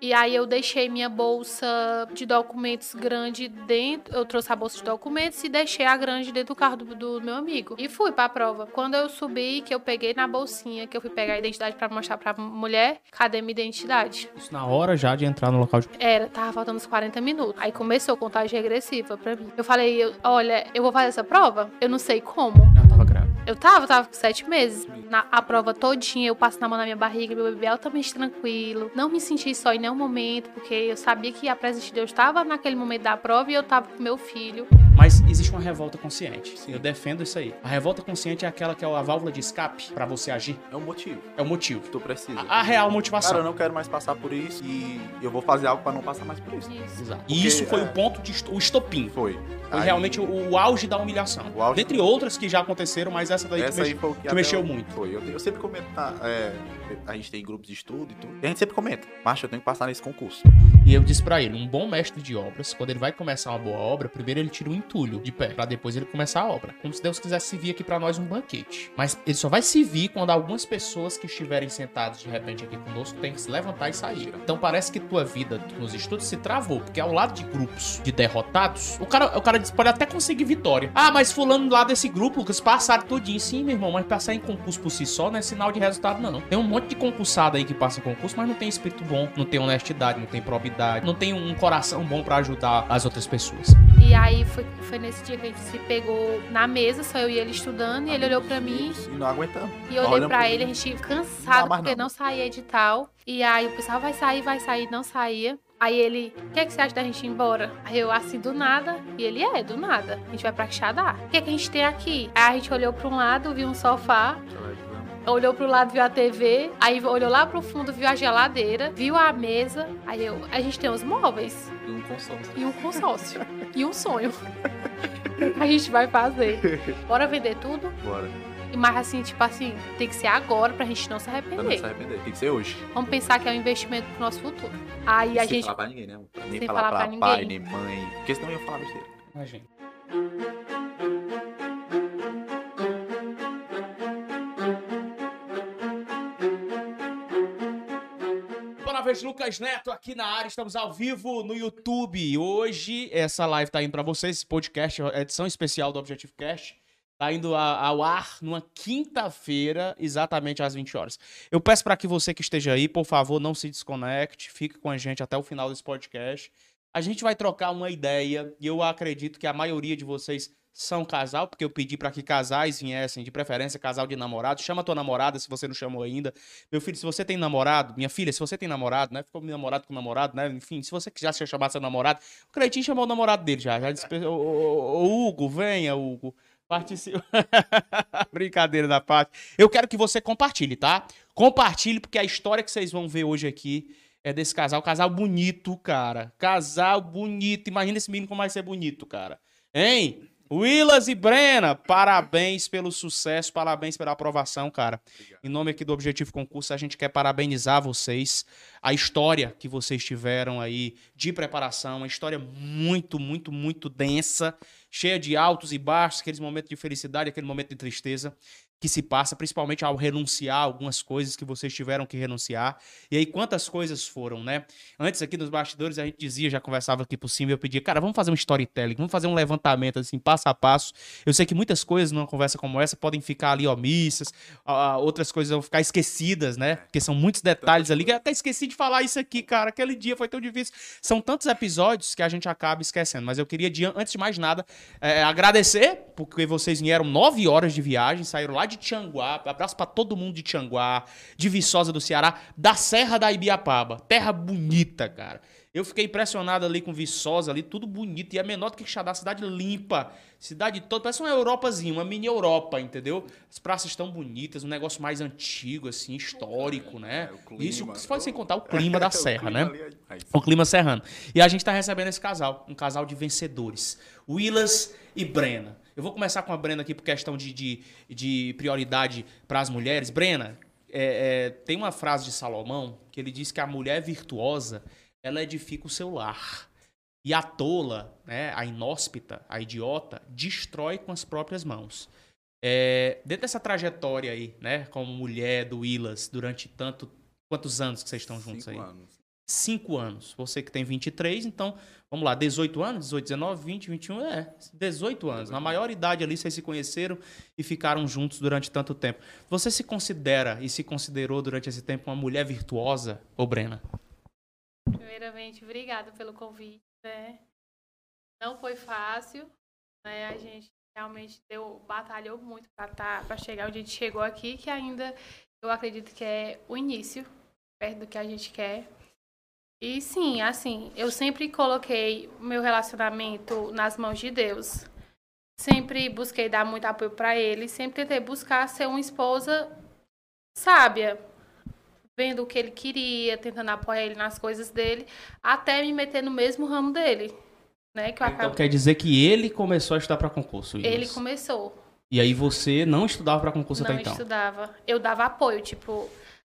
E aí eu deixei minha bolsa de documentos grande dentro. Eu trouxe a bolsa de documentos e deixei a grande dentro do carro do, do meu amigo. E fui pra prova. Quando eu subi, que eu peguei na bolsinha, que eu fui pegar a identidade pra mostrar pra mulher, cadê minha identidade? Isso na hora já de entrar no local de. Era, tava faltando uns 40 minutos. Aí começou a contagem regressiva pra mim. Eu falei, olha, eu vou fazer essa prova? Eu não sei como. Grávida. Eu tava, tava com sete meses. Na, a prova todinha, eu passo na mão na minha barriga, meu bebê altamente tranquilo. Não me senti só em nenhum momento, porque eu sabia que a presença de Deus estava naquele momento da prova e eu tava com meu filho. Mas existe uma revolta consciente. Eu defendo isso aí. A revolta consciente é aquela que é a válvula de escape pra você agir. É um motivo É o motivo. que tu precisa. A, a real motivação. Cara, eu não quero mais passar por isso e eu vou fazer algo pra não passar mais por isso. Isso. Exato. Porque, E isso foi é- o ponto de o estopim. Foi. Foi Aí, realmente o, o auge da humilhação. O auge- Dentre outras que já aconteceram, mas essa daí que Essa aí mexe- foi o que, que até mexeu eu- muito. Foi. Eu, eu sempre comento, tá, é, a gente tem grupos de estudo e tudo. E a gente sempre comenta, macho, eu tenho que passar nesse concurso. E eu disse pra ele, um bom mestre de obras, quando ele vai começar uma boa obra, primeiro ele tira o entulho de pé, pra depois ele começar a obra. Como se Deus quisesse servir aqui pra nós um banquete. Mas ele só vai servir quando algumas pessoas que estiverem sentadas de repente aqui conosco têm que se levantar e sair. Então parece que tua vida nos estudos se travou, porque ao lado de grupos de derrotados, o cara, o cara pode até conseguir vitória. Ah, mas fulano lá desse grupo, Lucas, passaram tudinho. Sim, meu irmão, mas passar em concurso por si só não é sinal de resultado, não. Tem um monte de concursado aí que passa em concurso, mas não tem espírito bom, não tem honestidade, não tem probidade, não tem um coração bom pra ajudar as outras pessoas. E aí foi, foi nesse dia que a gente se pegou na mesa, só eu e ele estudando, e ele olhou pra mim. E não aguentamos. E eu olhei pro- ele, a gente Não cansado mais porque não. não saía edital. E aí o pessoal vai sair, vai sair, não saía. Aí ele, o que, é que você acha da gente ir embora? Aí eu, assim, do nada. E ele, é, do nada. A gente vai pra Quixadá. O que, é que a gente tem aqui? Aí a gente olhou pra um lado, viu um sofá. Olhou pro lado, viu a TV. Aí olhou lá pro fundo, viu a geladeira. Viu a mesa. Aí eu, a gente tem os móveis. E um consórcio. E um consórcio. e um sonho. a gente vai fazer. Bora vender tudo? Bora. E Mas assim, tipo assim, tem que ser agora pra gente não se Pra não se arrepender. arrepender. Tem que ser hoje. Vamos pensar que é um investimento pro nosso futuro. Aí a Sem gente. falar pra ninguém, né? Nem Sem falar, falar pra, pra pai, ninguém. nem mãe. Porque senão eu ia falar besteira. Imagina. Vez, Lucas Neto aqui na área. Estamos ao vivo no YouTube. Hoje, essa live tá indo pra vocês, esse podcast, edição especial do Objetivo Cast. Tá indo ao ar numa quinta-feira, exatamente às 20 horas. Eu peço para que você que esteja aí, por favor, não se desconecte, fique com a gente até o final desse podcast. A gente vai trocar uma ideia e eu acredito que a maioria de vocês são casal, porque eu pedi para que casais viessem, de preferência casal de namorado. Chama tua namorada se você não chamou ainda. Meu filho, se você tem namorado, minha filha, se você tem namorado, né? Ficou namorado com namorado, né? Enfim, se você já quer chamar seu namorado, o Cleitinho chamou o namorado dele já. já disse, ô, ô, ô, Hugo, venha, Hugo. Participa. Brincadeira da parte. Eu quero que você compartilhe, tá? Compartilhe, porque a história que vocês vão ver hoje aqui é desse casal. Casal bonito, cara. Casal bonito. Imagina esse menino como vai ser bonito, cara. Hein? Willas e Brena, parabéns pelo sucesso, parabéns pela aprovação, cara. Em nome aqui do Objetivo Concurso, a gente quer parabenizar vocês. A história que vocês tiveram aí de preparação, uma história muito, muito, muito densa, cheia de altos e baixos, aqueles momentos de felicidade, aquele momento de tristeza que se passa, principalmente ao renunciar algumas coisas que vocês tiveram que renunciar. E aí, quantas coisas foram, né? Antes aqui nos bastidores, a gente dizia, já conversava aqui por cima, eu pedia, cara, vamos fazer um storytelling, vamos fazer um levantamento, assim, passo a passo. Eu sei que muitas coisas numa conversa como essa podem ficar ali omissas, outras coisas vão ficar esquecidas, né? Porque são muitos detalhes ali, que eu até esqueci de falar isso aqui, cara, aquele dia foi tão difícil. São tantos episódios que a gente acaba esquecendo, mas eu queria, antes de mais nada, é, agradecer, porque vocês vieram nove horas de viagem, saíram lá de Tianguá, abraço pra todo mundo de Tianguá, de Viçosa do Ceará, da Serra da Ibiapaba, terra bonita, cara. Eu fiquei impressionado ali com Viçosa ali, tudo bonito, e é menor do que Quixadá, cidade limpa, cidade toda, parece uma Europazinha, uma mini Europa, entendeu? As praças estão bonitas, um negócio mais antigo, assim, histórico, né? É, clima. Isso pode sem contar o clima da serra, né? é. O clima serrano. E a gente tá recebendo esse casal, um casal de vencedores. Willas e Brena. Eu vou começar com a Brena aqui por questão de, de, de prioridade para as mulheres. Brena, é, é, tem uma frase de Salomão que ele diz que a mulher virtuosa, ela edifica o seu lar. E a tola, né, a inóspita, a idiota, destrói com as próprias mãos. É, dentro dessa trajetória aí, né, como mulher do Willas, durante tanto... Quantos anos que vocês estão juntos Cinco aí? anos. 5 anos. Você que tem 23, então, vamos lá, 18 anos, 18, 19, 20, 21, é, 18 anos. Na maior idade ali, vocês se conheceram e ficaram juntos durante tanto tempo. Você se considera e se considerou durante esse tempo uma mulher virtuosa, ô Brena? Primeiramente, obrigada pelo convite. Né? Não foi fácil, né? A gente realmente deu, batalhou muito para tá, chegar onde a gente chegou aqui, que ainda eu acredito que é o início, perto do que a gente quer. E sim, assim, eu sempre coloquei o meu relacionamento nas mãos de Deus. Sempre busquei dar muito apoio para ele, sempre tentei buscar ser uma esposa sábia, vendo o que ele queria, tentando apoiar ele nas coisas dele, até me meter no mesmo ramo dele. Né, então acabo... quer dizer que ele começou a estudar para concurso? Ele começou. E aí você não estudava para concurso não até então? Não estudava. Eu dava apoio, tipo,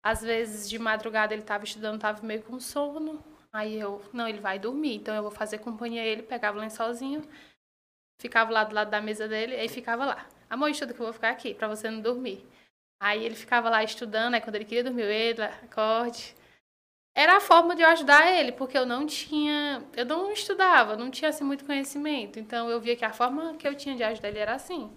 às vezes de madrugada ele estava estudando, estava meio com sono. Aí eu, não, ele vai dormir, então eu vou fazer companhia a ele, pegava o lençolzinho, ficava lá do lado da mesa dele, aí ficava lá. Amor, estuda que eu vou ficar aqui, para você não dormir. Aí ele ficava lá estudando, aí quando ele queria dormir, ele, acorde. Era a forma de eu ajudar ele, porque eu não tinha, eu não estudava, não tinha assim muito conhecimento. Então eu via que a forma que eu tinha de ajudar ele era assim.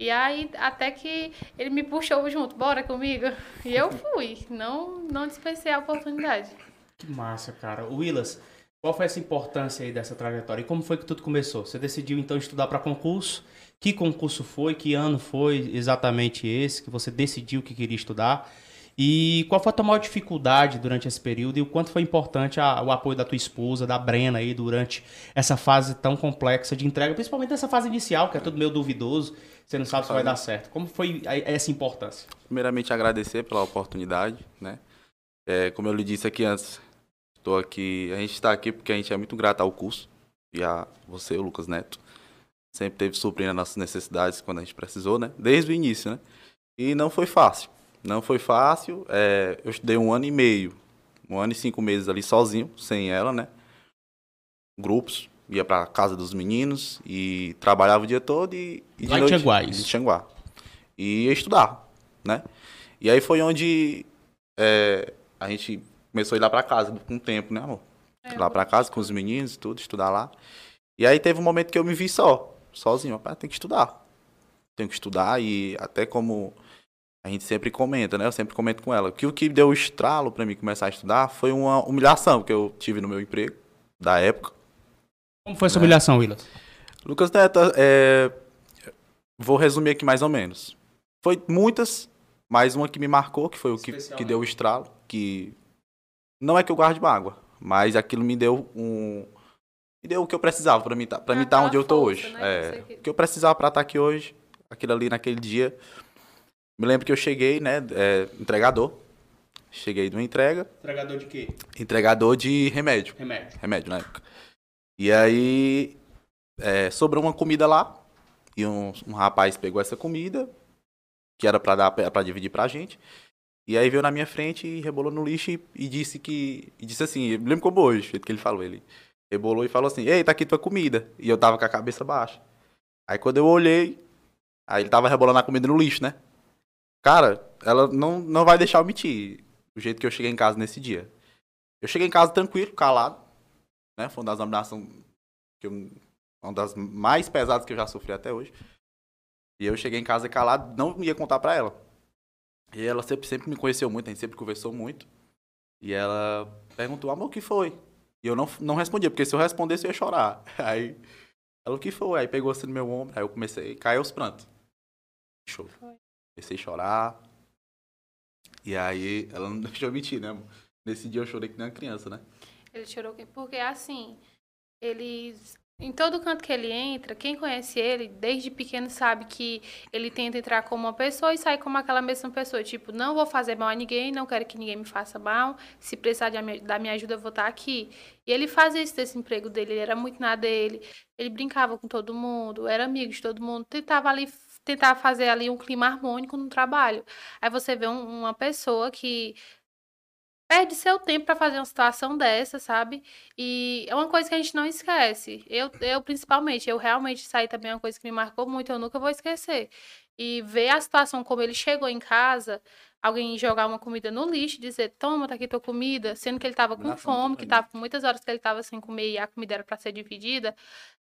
E aí, até que ele me puxou junto, bora comigo. E eu fui, não, não dispensei a oportunidade. Que massa, cara. Willas, qual foi essa importância aí dessa trajetória? E como foi que tudo começou? Você decidiu então estudar para concurso? Que concurso foi? Que ano foi exatamente esse que você decidiu que queria estudar? E qual foi a tua maior dificuldade durante esse período e o quanto foi importante a, o apoio da tua esposa, da Brena aí durante essa fase tão complexa de entrega, principalmente nessa fase inicial, que é tudo meio duvidoso, você não sabe se vai dar certo. Como foi essa importância? Primeiramente agradecer pela oportunidade, né? É, como eu lhe disse aqui antes, estou aqui, a gente está aqui porque a gente é muito grato ao curso e a você, o Lucas Neto, sempre teve suprindo as nossas necessidades quando a gente precisou, né? Desde o início, né? E não foi fácil não foi fácil. É, eu estudei um ano e meio, um ano e cinco meses ali sozinho, sem ela, né? Grupos, ia para casa dos meninos e trabalhava o dia todo e, e de Lá noite, em Tianguá. E ia estudar, né? E aí foi onde é, a gente começou a ir lá para casa com o tempo, né, amor? É, lá para casa com os meninos e tudo, estudar lá. E aí teve um momento que eu me vi só, sozinho. Rapaz, tem que estudar. Tenho que estudar e até como a gente sempre comenta, né? Eu sempre comento com ela que o que deu o estralo para mim começar a estudar foi uma humilhação que eu tive no meu emprego da época. Como foi essa né? humilhação, Willas? Lucas Neto, é... vou resumir aqui mais ou menos. Foi muitas, mas uma que me marcou, que foi o que, que deu o estralo, que não é que eu guarde mágoa, mas aquilo me deu um me deu o que eu precisava para mim tá, para mim estar tá onde eu tô hoje. Né? É, o que eu precisava para estar tá aqui hoje, aquilo ali naquele dia me lembro que eu cheguei, né, é, entregador. Cheguei de uma entrega. Entregador de quê? Entregador de remédio. Remédio. Remédio, na época. E aí, é, sobrou uma comida lá. E um, um, rapaz pegou essa comida, que era para dar para dividir pra gente. E aí veio na minha frente e rebolou no lixo e, e disse que. E disse assim, eu me lembro como hoje, o jeito que ele falou. Ele rebolou e falou assim, ei, tá aqui tua comida. E eu tava com a cabeça baixa. Aí quando eu olhei, aí ele tava rebolando a comida no lixo, né? Cara, ela não, não vai deixar eu mentir o jeito que eu cheguei em casa nesse dia. Eu cheguei em casa tranquilo, calado. Né? Foi uma das nominações que eu, uma das mais pesadas que eu já sofri até hoje. E eu cheguei em casa calado, não ia contar pra ela. E ela sempre, sempre me conheceu muito, a gente sempre conversou muito. E ela perguntou, amor, o que foi? E eu não, não respondia, porque se eu respondesse eu ia chorar. Aí, ela, o que foi? Aí pegou assim no meu ombro, aí eu comecei, caiu os prantos. Show. Comecei a chorar. E aí, ela não deixou mentir, né? Nesse dia eu chorei que nem uma criança, né? Ele chorou porque, assim, ele... Em todo canto que ele entra, quem conhece ele, desde pequeno, sabe que ele tenta entrar como uma pessoa e sair como aquela mesma pessoa. Tipo, não vou fazer mal a ninguém, não quero que ninguém me faça mal. Se precisar de, da minha ajuda, eu vou estar aqui. E ele fazia isso desse emprego dele, ele era muito na dele. Ele brincava com todo mundo, era amigo de todo mundo, tentava ali tentar fazer ali um clima harmônico no trabalho. Aí você vê um, uma pessoa que perde seu tempo para fazer uma situação dessa, sabe? E é uma coisa que a gente não esquece. Eu, eu principalmente, eu realmente saí também é uma coisa que me marcou muito, eu nunca vou esquecer. e ver a situação como ele chegou em casa, alguém jogar uma comida no lixo, dizer, toma, tá aqui tua comida, sendo que ele tava com muito fome, que tava com muitas horas que ele tava sem comer e a comida era pra ser dividida,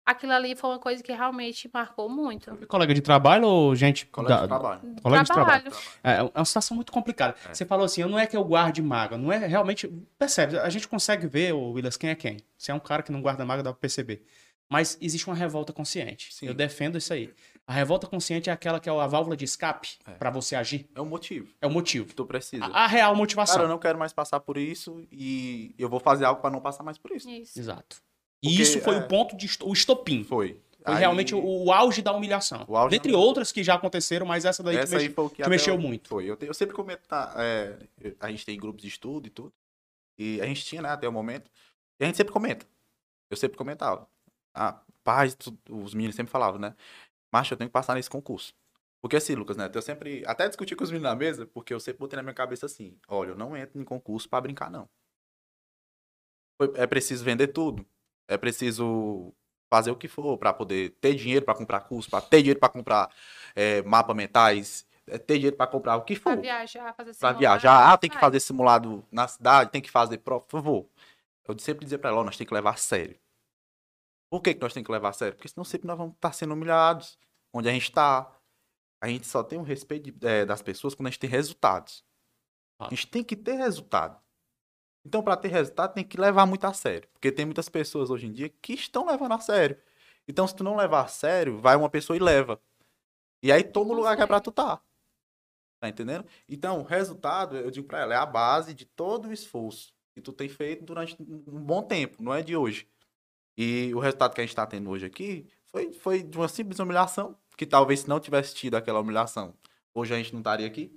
aquilo ali foi uma coisa que realmente marcou muito. Colega de trabalho ou gente. Colega da- de trabalho. Colega de trabalho. Trabalho. É é uma situação muito complicada. É. Você falou assim, não é que eu guarde maga, não é realmente. Percebe, a gente consegue ver, o Willis, quem é quem. Se é um cara que não guarda maga, dá pra perceber. Mas existe uma revolta consciente. Sim. Eu defendo isso aí. A revolta consciente é aquela que é a válvula de escape É. pra você agir. É um motivo É o motivo. que tu precisa. A, a real motivação. Cara, eu não quero mais passar por isso e eu vou fazer algo pra não passar mais por isso. Isso. Exato. E Porque, isso foi é. o ponto de o estopim. Foi. Foi Aí, realmente o, o auge da humilhação. O auge da Dentre humilhação. outras que já aconteceram, mas essa daí Essa que foi o que, até mexeu eu- muito. Foi. Eu, te- eu sempre comento, tá, é, a gente tem grupos de estudo e tudo. E a gente tinha, né, até o momento. E a gente sempre comenta. Eu sempre comentava. Ah, pais, tu- os meninos sempre falavam, né? Macho, eu tenho que passar nesse concurso. Porque assim, Lucas Neto, eu sempre. Até discuti com os meninos na mesa, porque eu sempre botei na minha cabeça assim: olha, eu não entro em concurso pra brincar, não. É preciso vender tudo. É preciso fazer o que for pra poder ter dinheiro pra comprar curso, pra ter dinheiro pra comprar é, mapa mentais, é, ter dinheiro pra comprar o que Pra for. viajar, fazer Pra simulado, viajar, ah, tem que fazer simulado na cidade, tem que fazer prova, por favor. Eu sempre dizia pra ela, nós temos que levar a sério. Por que, que nós temos que levar a sério? Porque senão sempre nós vamos estar sendo humilhados. Onde a gente tá. A gente só tem o respeito de- eh, das pessoas quando a gente tem resultados. A gente tem que ter resultado. Então, para ter resultado, tem que levar muito a sério. Porque tem muitas pessoas hoje em dia que estão levando a sério. Então, se tu não levar a sério, vai uma pessoa e leva. E aí toma o lugar que é pra tu tá. Tá entendendo? Então, o resultado, eu digo pra ela, é a base de todo o esforço que tu tem feito durante um bom tempo, não é de hoje. E o resultado que a gente tá tendo hoje aqui foi, foi de uma simples humilhação, que talvez se não tivesse tido aquela humilhação, hoje a gente não estaria aqui.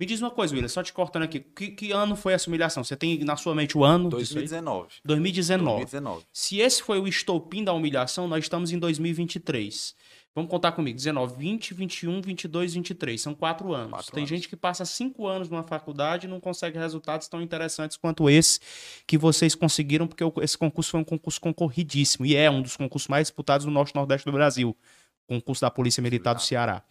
Me diz uma coisa, William, só te cortando aqui. Que, que ano foi essa humilhação? Você tem na sua mente o ano? disso aí? 2019. 2019. 2019. Se esse foi o estopim da humilhação, nós estamos em 2023. Vamos contar comigo. 19, 20, 21, 22, 23. São quatro anos. Quatro Tem anos. gente que passa cinco anos numa faculdade e não consegue resultados tão interessantes quanto esse que vocês conseguiram, porque esse concurso foi um concurso concorridíssimo. E é um dos concursos mais disputados no Norte e Nordeste do Brasil. Concurso da Polícia Militar do Ceará.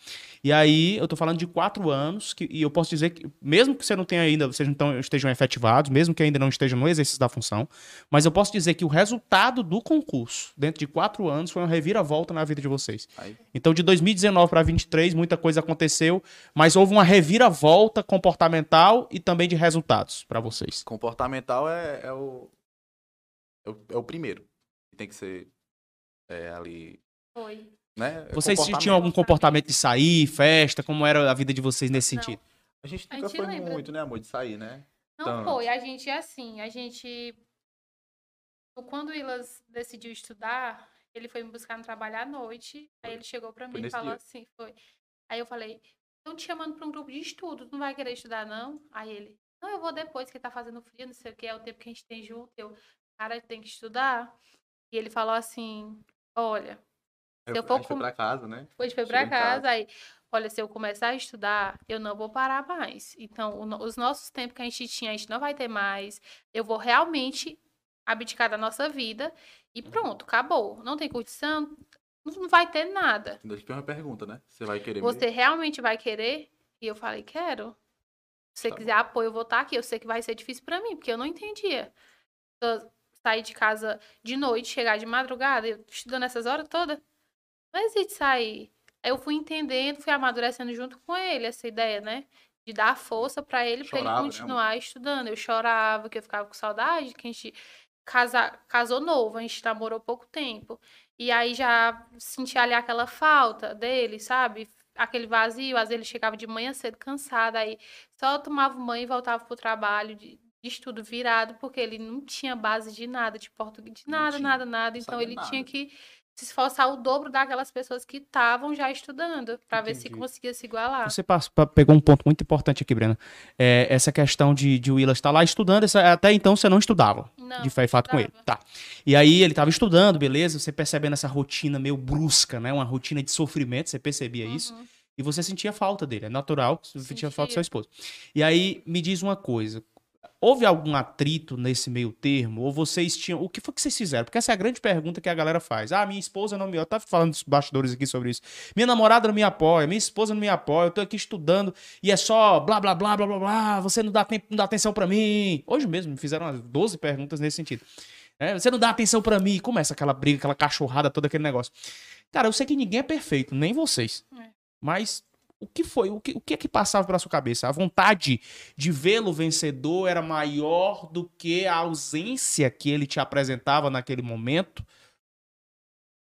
E aí, eu tô falando de quatro anos, que, e eu posso dizer que, mesmo que você não tenha ainda, vocês não tão- estejam efetivados, mesmo que ainda não estejam no exercício da função, mas eu posso dizer que o resultado do concurso, dentro de quatro anos, foi uma reviravolta na vida de vocês. Aí, Então, de 2019 para 2023, muita coisa aconteceu, mas houve uma reviravolta comportamental e também de resultados para vocês. comportamental é, é o, é o. é o primeiro. Tem que ser é, ali. Foi. Né? Vocês tinham algum comportamento de sair, festa? Como era a vida de vocês nesse Não. sentido? A gente A nunca gente foi lembra. muito, né, amor, de sair, né? Não Tanto. foi, a gente é assim, a gente. Quando o Ilas decidiu estudar, ele foi me buscar no trabalho à noite. Aí ele chegou pra Foi mim e falou dia. assim: foi. Aí eu falei: estão te chamando pra um grupo de estudo, tu não vai querer estudar, não? Aí ele: não, eu vou depois, que tá fazendo frio, não sei o que, é o tempo que a gente tem junto. Eu, cara, tem que estudar. E ele falou assim: olha, Eu, eu for gente foi com- pra casa, né? depois foi em casa. casa, aí, olha, se eu começar a estudar, eu não vou parar mais. Então, o os nossos tempos que a gente tinha, a gente não vai ter mais. Eu vou realmente abdicar da nossa vida e pronto, acabou. Não tem curtição, não vai ter nada. Ainda te uma pergunta, né? Você vai querer Você mesmo? realmente vai querer? E eu falei, quero. Se você Tá bom. quiser apoio, eu vou estar aqui. Eu sei que vai ser difícil pra mim, porque eu não entendia. Eu sair de casa de noite, chegar de madrugada, eu estudando essas horas todas. Não existe sair. Aí eu fui entendendo, fui amadurecendo junto com ele essa ideia, né? De dar força pra ele, pra ele Chorava, né, continuar estudando. Eu chorava, que eu ficava com saudade, que a gente casa, casou novo, a gente namorou pouco tempo. E aí já sentia ali aquela falta dele, sabe? Aquele vazio, às vezes ele chegava de manhã cedo cansado, aí só tomava banho e voltava pro trabalho de, de estudo virado, porque ele não tinha base de nada, de português, de nada, nada, nada. não Então ele nada. tinha que se esforçar o dobro daquelas pessoas que estavam já estudando, pra ver se conseguia se igualar. Você pas- pa- pegou um ponto muito importante aqui, Brena. É, essa questão de, de Willas estar lá estudando, essa- até então você não estudava. Não, de fé e fato com ele. Tá. E aí ele tava estudando, beleza? Você percebendo essa rotina meio brusca, né? Uma rotina de sofrimento, você percebia isso. Uhum. E você sentia falta dele. É natural que você sentia falta do seu esposo. E aí me diz uma coisa. Houve algum atrito nesse meio termo? Ou vocês tinham. O que foi que vocês fizeram? Porque essa é a grande pergunta que a galera faz. Ah, minha esposa não me. Eu tava falando dos bastidores aqui sobre isso. Minha namorada não me apoia, minha esposa não me apoia, eu tô aqui estudando e é só blá blá blá blá blá blá. Você não dá tempo, não dá atenção para mim. Hoje mesmo me fizeram umas 12 perguntas nesse sentido. É, você não dá atenção para mim. Começa aquela briga, aquela cachorrada, todo aquele negócio. Cara, eu sei que ninguém é perfeito, nem vocês. É. Mas o que foi? O que, o que é que passava pela sua cabeça? A vontade de vê-lo vencedor era maior do que a ausência que ele te apresentava naquele momento?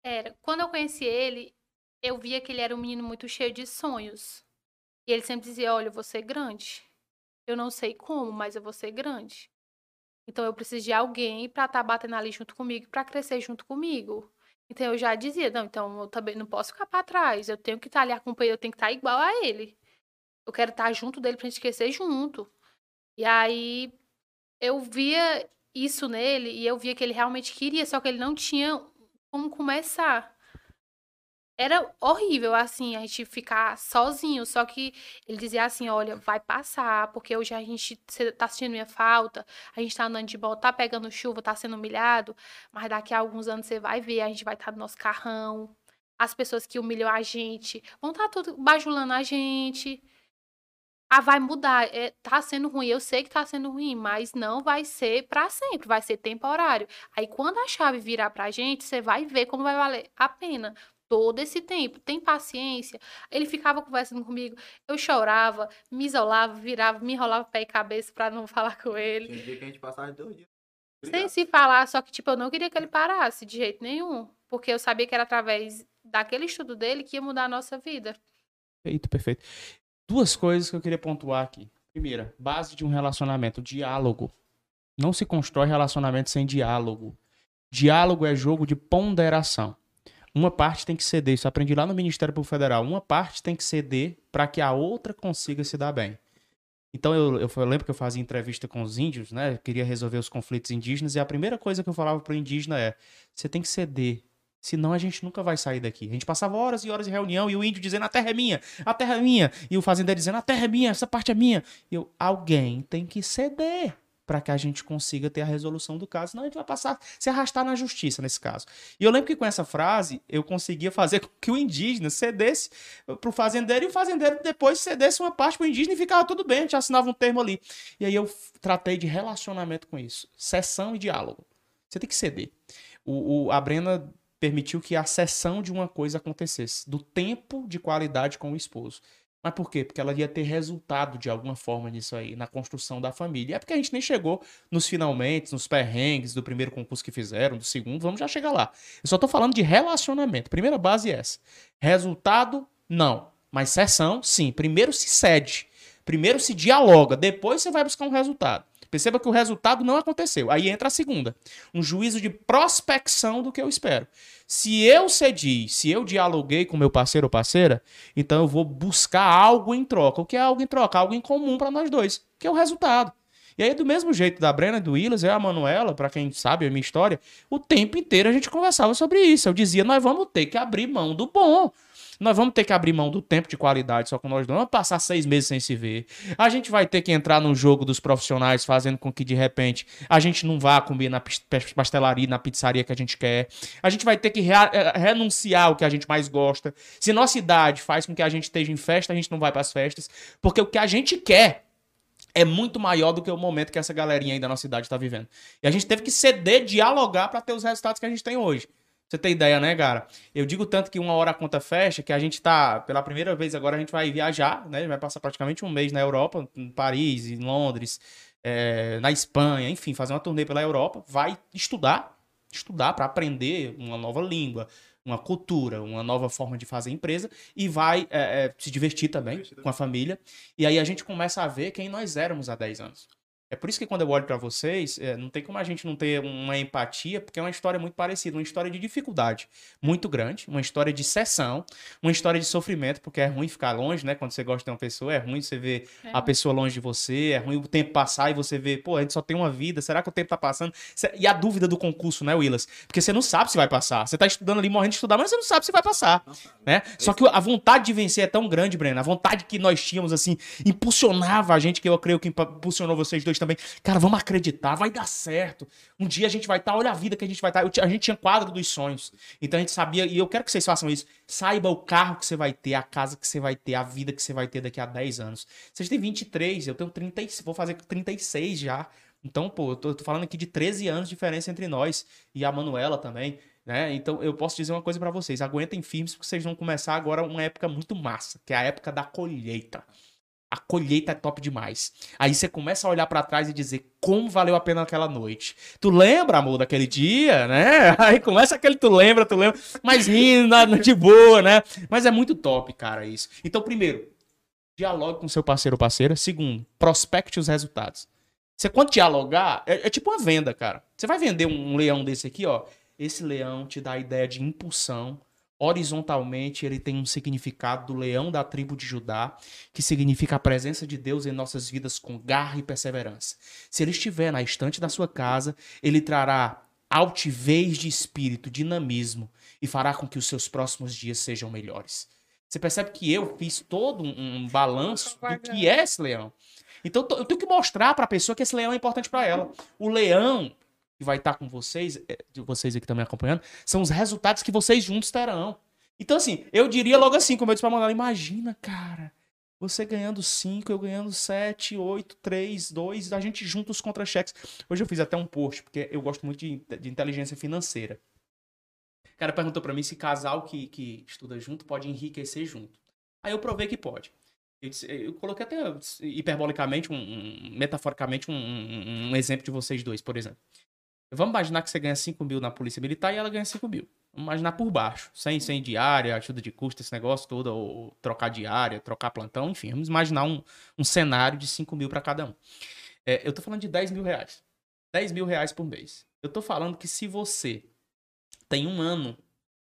Era. Quando eu conheci ele, eu via que ele era um menino muito cheio de sonhos. E ele sempre dizia: Olha, eu vou ser grande. Eu não sei como, mas eu vou ser grande. Então eu preciso de alguém para estar tá batendo ali junto comigo, para crescer junto comigo. Então eu já dizia, não, então eu também não posso ficar para trás. Eu tenho que estar tá ali acompanhando, eu tenho que estar tá igual a ele. Eu quero estar junto dele pra gente crescer junto. E aí eu via isso nele e eu via que ele realmente queria, só que ele não tinha como começar era horrível, assim, a gente ficar sozinho. Só que ele dizia assim: olha, vai passar, porque hoje a gente tá sentindo minha falta, a gente tá andando de bola, tá pegando chuva, tá sendo humilhado, mas daqui a alguns anos você vai ver, a gente vai estar tá no nosso carrão. As pessoas que humilham a gente vão estar tá tudo bajulando a gente. Ah, vai mudar. É, tá sendo ruim. Eu sei que tá sendo ruim, mas não vai ser para sempre, vai ser temporário. Aí quando a chave virar pra gente, você vai ver como vai valer a pena todo esse tempo. Tem paciência? Ele ficava conversando comigo, eu chorava, me isolava, virava, me enrolava pé e cabeça para não falar com ele. Tinha dia que a gente passava dois dias. Sem se falar, só que tipo, eu não queria que ele parasse de jeito nenhum, porque eu sabia que era através daquele estudo dele que ia mudar a nossa vida. Perfeito, perfeito. Duas coisas que eu queria pontuar aqui. Primeira, base de um relacionamento, diálogo. Não se constrói relacionamento sem diálogo. Diálogo é jogo de ponderação. Uma parte tem que ceder, isso aprendi lá no Ministério Público Federal. Uma parte tem que ceder para que a outra consiga se dar bem. Então eu, eu, eu, lembro que eu fazia entrevista com os índios, né? Eu queria resolver os conflitos indígenas e a primeira coisa que eu falava pro indígena é: você tem que ceder, senão a gente nunca vai sair daqui. A gente passava horas e horas de reunião e o índio dizendo: a terra é minha, a terra é minha, e o fazendeiro dizendo: a terra é minha, essa parte é minha. E eu: alguém tem que ceder para que a gente consiga ter a resolução do caso, senão a gente vai passar se arrastar na justiça nesse caso. E eu lembro que com essa frase eu conseguia fazer com que o indígena cedesse para o fazendeiro e o fazendeiro depois cedesse uma parte para o indígena e ficava tudo bem, a gente assinava um termo ali. E aí eu tratei de relacionamento com isso, sessão e diálogo. Você tem que ceder. O, o, a Brena permitiu que a sessão de uma coisa acontecesse, do tempo de qualidade com o esposo. Mas por quê? Porque ela ia ter resultado de alguma forma nisso aí, na construção da família. É porque a gente nem chegou nos finalmente, nos perrengues do primeiro concurso que fizeram, do segundo, vamos já chegar lá. Eu só tô falando de relacionamento. Primeira base é essa. Resultado, não. Mas sessão, sim. Primeiro se cede. Primeiro se dialoga. Depois você vai buscar um resultado. Perceba que o resultado não aconteceu. Aí entra a segunda. Um juízo de prospecção do que eu espero. Se eu cedi, se eu dialoguei com meu parceiro ou parceira, então eu vou buscar algo em troca. O que é algo em troca? Algo em comum para nós dois, que é o resultado. E aí, do mesmo jeito da Brena do Willis, eu e a Manuela, para quem sabe a minha história, o tempo inteiro a gente conversava sobre isso. Eu dizia, nós vamos ter que abrir mão do bom. Nós vamos ter que abrir mão do tempo de qualidade só com nós dois. Vamos passar seis meses sem se ver. A gente vai ter que entrar no jogo dos profissionais, fazendo com que de repente a gente não vá comer na pastelaria, na pizzaria que a gente quer. A gente vai ter que eh, renunciar ao que a gente mais gosta. Se nossa idade faz com que a gente esteja em festa, a gente não vai para as festas. Porque o que a gente quer é muito maior do que o momento que essa galerinha aí da nossa cidade está vivendo. E a gente teve que ceder, dialogar para ter os resultados que a gente tem hoje você tem ideia, né, cara? Eu digo tanto que uma hora a conta fecha, que a gente tá, pela primeira vez agora, a gente vai viajar, né? Vai passar praticamente um mês na Europa, em Paris, em Londres, é, na Espanha, enfim, fazer uma turnê pela Europa. Vai estudar, estudar para aprender uma nova língua, uma cultura, uma nova forma de fazer empresa e vai é, é, se divertir também com a família. E aí a gente começa a ver quem nós éramos há 10 anos. É por isso que quando eu olho para vocês, é, não tem como a gente não ter uma empatia, porque é uma história muito parecida, uma história de dificuldade muito grande, uma história de sessão, uma história de sofrimento, porque é ruim ficar longe, né? Quando você gosta de uma pessoa, é ruim você ver é. a pessoa longe de você, é ruim o tempo passar e você ver, pô, a gente só tem uma vida, será que o tempo tá passando? E a dúvida do concurso, né, Willas? Porque você não sabe se vai passar. Você tá estudando ali, morrendo de estudar, mas você não sabe se vai passar, né? Só que a vontade de vencer é tão grande, Breno, a vontade que nós tínhamos, assim, impulsionava a gente, que eu creio que impulsionou vocês dois também. Cara, vamos acreditar, vai dar certo. Um dia a gente vai estar, olha a vida que a gente vai estar. A gente tinha quadro dos sonhos. Então a gente sabia, e eu quero que vocês façam isso. Saiba o carro que você vai ter, a casa que você vai ter, a vida que você vai ter daqui a 10 anos. Vocês têm 23, eu tenho 30, vou fazer 36 já. Então, pô, eu tô, tô falando aqui de 13 anos de diferença entre nós e a Manuela também. Né? Então eu posso dizer uma coisa para vocês: aguentem firmes, porque vocês vão começar agora uma época muito massa, que é a época da colheita. A colheita é top demais. Aí você começa a olhar para trás e dizer como valeu a pena aquela noite. Tu lembra, amor, daquele dia, né? Aí começa aquele tu lembra, tu lembra, mas rindo, de boa, né? Mas é muito top, cara, isso. Então, primeiro, dialogue com seu parceiro ou parceira. Segundo, prospecte os resultados. Você quando dialogar, é, é tipo uma venda, cara. Você vai vender um leão desse aqui, ó. Esse leão te dá a ideia de impulsão. Horizontalmente, ele tem um significado do leão da tribo de Judá, que significa a presença de Deus em nossas vidas com garra e perseverança. Se ele estiver na estante da sua casa, ele trará altivez de espírito, dinamismo e fará com que os seus próximos dias sejam melhores. Você percebe que eu fiz todo um, um balanço do que é esse leão. Então eu tenho que mostrar para a pessoa que esse leão é importante para ela. O leão que vai estar com vocês, é, de vocês aqui também acompanhando, são os resultados que vocês juntos terão. Então, assim, eu diria logo assim, como eu disse pra Manuela, imagina, cara, você ganhando 5, eu ganhando 7, 8, 3, 2, a gente junta os contra-cheques. Hoje eu fiz até um post, porque eu gosto muito de, de inteligência financeira. O cara perguntou para mim se casal que, que estuda junto pode enriquecer junto. Aí eu provei que pode. Eu, disse, eu coloquei até hiperbolicamente, um, um metaforicamente, um, um, um exemplo de vocês dois, por exemplo. Vamos imaginar que você ganha 5 mil na polícia militar e ela ganha 5 mil. Vamos imaginar por baixo. Sem, sem diária, ajuda de custo, esse negócio todo, ou trocar diária, trocar plantão, enfim. Vamos imaginar um, um cenário de 5 mil para cada um. É, eu tô falando de 10 mil reais. 10 mil reais por mês. Eu tô falando que se você tem um ano,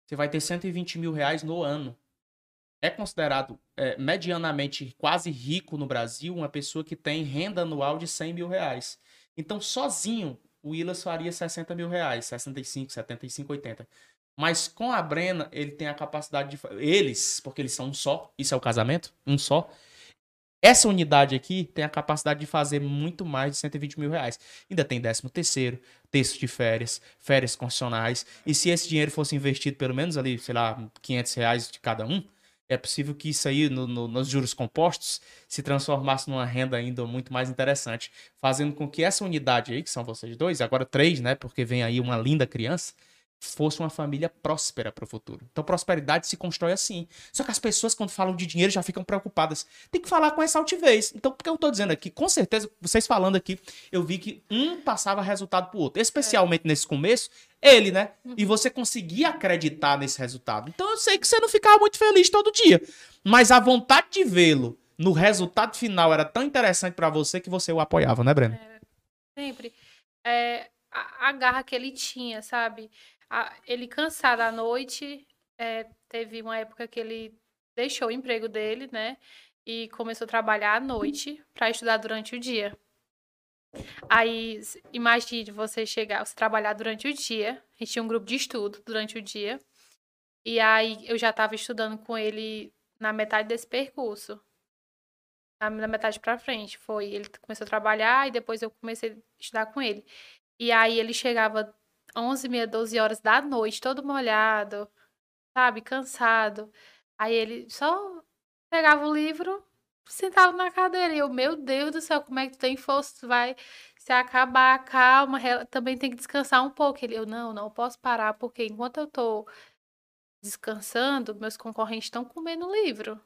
você vai ter 120 mil reais no ano. É considerado é, medianamente quase rico no Brasil uma pessoa que tem renda anual de 100 mil reais. Então, sozinho, o Willis faria 60 mil reais, 65, 75, 80. Mas com a Brena, ele tem a capacidade de. Eles, porque eles são um só, isso é o casamento, um só. Essa unidade aqui tem a capacidade de fazer muito mais de 120 mil reais. Ainda tem 13 terceiro, texto de férias, férias constitucionais. E se esse dinheiro fosse investido pelo menos ali, sei lá, 500 reais de cada um, é possível que isso aí, no, no, nos juros compostos, se transformasse numa renda ainda muito mais interessante, fazendo com que essa unidade aí, que são vocês dois, agora três, né, porque vem aí uma linda criança, fosse uma família próspera para o futuro. Então, prosperidade se constrói assim. Só que as pessoas, quando falam de dinheiro, já ficam preocupadas. Tem que falar com essa altivez. Então, porque eu estou dizendo aqui, com certeza, vocês falando aqui, eu vi que um passava resultado pro outro. Especialmente é. nesse começo, ele, né? Uhum. E você conseguia acreditar nesse resultado. Então, eu sei que você não ficava muito feliz todo dia. Mas a vontade de vê-lo no resultado final era tão interessante para você que você o apoiava, né, Breno? É, sempre. É, a, a garra que ele tinha, sabe? Ele cansado à noite, é, teve uma época que ele deixou o emprego dele, né? E começou a trabalhar à noite para estudar durante o dia. Aí, imagine você chegar, você trabalhar durante o dia. A gente tinha um grupo de estudo durante o dia. E aí, eu já estava estudando com ele na metade desse percurso. Na, na metade para frente. Foi, ele começou a trabalhar e depois eu comecei a estudar com ele. E aí, ele chegava 11, meia, 12 horas da noite, todo molhado, sabe, cansado. Aí ele só pegava o livro, sentava na cadeira. E eu, meu Deus do céu, como é que tu tem força? Tu vai se acabar, calma, também tem que descansar um pouco. Ele, eu, não, não posso parar, porque enquanto eu tô descansando, meus concorrentes estão comendo livro.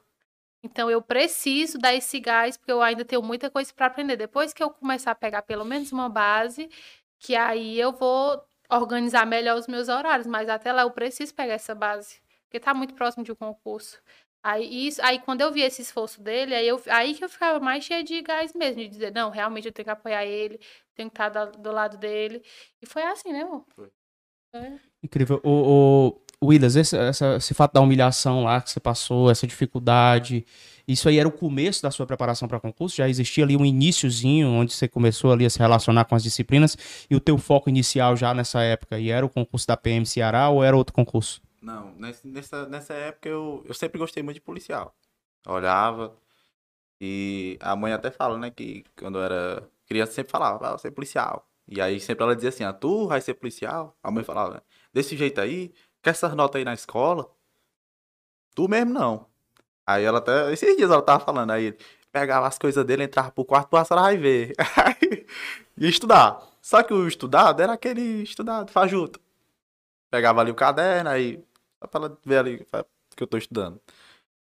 Então eu preciso dar esse gás, porque eu ainda tenho muita coisa para aprender. Depois que eu começar a pegar pelo menos uma base, que aí eu vou organizar melhor os meus horários, mas até lá eu preciso pegar essa base, porque tá muito próximo de um concurso. Aí, isso, aí quando eu vi esse esforço dele, aí, eu, aí que eu ficava mais cheia de gás mesmo, de dizer, não, realmente eu tenho que apoiar ele, tenho que estar do, do lado dele. E foi assim, né, amor? Foi. É. Incrível. O, o Willis, esse, essa, esse fato da humilhação lá que você passou, essa dificuldade, isso aí era o começo da sua preparação para concurso? Já existia ali um iníciozinho onde você começou ali a se relacionar com as disciplinas e o teu foco inicial já nessa época? E era o concurso da PM Ceará ou era outro concurso? Não, nessa, nessa época eu, eu sempre gostei muito de policial. olhava e a mãe até fala, né, que quando eu era criança sempre falava, ah, vou ser policial. E aí sempre ela dizia assim, ah, tu vai ser policial? A mãe falava, desse jeito aí, quer essas notas aí na escola? Tu mesmo não. Aí ela até, esses dias ela tava falando, aí ele pegava as coisas dele, entrava pro quarto, passava vai ver. ia estudar. Só que o estudado era aquele estudado, fajuto. Pegava ali o caderno, aí, só pra ela ver ali que eu tô estudando.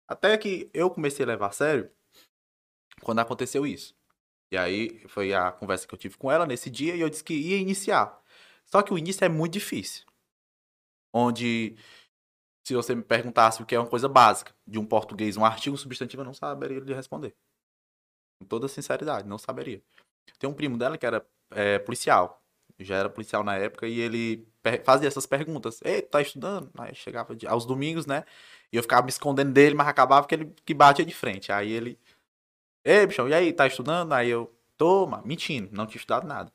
Até que eu comecei a levar a sério quando aconteceu isso. E aí foi a conversa que eu tive com ela nesse dia e eu disse que ia iniciar. Só que o início é muito difícil. Onde, se você me perguntasse o que é uma coisa básica de um português, um artigo substantivo, eu não saberia lhe responder. Com toda sinceridade, não saberia. Tem um primo dela que era é, policial. Já era policial na época e ele fazia essas perguntas. Ei, tá estudando? Aí chegava aos domingos, né? E eu ficava me escondendo dele, mas acabava que ele que batia de frente. Aí ele Ei, bichão, e aí, tá estudando? Aí eu, toma, mentindo, não tinha estudado nada.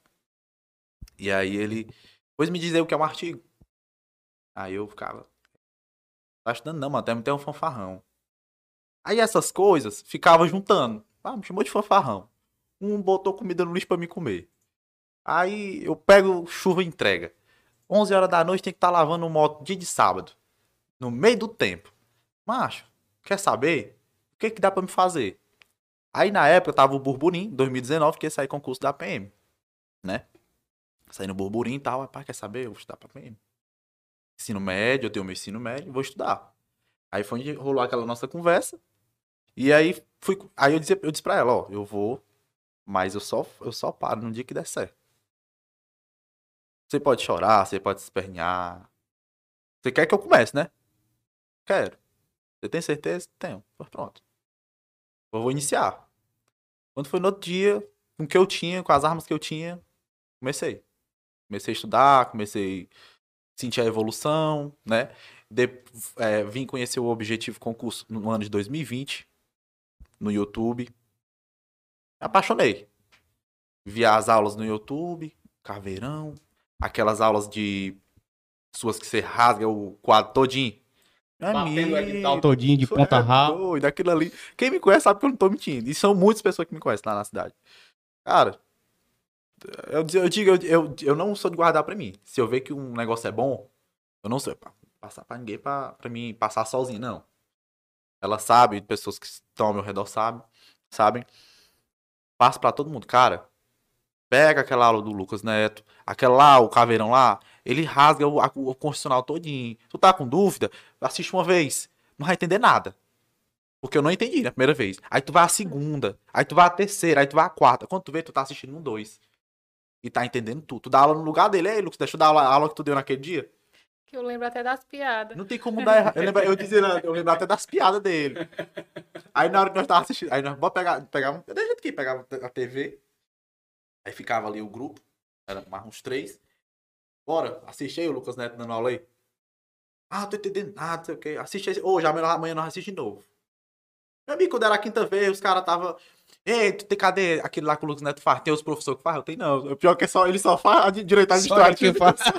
E aí ele, pois me dizer o que é um artigo. Aí eu ficava, tá estudando não, mano, ter um fanfarrão. Aí essas coisas ficava juntando. Ah, me chamou de fanfarrão. Um botou comida no lixo pra me comer. Aí eu pego chuva e entrega. 11 horas da noite tem que estar tá lavando moto dia de sábado. No meio do tempo. Macho, quer saber? O que que dá para me fazer? Aí na época tava o Burburim, 2019, que ia sair concurso da PM, né? Saindo Burburim e tal, pai, quer saber? Eu vou estudar pra PM. Ensino médio, eu tenho meu ensino médio, vou estudar. Aí foi onde rolou aquela nossa conversa. E aí fui, aí eu disse, eu disse pra ela, ó, eu vou, mas eu só, eu só paro no dia que der certo. Você pode chorar, você pode se espernear. Você quer que eu comece, né? Quero. Você tem certeza? Tenho. Pronto. Eu vou iniciar. Quando foi no outro dia, com o que eu tinha, com as armas que eu tinha, comecei. Comecei a estudar, comecei a sentir a evolução, né? De, é, vim conhecer o Objetivo Concurso no ano de 2020, no YouTube. Apaixonei. Vi as aulas no YouTube, caveirão, aquelas aulas de suas que você rasga o quadro todinho. Batendo edital todinho de ponta é rala. Doido, aquilo ali. Quem me conhece sabe que eu não tô mentindo. E são muitas pessoas que me conhecem lá na cidade. Cara, eu, eu digo, eu, eu, eu não sou de guardar pra mim. Se eu ver que um negócio é bom, eu não sou pra passar pra ninguém pra, pra mim passar sozinho, não. Ela sabe, pessoas que estão ao meu redor sabem, sabem. Passo pra todo mundo. Cara, pega aquela aula do Lucas Neto, aquela lá, o caveirão lá, ele rasga o, o constitucional todinho. Tu tá com dúvida? Assiste uma vez. Não vai entender nada. Porque eu não entendi na primeira vez. Aí tu vai a segunda. Aí tu vai a terceira. Aí tu vai a quarta. Quando tu vê, tu tá assistindo um dois. E tá entendendo tudo. Tu dá aula no lugar dele. Ei, Lucas, deixa eu dar aula, a aula que tu deu naquele dia. Que eu lembro até das piadas. Não tem como dar errado. Eu lembro, eu, dizia, eu lembro até das piadas dele. Aí na hora que nós tava assistindo. Aí nós vamos pegar. pegar eu deixa aqui, pegava a TV. Aí ficava ali o grupo. Era mais uns três. Bora, assiste aí o Lucas Neto dando aula aí. Ah, tô entendendo nada, não sei o que. Assiste aí. Ô, oh, já amanhã nós assiste de novo. Meu amigo, quando era quinta vez, os caras tava. Ei, tu tem cadê aquele lá que o Lucas Neto faz? Tem os professores que faz? Eu tenho não. O pior é que é só, ele só faz direito. Que faz.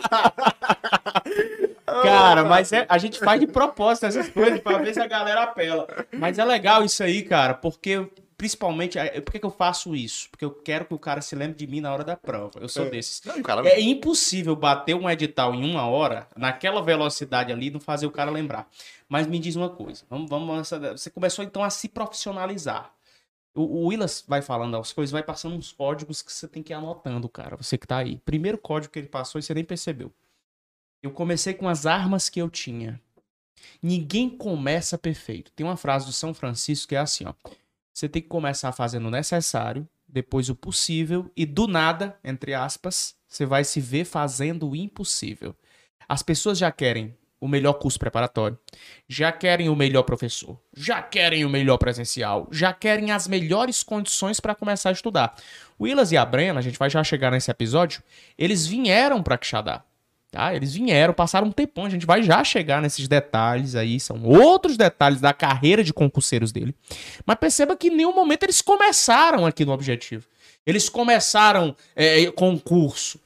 Cara, mas é, a gente faz de propósito essas coisas pra ver se a galera apela. Mas é legal isso aí, cara, porque principalmente, por que, que eu faço isso? Porque eu quero que o cara se lembre de mim na hora da prova. Eu sou é. desses. Não, cara... É impossível bater um edital em uma hora, naquela velocidade ali, não fazer o cara lembrar. Mas me diz uma coisa, vamos, vamos você começou então a se profissionalizar. O, o Willas vai falando as coisas, vai passando uns códigos que você tem que ir anotando, cara, você que tá aí. Primeiro código que ele passou e você nem percebeu. Eu comecei com as armas que eu tinha. Ninguém começa perfeito. Tem uma frase do São Francisco que é assim, ó. Você tem que começar fazendo o necessário, depois o possível e do nada, entre aspas, você vai se ver fazendo o impossível. As pessoas já querem o melhor curso preparatório, já querem o melhor professor, já querem o melhor presencial, já querem as melhores condições para começar a estudar. O Willas e a Brena, a gente vai já chegar nesse episódio, eles vieram para Quixadá. Tá? Eles vieram, passaram um tempão, a gente vai já chegar nesses detalhes aí, são outros detalhes da carreira de concurseiros dele. Mas perceba que em nenhum momento eles começaram aqui no objetivo. Eles começaram é, com o curso.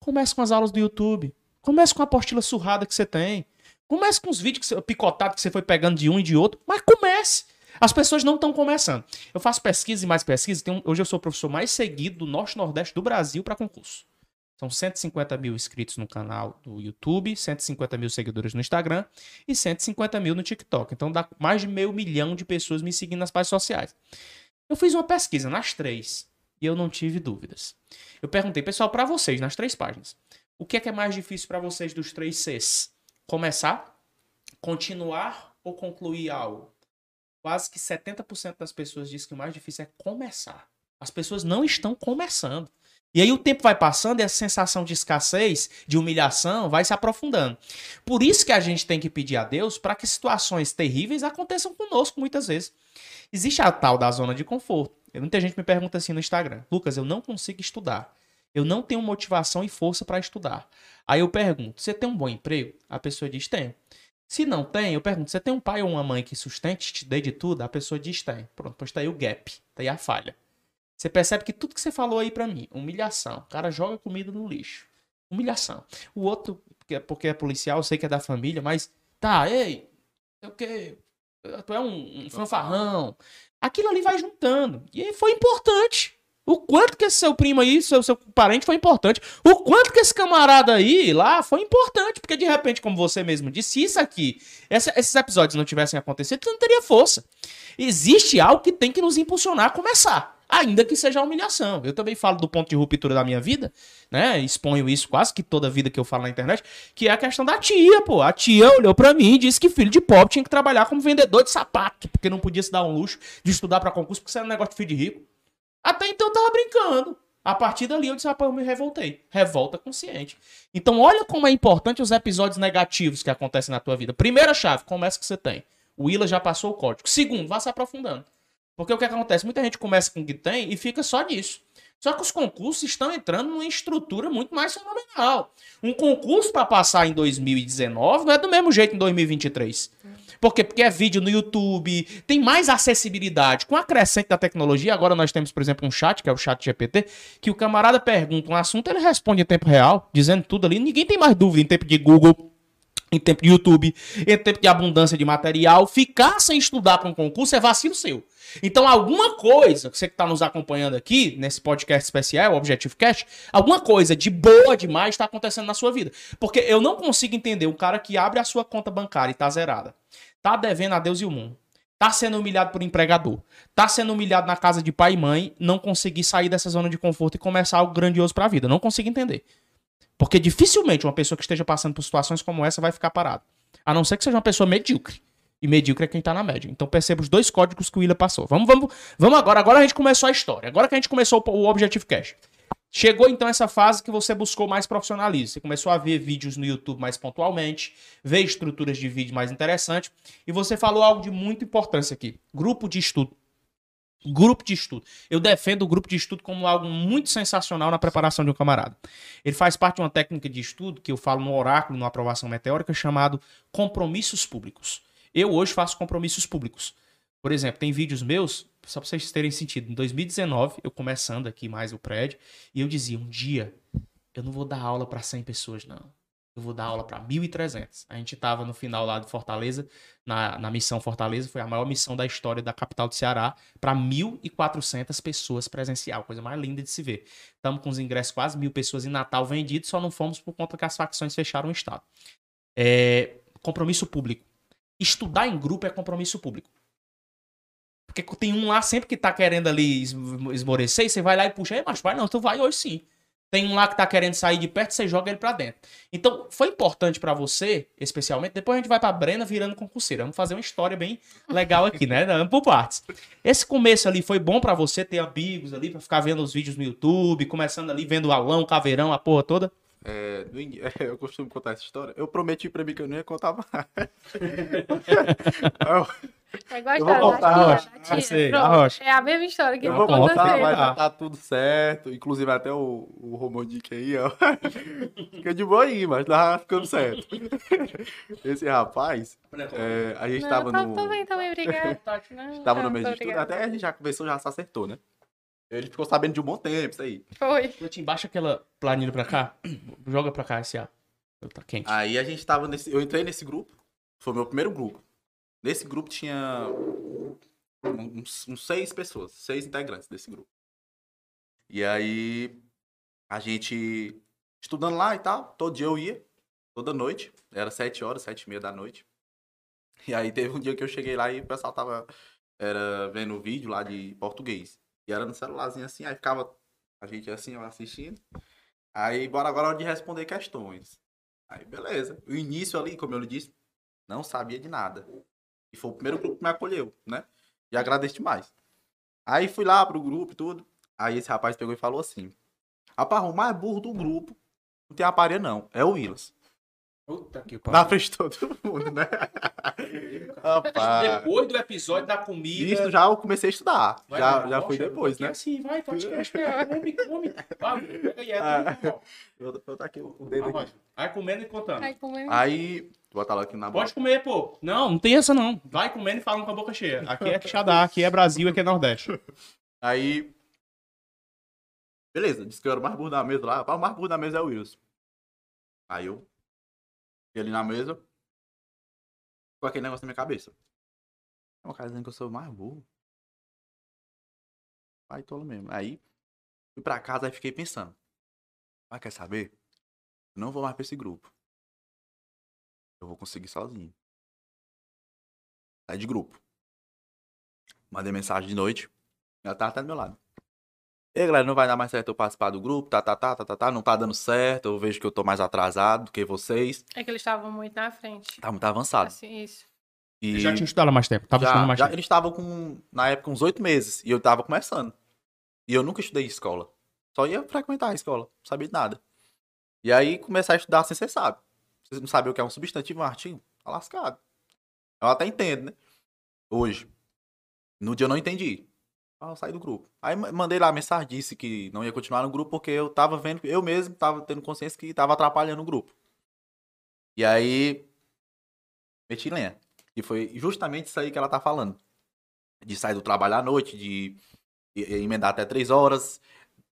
Comece com as aulas do YouTube. Comece com a apostila surrada que você tem. Comece com os vídeos que você, picotados que você foi pegando de um e de outro. Mas comece. As pessoas não estão começando. Eu faço pesquisa e mais pesquisa. um- hoje eu sou o professor mais seguido do Norte Nordeste do Brasil para concurso. São 150 mil inscritos no canal do YouTube, 150 mil seguidores no Instagram e 150 mil no TikTok. Então dá mais de meio milhão de pessoas me seguindo nas páginas sociais. Eu fiz uma pesquisa nas três e eu não tive dúvidas. Eu perguntei, pessoal, para vocês, nas três páginas, o que é que é mais difícil para vocês dos três Cs? Começar, continuar ou concluir algo? Quase que 70% das pessoas dizem que o mais difícil é começar. As pessoas não estão começando. E aí o tempo vai passando e a sensação de escassez, de humilhação, vai se aprofundando. Por isso que a gente tem que pedir a Deus para que situações terríveis aconteçam conosco muitas vezes. Existe a tal da zona de conforto. Muita gente me pergunta assim no Instagram: Lucas, eu não consigo estudar. Eu não tenho motivação e força para estudar. Aí eu pergunto: você tem um bom emprego? A pessoa diz: tenho. Se não tem, eu pergunto: você tem um pai ou uma mãe que sustente, te dê de tudo? A pessoa diz: tem. Pronto, pois tá aí o gap, tá aí a falha. Você percebe que tudo que você falou aí pra mim, humilhação. O cara joga comida no lixo. Humilhação. O outro, porque é, porque é policial, eu sei que é da família, mas tá, ei, sei o quê? Tu é um, um fanfarrão. Aquilo ali vai juntando. E foi importante. O quanto que esse seu primo aí, seu, seu parente foi importante. O quanto que esse camarada aí lá foi importante. Porque de repente, como você mesmo disse, se isso aqui, essa- esses episódios não tivessem acontecido, tu não teria força. Existe algo que tem que nos impulsionar a começar. Ainda que seja a humilhação. Eu também falo do ponto de ruptura da minha vida, né? Exponho isso quase que toda vida que eu falo na internet, que é a questão da tia, pô. A tia olhou pra mim e disse que filho de pobre tinha que trabalhar como vendedor de sapato, porque não podia se dar um luxo de estudar pra concurso, porque isso era um negócio de filho de rico. Até então eu tava brincando. A partir dali eu disse, rapaz, eu me revoltei. Revolta consciente. Então olha como é importante os episódios negativos que acontecem na tua vida. Primeira chave, começa que você tem. O Willa já passou o código. Segundo, vá se aprofundando. Porque o que acontece? Muita gente começa com o que tem e fica só nisso. Só que os concursos estão entrando numa estrutura muito mais fenomenal. Um concurso para passar em 2019 não é do mesmo jeito em 2023. Por quê? Porque é vídeo no YouTube, tem mais acessibilidade. Com a crescente da tecnologia, agora nós temos, por exemplo, um chat, que é o chat GPT, que o camarada pergunta um assunto, ele responde em tempo real, dizendo tudo ali. Ninguém tem mais dúvida em tempo de Google, em tempo de YouTube, em tempo de abundância de material. Ficar sem estudar para um concurso é vacilo seu. Então, alguma coisa, você que está nos acompanhando aqui, nesse podcast especial, Objetivo Cast, alguma coisa de boa demais está acontecendo na sua vida. Porque eu não consigo entender um cara que abre a sua conta bancária e tá zerada. Tá devendo a Deus e o mundo. Tá sendo humilhado por empregador. Tá sendo humilhado na casa de pai e mãe, não conseguir sair dessa zona de conforto e começar algo grandioso pra vida. Não consigo entender. Porque dificilmente uma pessoa que esteja passando por situações como essa vai ficar parada. A não ser que seja uma pessoa medíocre. E medíocre é quem tá na média. Então perceba os dois códigos que o Willa passou. Vamos, vamos, vamos agora. Agora a gente começou a história. Agora que a gente começou o Objective Cash. Chegou então essa fase que você buscou mais profissionalismo. Você começou a ver vídeos no YouTube mais pontualmente, ver estruturas de vídeo mais interessantes. E você falou algo de muita importância aqui: grupo de estudo. Grupo de estudo. Eu defendo o grupo de estudo como algo muito sensacional na preparação de um camarada. Ele faz parte de uma técnica de estudo que eu falo no oráculo, numa aprovação meteórica, chamado compromissos públicos. Eu hoje faço compromissos públicos. Por exemplo, tem vídeos meus, só para vocês terem sentido, em 2019, eu começando aqui mais o prédio, e eu dizia, um dia, eu não vou dar aula para 100 pessoas, não. Eu vou dar aula para 1.300. A gente estava no final lá de Fortaleza, na, na missão Fortaleza, foi a maior missão da história da capital do Ceará, para 1.400 pessoas presencial, coisa mais linda de se ver. Estamos com os ingressos quase mil pessoas em Natal vendidos, só não fomos por conta que as facções fecharam o Estado. É, compromisso público. Estudar em grupo é compromisso público. Porque tem um lá sempre que tá querendo ali es- esmorecer, e você vai lá e puxa, mas vai não, tu vai hoje sim. Tem um lá que tá querendo sair de perto, você joga ele pra dentro. Então, foi importante pra você, especialmente, depois a gente vai pra Brena virando concurseira. Vamos fazer uma história bem legal aqui, né? Vamos por partes. Esse começo ali foi bom pra você ter amigos ali, pra ficar vendo os vídeos no YouTube, começando ali, vendo o aulão, caveirão, a porra toda. É, in- eu costumo contar essa história. Eu prometi pra mim que eu não ia contar mais. eu, É igual a Eu vou contar, da tia, Rocha. da tia. sei, Pronto, a Rocha. É a mesma história que eu eu vou contar, vai tá. tá tudo certo. Inclusive até o, o Romodic aí, ó. Fica de boa aí, mas tá ficando certo. Esse rapaz, é, a gente Não, tava tô, no. tô bem, tô bem, obrigada. Não, Tava no mês de estudo, obrigada. até a gente já conversou, já se acertou, né? Ele ficou sabendo de um bom tempo, isso aí. Foi. Cleitinho, baixa aquela planilha pra cá, joga pra cá esse ar. Tá quente. Aí a gente tava nesse. Eu entrei nesse grupo. Foi o meu primeiro grupo. Nesse grupo tinha uns, uns seis pessoas, seis integrantes desse grupo. E aí, a gente estudando lá e tal, todo dia eu ia, toda noite, era sete horas, sete e meia da noite. E aí teve um dia que eu cheguei lá e o pessoal tava era, vendo o vídeo lá de português. E era no celularzinho assim, aí ficava a gente assim, ó, assistindo. Aí, bora agora hora de responder questões. Aí, beleza. O início ali, como eu lhe disse, não sabia de nada. E foi o primeiro grupo que me acolheu, né? E agradeço demais. Aí fui lá pro grupo e tudo. Aí esse rapaz pegou e falou assim: Rapaz, o mais burro do grupo não tem aparelho, não. É o Willis. Puta que Na frente de todo mundo, né? Rapaz. Depois do episódio da comida. Isso já eu comecei a estudar. Vai, já vai, já vai, foi vai, depois, né? Assim, vai, podcast, é, come, come. Vai, pega aí, é Ah. Eu vou botar aqui o Vai, dedo vai. aqui. Vai comendo e contando. Ai, como é- Aí, vou botar ela aqui na boca. Pode comer, pô. Não, não tem essa não. Vai comendo e falando com a boca cheia. Aqui é Quixadá, aqui é Brasil, aqui é Nordeste. Aí. Beleza, disse que eu era o mais burro da mesa lá. O mais burro da mesa é o Wilson. Aí eu. Ali na mesa. Com aquele negócio na minha cabeça. É uma cara dizendo que eu sou mais burro. Vai tolo mesmo. Aí. Fui pra casa e fiquei pensando. Mas quer saber? Eu não vou mais pra esse grupo. Eu vou conseguir sozinho. Sai de grupo. Mandei mensagem de noite. Ela tava até do meu lado. E aí, galera, não vai dar mais certo eu participar do grupo, tá, tá, tá, tá, tá, tá, não tá dando certo, eu vejo que eu tô mais atrasado do que vocês. É que eles estavam muito na frente. Tá muito avançado. Assim, isso. E já tinha estudado há mais tempo. Tava já- estudando mais já- tempo. eles estavam com, na época, uns oito meses, e eu tava começando. E eu nunca estudei escola. Só ia frequentar a escola, não sabia de nada. E aí, começar a estudar assim, você sabe. Você não sabe o que é um substantivo, um artigo, tá lascado. Eu até entendo, né? Hoje. No dia eu não entendi. Ah, eu saí do grupo. Aí ma- mandei lá a mensagem, disse que não ia continuar no grupo porque eu tava vendo, eu mesmo tava tendo consciência que tava atrapalhando o grupo. E aí, meti lenha. E foi justamente isso aí que ela tá falando. De sair do trabalho à noite, de emendar até três horas.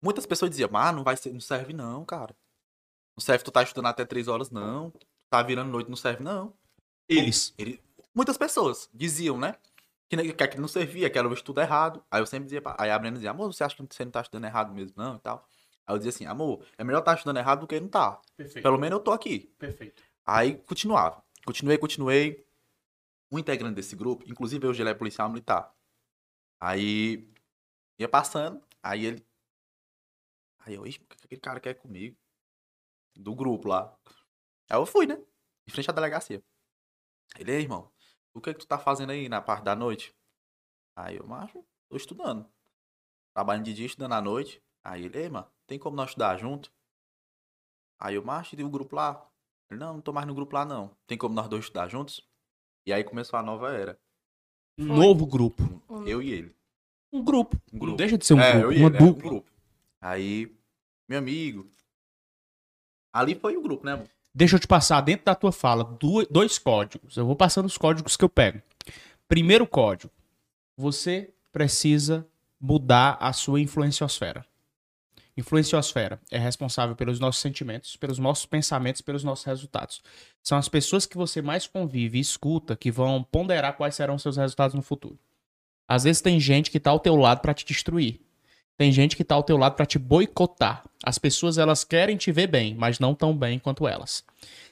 Muitas pessoas diziam, ah, não vai ser, não serve não, cara. Não serve tu tá estudando até três horas, não. Tá virando noite, não serve, não. Eles. Muitas pessoas diziam, né? Que, ne- que aquilo não servia, que era o estudo errado. Aí eu sempre dizia, pra- aí a Brenda dizia, amor, você acha que você não tá estudando errado mesmo, não? E tal. Aí eu dizia assim, amor, é melhor estar estudando errado do que não tá. Perfeito. Pelo menos eu tô aqui. Perfeito. Aí continuava. Continuei, continuei. Um integrante desse grupo, inclusive hoje ele é policial militar. Aí ia passando, aí ele. Aí eu, o que aquele cara quer comigo? Do grupo lá. Aí eu fui, né? Em frente à delegacia. Ele, irmão, o que, que tu tá fazendo aí na parte da noite? Aí eu, macho, tô estudando. Trabalhando de dia, estudando à noite. Aí ele, ei, mano, tem como nós estudar junto? Aí eu, macho, e o grupo lá? Ele, não, não tô mais no grupo lá, não. Tem como nós dois estudar juntos? E aí começou a nova era. Um novo grupo. Eu e ele. Um grupo. Um Não grupo. deixa de ser um é, grupo. eu e Uma ele, é, um dupla. grupo. Aí, meu amigo. Ali foi o grupo, né? amor? Deixa eu te passar dentro da tua fala dois códigos. Eu vou passando os códigos que eu pego. Primeiro código. Você precisa mudar a sua influenciosfera. Influenciosfera é responsável pelos nossos sentimentos, pelos nossos pensamentos, pelos nossos resultados. São as pessoas que você mais convive e escuta que vão ponderar quais serão seus resultados no futuro. Às vezes tem gente que tá ao teu lado para te destruir. Tem gente que tá ao teu lado para te boicotar. As pessoas elas querem te ver bem, mas não tão bem quanto elas.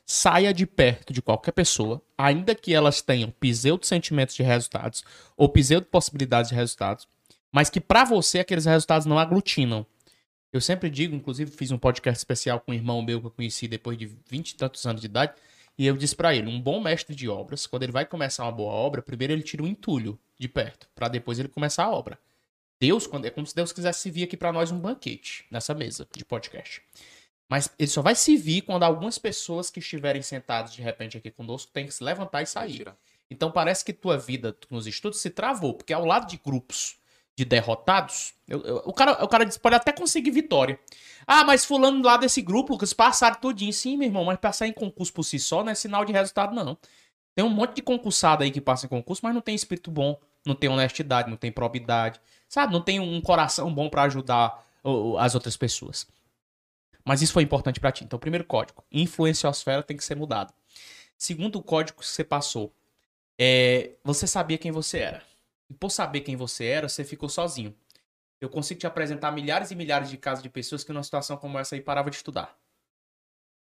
Saia de perto de qualquer pessoa, ainda que elas tenham pseudo sentimentos de resultados ou pseudo possibilidades de resultados, mas que para você aqueles resultados não aglutinam. Eu sempre digo, inclusive fiz um podcast especial com um irmão meu que eu conheci depois de 20 e tantos anos de idade, e eu disse para ele, um bom mestre de obras, quando ele vai começar uma boa obra, primeiro ele tira um entulho de perto, para depois ele começar a obra. Deus, quando é como se Deus quisesse servir aqui para nós um banquete nessa mesa de podcast. Mas ele só vai servir quando algumas pessoas que estiverem sentadas de repente aqui conosco têm que se levantar e sair. Então parece que tua vida nos estudos se travou, porque ao lado de grupos de derrotados, eu- eu- o, cara, o cara pode até conseguir vitória. Ah, mas fulano lá desse grupo, Lucas, passaram tudinho. Sim, meu irmão, mas passar em concurso por si só não é sinal de resultado, não. Tem um monte de concursado aí que passa em concurso, mas não tem espírito bom, não tem honestidade, não tem probidade, sabe? Não tem um coração bom pra ajudar as outras pessoas. Mas isso foi importante pra ti. Então, primeiro código, influenciosfera tem que ser mudado. Segundo código que você passou, é, você sabia quem você era. E por saber quem você era, você ficou sozinho. Eu consigo te apresentar milhares e milhares de casos de pessoas que numa situação como essa aí parava de estudar.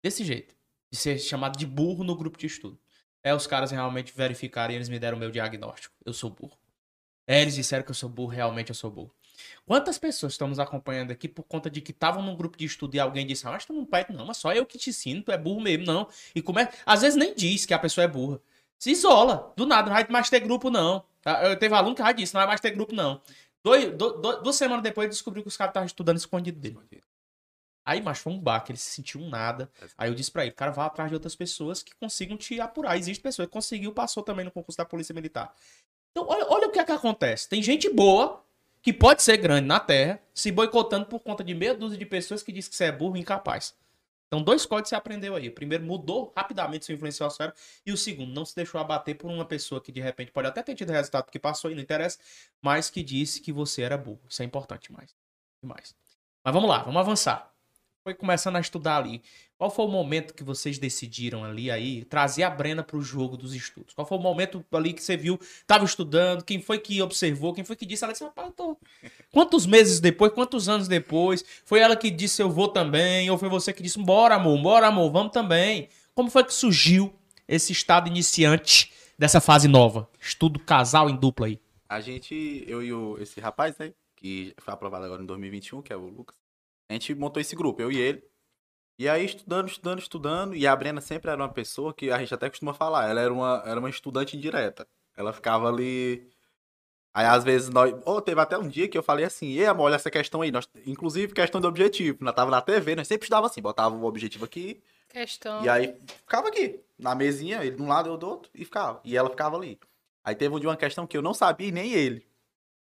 Desse jeito. De ser chamado de burro no grupo de estudo. É os caras realmente verificarem e eles me deram o meu diagnóstico. Eu sou burro. É, eles disseram que eu sou burro, realmente eu sou burro. Quantas pessoas estamos acompanhando aqui por conta de que estavam num grupo de estudo e alguém disse, ah, mas tu não pede não, mas só eu que te ensino, tu é burro mesmo, não. E como é... Às vezes nem diz que a pessoa é burra. Se isola, do nada, não vai mais ter grupo não. Tá? Eu teve aluno que já disse, não vai mais ter grupo não. Dois, do, do, duas semanas depois ele descobriu que os caras estavam estudando escondido dele. Aí, mas foi um baque, ele se sentiu um nada. Aí eu disse pra ele, cara, vá atrás de outras pessoas que consigam te apurar. Existe pessoa que conseguiu, passou também no concurso da Polícia Militar. Então, olha, olha o que é que acontece. Tem gente boa, que pode ser grande na Terra, se boicotando por conta de meia dúzia de pessoas que diz que você é burro e incapaz. Então, dois códigos você aprendeu aí. O primeiro, mudou rapidamente seu influencial cérebro. E o segundo, não se deixou abater por uma pessoa que de repente pode até ter tido resultado que passou e não interessa, mas que disse que você era burro. Isso é importante demais. demais. Mas vamos lá, vamos avançar foi começando a estudar ali. Qual foi o momento que vocês decidiram ali aí trazer a Brena para o jogo dos estudos? Qual foi o momento ali que você viu, estava estudando, quem foi que observou, quem foi que disse? Ela disse, rapaz, eu tô... Quantos meses depois, quantos anos depois? Foi ela que disse, eu vou também? Ou foi você que disse, bora amor, bora amor, vamos também? Como foi que surgiu esse estado iniciante dessa fase nova? Estudo casal em dupla aí. A gente, eu e o, esse rapaz, né, que foi aprovado agora em 2021, que é o Lucas, a gente montou esse grupo, eu e ele. E aí, estudando, estudando, estudando. E a Brena sempre era uma pessoa que a gente até costuma falar. Ela era uma, era uma estudante indireta. Ela ficava ali. Aí, às vezes, nós. Ou oh, teve até um dia que eu falei assim: Ei, amor, olha essa questão aí. Nós... Inclusive, questão de objetivo. Nós tava na TV, nós sempre estudava assim: botava o objetivo aqui. Questão. E aí, ficava aqui, na mesinha, ele de um lado, eu do outro, e ficava. E ela ficava ali. Aí teve um dia uma questão que eu não sabia, nem ele.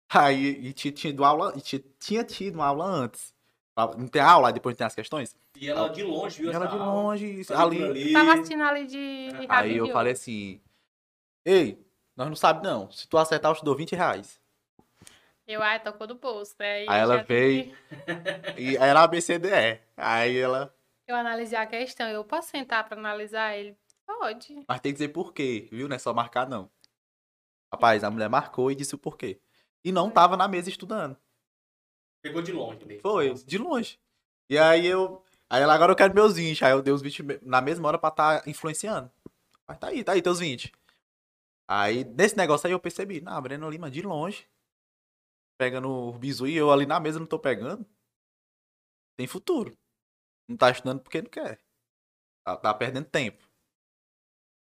Aí, e tinha tido aula, e tinha, tinha tido uma aula antes. Não tem aula, depois tem as questões. E ela de longe, viu? Ela de longe, ali. ali. Tava assistindo ali de. Aí eu falei assim: Ei, nós não sabemos não. Se tu acertar, eu te dou 20 reais. Eu, ai, tocou do bolso, né? Aí, aí ela veio. e aí ela ABCDE. Aí ela. Eu analisei a questão. Eu posso sentar pra analisar ele? Pode. Mas tem que dizer por quê, viu? Não é só marcar, não. Rapaz, a mulher marcou e disse o porquê. E não tava na mesa estudando. Pegou de longe. Mesmo. Foi, de longe. E aí eu. Aí ela, agora eu quero meus 20. Aí eu dei os 20 na mesma hora pra estar tá influenciando. Mas tá aí, tá aí teus 20. Aí, nesse negócio aí eu percebi, na Breno Lima de longe, pegando o bisu e eu ali na mesa não tô pegando. Tem futuro. Não tá estudando porque não quer. Tá, tá perdendo tempo.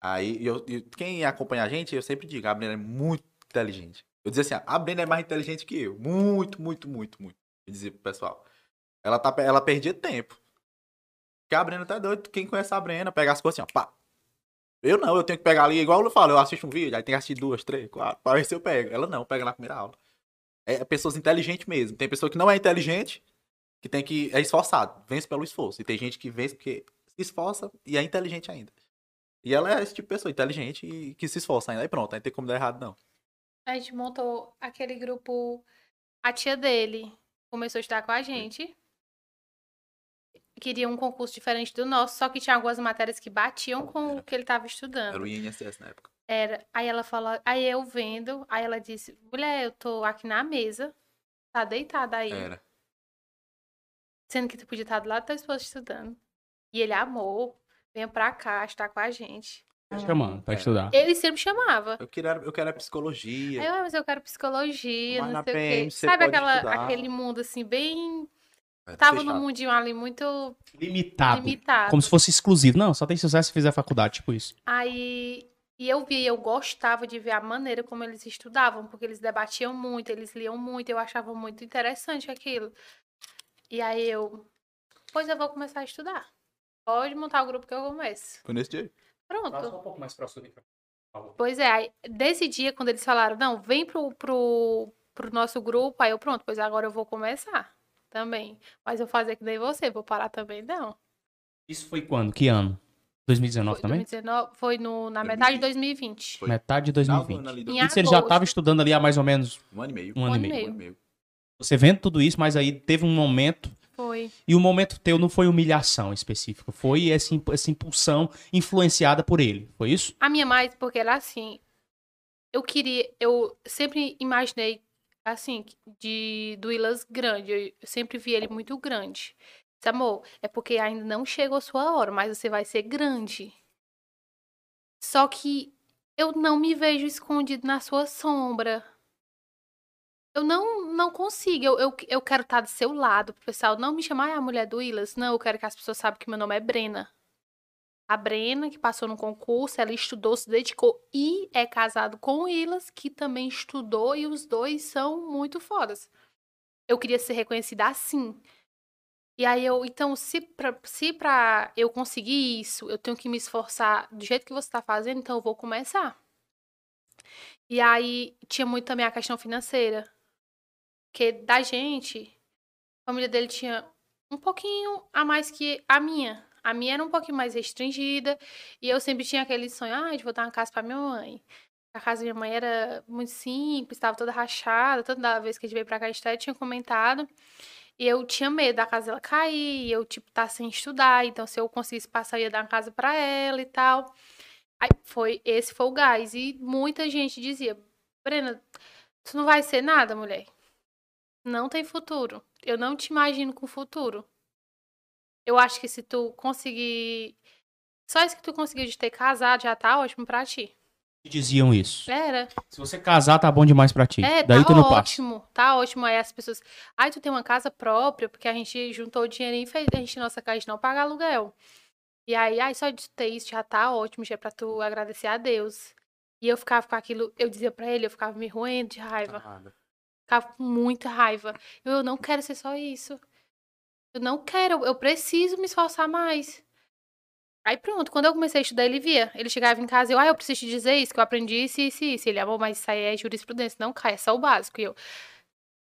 Aí, eu, eu, quem acompanha a gente, eu sempre digo, a Breno é muito inteligente. Eu dizia assim, a Brenda é mais inteligente que eu. Muito, muito, muito, muito. Dizia pro pessoal. Ela, tá, ela perdia tempo. Porque a Brenda tá doido. Quem conhece a Brenda, pega as coisas assim, ó, pá. Eu não, eu tenho que pegar ali, igual eu falo, eu assisto um vídeo, aí tem que assistir duas, três, quatro, pra ver se eu pego. Ela não, pega na primeira aula. É pessoas inteligentes mesmo. Tem pessoa que não é inteligente, que tem que. É esforçado, vence pelo esforço. E tem gente que vence porque se esforça e é inteligente ainda. E ela é esse tipo de pessoa, inteligente e que se esforça ainda. Aí pronto, aí não tem como dar errado, não. A gente montou aquele grupo. A tia dele começou a estudar com a gente. Queria um concurso diferente do nosso, só que tinha algumas matérias que batiam com o que ele estava estudando. Era o INSS na época. Era. Aí ela falou, aí eu vendo, aí ela disse, mulher, eu tô aqui na mesa, tá deitada aí. Era. Sendo que tu podia estar do lado da tua esposa estudando. E ele amou, venha pra cá, estar com a gente. Chamando pra é. estudar. Ele sempre chamava. Eu quero, eu quero a psicologia. Aí, ah, mas eu quero psicologia, Mas não na sei PM o quê. Sabe aquela, estudar. aquele mundo assim, bem. É, Tava fechado. num mundinho ali muito Limitado. limitado. Como se fosse exclusivo. Não, só tem sucesso se fizer faculdade, tipo isso. Aí. E eu vi, eu gostava de ver a maneira como eles estudavam, porque eles debatiam muito, eles liam muito, eu achava muito interessante aquilo. E aí eu. Pois eu vou começar a estudar. Pode montar o grupo que eu começo. Foi nesse dia. Pronto. um pouco mais próximo do Pois é, aí, desse dia, quando eles falaram, não, vem pro, pro, pro nosso grupo, aí eu, pronto, pois agora eu vou começar também. Mas eu vou fazer que nem você, vou parar também, não. Isso foi quando? Que ano? 2019 Foi, também? 2019, foi no, na metade de 2020. Foi. Metade de Final do 2020. ano ali do- Em Isso ele já estava estudando ali há mais ou menos Um ano e meio. um ano e meio. meio. Um ano e meio. Você vendo tudo isso, mas aí teve um momento. Foi. E o momento teu não foi humilhação específica. Foi essa, essa impulsão influenciada por ele. Foi isso? A minha mais, porque era assim. eu queria, eu sempre imaginei assim, de do Ilas grande. Eu, sempre vi ele muito grande. Amor, é porque ainda não chegou a sua hora, mas você vai ser grande. Só que eu não me vejo escondido na sua sombra. Eu não, não consigo. Eu, eu, eu quero estar do seu lado, pro pessoal não me chamar ah, a mulher do Willas. Não, eu quero que as pessoas saibam que meu nome é Brena. A Brena, que passou no concurso, ela estudou, se dedicou e é casado com o Willas, que também estudou, e os dois são muito fodas. Eu queria ser reconhecida assim. E aí eu, então, se pra, se pra eu conseguir isso, eu tenho que me esforçar do jeito que você tá fazendo, então eu vou começar. E aí tinha muito também a questão financeira. Porque da gente, a família dele tinha um pouquinho a mais que a minha. A minha era um pouquinho mais restringida. E eu sempre tinha aquele sonho, ah, de voltar uma casa pra minha mãe. A casa da minha mãe era muito simples, estava toda rachada. Toda vez que a gente veio pra cá, a gente tinha comentado. E eu tinha medo da casa dela cair, eu, tipo, tá sem estudar. Então, se eu conseguisse passar, eu ia dar uma casa pra ela e tal. Aí, foi, esse foi o gás. E muita gente dizia, Brena, tu não vai ser nada, mulher. Não tem futuro. Eu não te imagino com futuro. Eu acho que se tu conseguir. Só isso que tu conseguiu de ter casado já tá ótimo pra ti. Diziam isso. Era. Se você casar, tá bom demais pra ti. É, Daí tá tu não passa. ótimo. Tá ótimo. Aí as pessoas. Ai, tu tem uma casa própria, porque a gente juntou o dinheirinho e fez a gente, nossa casa, a gente não paga aluguel. E aí, ai, só de ter isso já tá ótimo, já é pra tu agradecer a Deus. E eu ficava com aquilo, eu dizia pra ele, eu ficava me roendo de raiva. Nada. Ficava com muita raiva. Eu, eu não quero ser só isso. Eu não quero, eu- preciso me esforçar mais. Aí pronto, quando eu comecei a estudar, ele via. Ele chegava em casa e eu, ah, eu preciso te dizer isso, que eu aprendi isso, isso isso. Ele, amor, mas isso aí é jurisprudência, não cai, é só o básico. E eu,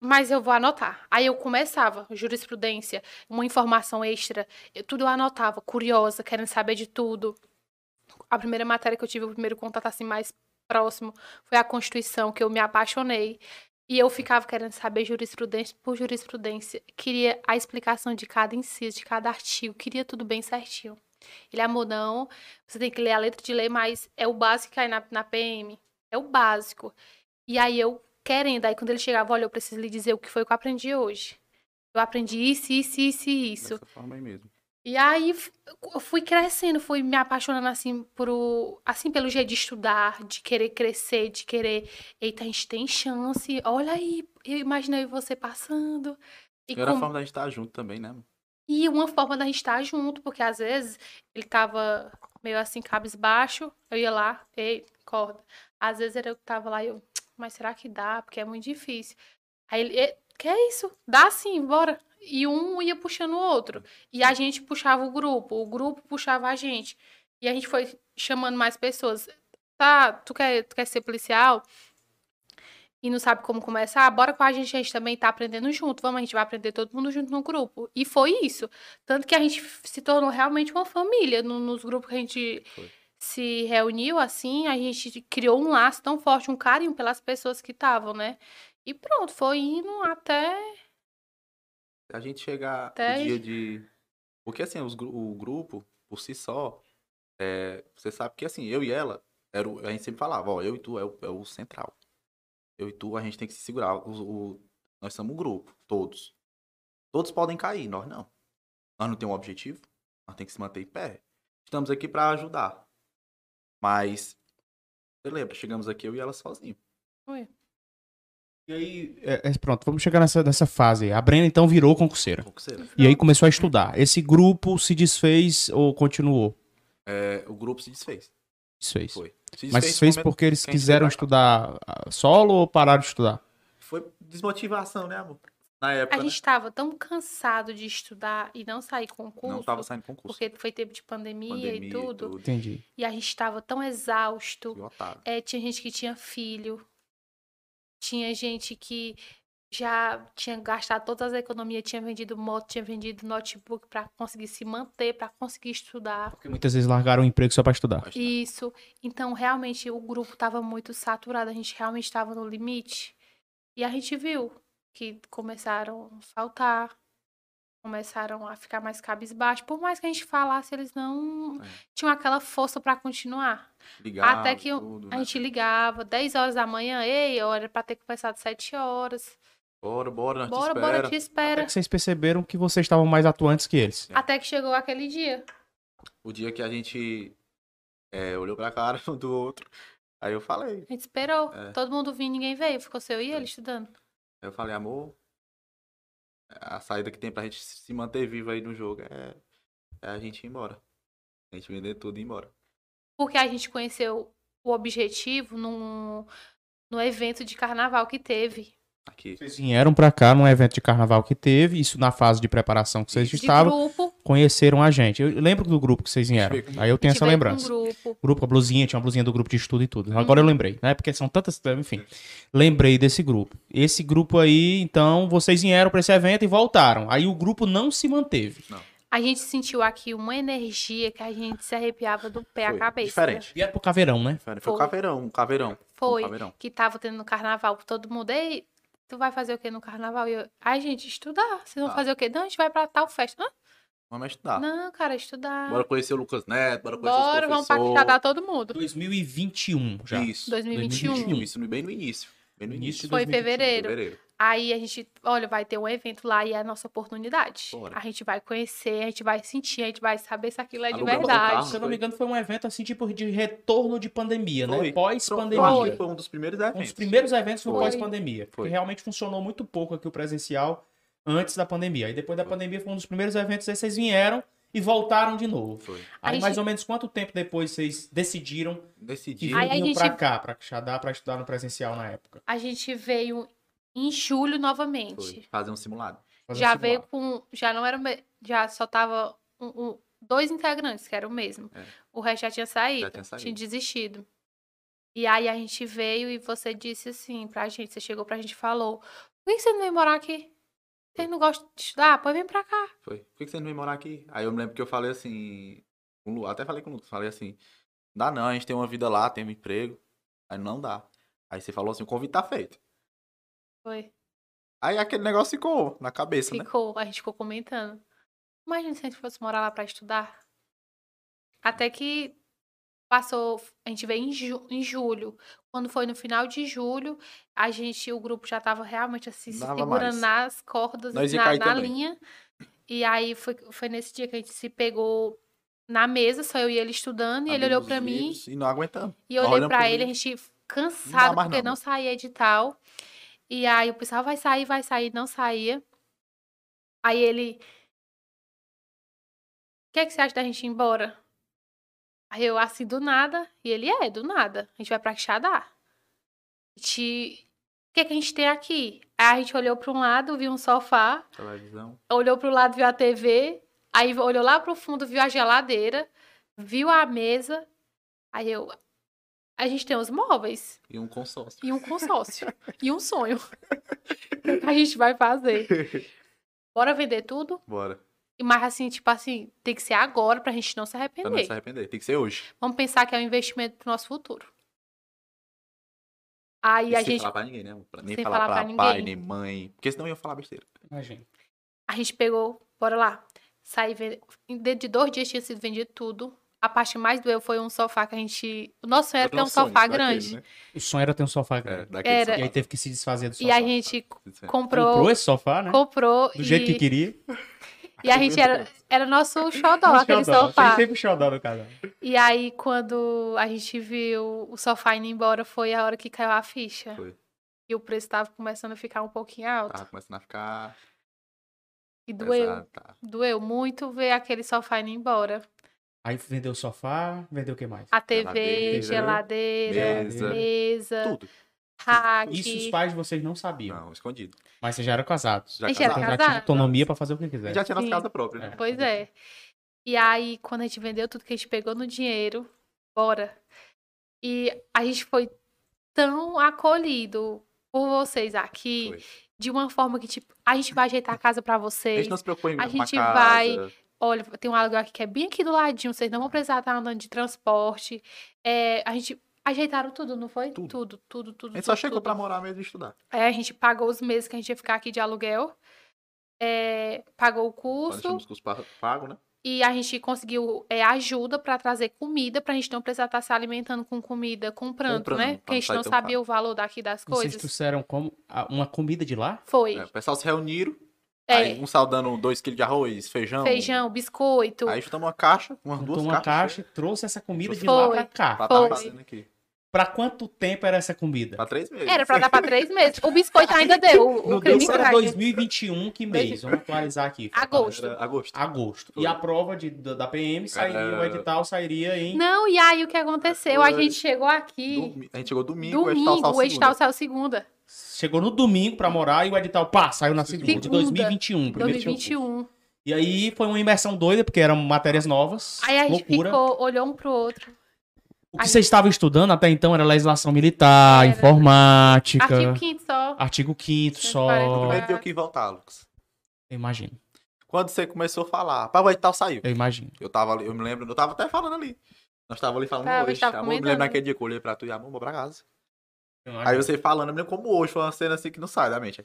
mas eu vou anotar. Aí eu começava, jurisprudência, uma informação extra, eu, tudo eu anotava, curiosa, querendo saber de tudo. A primeira matéria que eu tive, o primeiro contato assim mais próximo, foi a Constituição, que eu me apaixonei. E eu ficava querendo saber jurisprudência por jurisprudência. Queria a explicação de cada inciso, de cada artigo. Queria tudo bem certinho. Ele, amor, não. Você tem que ler a letra de lei, mas é o básico que cai na, na PM. É o básico. E aí eu querendo, aí quando ele chegava, olha, eu preciso lhe dizer o que foi que eu aprendi hoje. Eu aprendi isso, isso, isso e isso. Dessa forma aí mesmo. E aí eu fui crescendo, fui me apaixonando assim por assim pelo jeito de estudar, de querer crescer, de querer, eita, a gente tem chance. Olha aí, eu imaginei você passando. E, Era a forma da gente estar junto também, né? e uma forma da gente estar junto, porque às vezes ele tava meio assim, cabisbaixo, eu ia lá, ei, corda. Às vezes era eu que tava lá e eu, mas será que dá? Porque é muito difícil. Aí ele, "E, que é isso? Dá sim, bora. E um ia puxando o outro. E a gente puxava o grupo, o grupo puxava a gente. E a gente foi chamando mais pessoas. Tá, tu quer, tu quer ser policial? E não sabe como começar? Bora com a gente, a gente também tá aprendendo junto. Vamos, a gente vai aprender todo mundo junto no grupo. E foi isso. Tanto que a gente se tornou realmente uma família. No- nos grupos que a gente Foi. se reuniu, assim, a gente criou um laço tão forte, um carinho pelas pessoas que estavam, né? E pronto, foi indo até. A gente chegar Até o dia de. Porque assim, os o grupo, por si só, é, você sabe que assim, eu e ela, era o- a gente sempre falava, ó, eu e tu é o, é o central. Eu e tu, a gente tem que se segurar. O, o- nós somos um grupo, todos. Todos podem cair, nós não. Nós não temos um objetivo, nós temos que se manter em pé. Estamos aqui pra ajudar. Mas, você lembra, chegamos aqui eu e ela sozinho. Foi. E aí, é, é, pronto, vamos chegar nessa, nessa fase. A Brena então virou concurseira. Concurseira. E aí começou a estudar. Esse grupo se desfez ou continuou? É, o grupo se desfez. Desfez. Foi. Se Mas desfez no fez momento porque eles quiseram estudar ah, solo ou pararam de estudar? Foi desmotivação, né, amor? Na época, A né? gente tava tão cansado de estudar e não sair concurso. Não tava saindo concurso. Porque foi tempo de pandemia, e tudo. Entendi. E a gente tava tão exausto. É, tinha gente que tinha filho. Tinha gente que já tinha gastado todas as economias, tinha vendido moto, tinha vendido notebook pra conseguir se manter, pra conseguir estudar. Porque muitas vezes largaram o emprego só pra estudar. Isso. Então, realmente, o grupo tava muito saturado, a gente realmente estava no limite. E a gente viu que começaram a faltar. Começaram a ficar mais cabisbaixo. Por mais que a gente falasse, eles não É. tinham aquela força pra continuar. Ligava, Até que eu- tudo, a né? gente ligava, 10 horas da manhã, ei, hora pra ter começado 7 horas. Bora, bora, nós te Bora, espera. bora, te Até espera. que vocês perceberam que vocês estavam mais atuantes que eles. Até que chegou aquele dia. O dia que a gente é, olhou pra cara um do outro, aí eu falei. A gente esperou. É. Todo mundo vinha, ninguém veio. Ficou seu e ele É. estudando. Aí eu falei, amor, a saída que tem pra gente se manter vivo aí no jogo é, é a gente ir embora. A gente vender tudo e ir embora. Porque a gente conheceu o objetivo num, no evento de carnaval que teve. Aqui. Vocês vieram pra cá num evento de carnaval que teve, isso na fase de preparação que vocês De estavam, grupo. Conheceram a gente. Eu lembro do grupo que vocês vieram. Aí eu tenho essa lembrança. Um grupo. grupo, a blusinha, tinha uma blusinha do grupo de estudo e tudo. Agora eu lembrei, né? Porque são tantas, enfim. Lembrei desse grupo. Esse grupo aí, então, vocês vieram pra esse evento e voltaram. Aí o grupo não se manteve. A gente sentiu aqui uma energia que a gente se arrepiava do pé à Foi cabeça. diferente. Vieram pro caveirão, né? Foi, Foi. um caveirão, um caveirão. Foi. Um caveirão. Que tava tendo no carnaval. Todo mundo, ei, tu vai fazer o que no carnaval? E eu, ai, gente, estudar. Vocês vão Ah. fazer o quê? Não, a gente vai pra tal festa. Hã? Vamos estudar. Não, cara, estudar. Bora conhecer o Lucas Neto, bora conhecer Bora, os vamos pra professores. cagar todo mundo. 2021 já. Isso. 2021. 2021. Isso, no- bem no início. Bem no Início de Foi 2021, fevereiro. Fevereiro. Aí a gente, olha, vai ter um evento lá e é a nossa oportunidade. Bora. A gente vai conhecer, a gente vai sentir, a gente vai saber se aquilo é de Alugamos um verdade. carro. Se eu não me engano, foi um evento assim, tipo, de retorno de pandemia, né? Foi. Acho Pós-pandemia. que foi um dos primeiros Um eventos. dos primeiros eventos no Foi. pós-pandemia. Porque Foi. realmente funcionou muito pouco aqui o presencial antes da pandemia. Aí depois da Foi. pandemia foi um dos primeiros eventos, aí vocês vieram e voltaram de novo. Foi. Aí A mais gente- ou menos quanto tempo depois vocês decidiram dia. Aí gente- pra cá, pra Xadá, pra estudar no presencial na época? A gente veio em julho Foi. novamente. Fazer um simulado. Fazer Já um veio simulado. com. Já não era. Já só tava um- um- dois integrantes, que era o mesmo. É. O resto já tinha saído. Já tinha saído. Tinha desistido. E aí a gente veio e você disse assim pra gente, você chegou pra gente e falou: por que você não vem morar aqui? Vocês não gostam de estudar? Pode vir pra cá. Foi. Por que que você não vem morar aqui? Aí eu me lembro que eu falei assim. Até falei com o Lucas. Falei assim. Dá não, a gente tem uma vida lá, tem um emprego. Aí não dá. Aí você falou assim: o convite tá feito. Foi. Aí aquele negócio ficou na cabeça, né? Ficou, a gente ficou comentando. Imagina se a gente fosse morar lá pra estudar. Até que passou, a gente veio em, ju- em julho. Quando foi no final de julho, a gente, o grupo já tava realmente assim, se Dava segurando mais. nas cordas, Nós ia na, cair na também. linha. E aí foi, foi nesse dia que a gente se pegou na mesa, só eu e ele estudando, e ele olhou pra os mim. livros E não aguentamos. E eu olhei olhamos pra pros ele, a gente cansado, mais porque não. não saía edital. E aí o pessoal vai sair, vai sair, não saía. Aí ele. O que, é que você acha da gente ir embora? Aí eu, assim, do nada. E ele, é, do nada. A gente vai pra Quixadá. A gente... O que, é que a gente tem aqui? Aí a gente olhou pra um lado, viu um sofá. Televisão. Olhou pro lado, viu a TV. Aí olhou lá pro fundo, viu a geladeira. Viu a mesa. Aí eu. A gente tem os móveis E um consórcio. e um consórcio. e um sonho. O que a gente vai fazer? Bora vender tudo? Bora. E Mas assim, tipo assim, tem que ser agora pra gente não se Pra não arrepender. se arrepender. Tem que ser hoje. Vamos pensar que é um investimento pro nosso futuro. Aí E a sem gente, falar pra ninguém, né? Pra- Nem Sem falar, falar pra pra pai, nem mãe. Porque senão eu ia falar besteira. Imagina. a gente pegou, bora lá. Saí, vende- dentro de dois dias tinha sido vendido tudo. A parte mais doeu foi um sofá que a gente. O nosso sonho era ter um sonho sofá daquele, grande. né? O sonho era ter um sofá É, grande. daquele Era. E aí sofá. teve que se desfazer do sofá. E a gente é. comprou. Comprou esse sofá, né? Comprou. Do jeito e, que queria. E a gente era, era nosso xodó, aquele Xodó. sofá. Tem sempre xodó no canal. E aí, quando a gente viu o sofá indo embora, foi a hora que caiu a ficha. Foi. E o preço tava começando a ficar um pouquinho alto. Tava começando a ficar E doeu. tá. Doeu muito ver aquele sofá indo embora. Aí vendeu o sofá, vendeu o que mais? A TV, Geladeira, geladeira, mesa, mesa, Tudo. Rack. Isso os pais de vocês não sabiam. Não, escondido. Mas vocês já eram casados. Já A era Então casado. já tinha autonomia pra fazer o que A quiser. já tinha nossa Sim. casa própria, né? Pois é. E aí, quando a gente vendeu tudo que a gente pegou no dinheiro, bora. E a gente foi tão acolhido por vocês aqui, Foi. de uma forma que, tipo, a gente vai ajeitar a casa pra A vocês. gente não se preocupou em A gente casa. vai- Olha, tem um aluguel aqui que é bem aqui do ladinho, vocês não vão precisar estar andando de transporte. É, a gente ajeitaram tudo, não foi? Tudo. Tudo, tudo, tudo. A gente só tudo, chegou tudo. pra morar mesmo e estudar. É, a gente pagou os meses que a gente ia ficar aqui de aluguel. é, pagou o Nós curso tínhamos curso pa- pago, né? e a gente conseguiu é, ajuda pra trazer comida pra gente não precisar estar se alimentando com comida comprando, Comprando, né? Porque a gente não sabia o valor daqui das Vocês coisas. trouxeram como a- uma comida de lá? Foi. É, o pessoal se reuniram, É, aí um saudando 2kg de arroz, feijão. feijão, biscoito. Aí juntamos uma caixa, umas duas uma caixas. caixa, trouxe essa comida de Foi. lá pra cá. Pra Foi. tá aqui. Pra quanto tempo era essa comida? Pra três meses. Era pra dar pra três meses. O biscoito ainda deu. O, No o creme deu era cracker. 2021, que mês? Vamos atualizar aqui. Agosto. Era agosto. Agosto. E a prova de, da da PM sairia, Era- o edital sairia em. Não, e aí o que aconteceu? A Foi. gente chegou aqui. Domi- A gente chegou domingo, o edital Domingo, saiu o edital segunda. saiu segunda. Chegou no domingo pra morar e o edital, pá, saiu na segunda, de Segunda. 2021. Primeiro dia. 2021. E aí foi uma imersão doida, porque eram matérias novas. Aí a gente loucura. ficou, olhou um pro outro. O que vocês estavam estudando até então era legislação militar, Era. informática. Artigo 5 só. Artigo 5 só. 140. Primeiro deu que voltar, Lucas. Eu imagino. Quando você começou a falar, pá, o edital saiu. Eu imagino. Eu tava ali, eu me lembro, eu tava até falando ali. Nós tava ali falando gente hoje. tava amor, eu me lembro naquele dia que eu olhei pra tu e amor, vou pra casa. Eu Aí você falando, eu me lembro como hoje, foi uma cena assim que não sai da mente.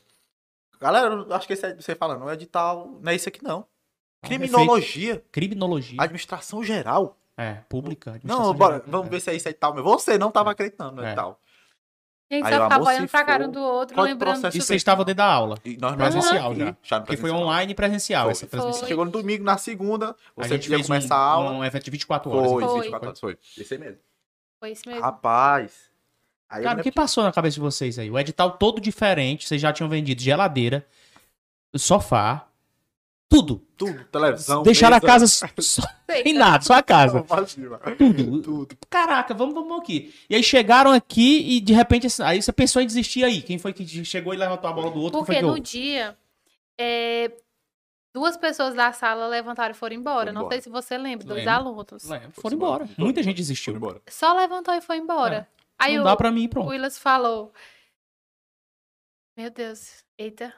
Galera, eu acho que esse é, você falando, o edital não é isso aqui não. Criminologia, Criminologia. administração geral. É, pública. Não, bora, vamos ver se é isso edital mesmo. Você não tava acreditando no É. edital. A gente Aí só ficava olhando pra cara um do outro, é lembrando E tudo. vocês estavam dentro da aula. E nós Presencial aqui, já. Porque foi online e presencial Foi, essa foi. transmissão. Chegou no domingo, na segunda, A você gente ia fez começar um, a aula. um evento de 24 horas. Foi, Foi. 24 horas, foi. Esse aí mesmo. Foi isso mesmo. Rapaz. Aí Cara, o que passou na cabeça de vocês aí? O edital todo diferente, vocês já tinham vendido geladeira, sofá, tudo. tudo, televisão. Deixaram a mesa. casa só, nada, só a casa. Tudo. Tudo. Caraca, vamos, vamos aqui. E aí chegaram aqui e de repente, assim, aí você pensou em desistir aí. Quem foi que chegou e levantou a bola do outro? Porque no dia, é, duas pessoas da sala levantaram e foram embora. Não embora. sei se você lembra, dois Lembro. alunos. Lembro, Foram embora. embora. Foi Muita gente desistiu. Foi embora. Só levantou e foi embora. Aí Não o, dá pra mim, o pronto. Willis falou: Meu Deus, eita.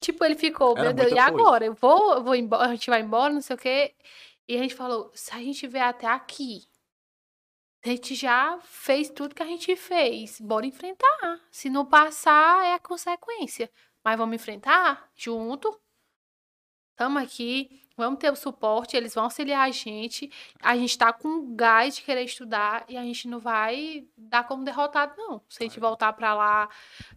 Tipo, ele ficou, Era meu Deus, e coisa. agora? Eu vou, eu vou embora, a gente vai embora, não sei o quê. E a gente falou: se a gente vier até aqui, a gente já fez tudo que a gente fez. Bora enfrentar. Se não passar, é a consequência. Mas vamos enfrentar junto. Tamo aqui. Vamos ter o suporte, eles vão auxiliar a gente. A gente tá com gás de querer estudar e a gente não vai dar como derrotado, não. Se a gente voltar pra lá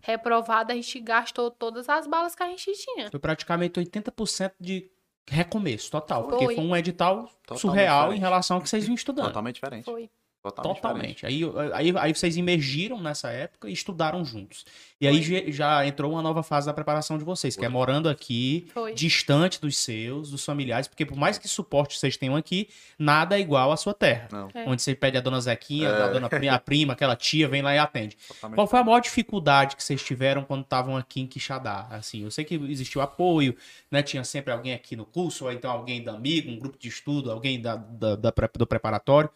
reprovado, a gente gastou todas as balas que a gente tinha. Foi praticamente 80% de recomeço total. Foi. Porque foi um edital Totalmente surreal em diferente. relação ao que vocês vinham estudando. Totalmente diferente. Foi. Totalmente, Totalmente. Aí, aí, aí vocês emergiram nessa época e estudaram juntos. E aí já, entrou uma nova fase da preparação de vocês, que é Foi. morando aqui, Foi. distante dos seus, dos familiares, porque por mais que suporte vocês tenham aqui, nada é igual à sua terra. Não, É. Onde você pede a dona Zequinha, É. a dona a prima, aquela tia, vem lá e atende. totalmente Qual foi a maior dificuldade que vocês tiveram quando estavam aqui em Quixadá? Assim, eu sei que existiu apoio, né? Tinha sempre alguém aqui no curso, ou então alguém da amigo, um grupo de estudo, alguém da, da- da do preparatório,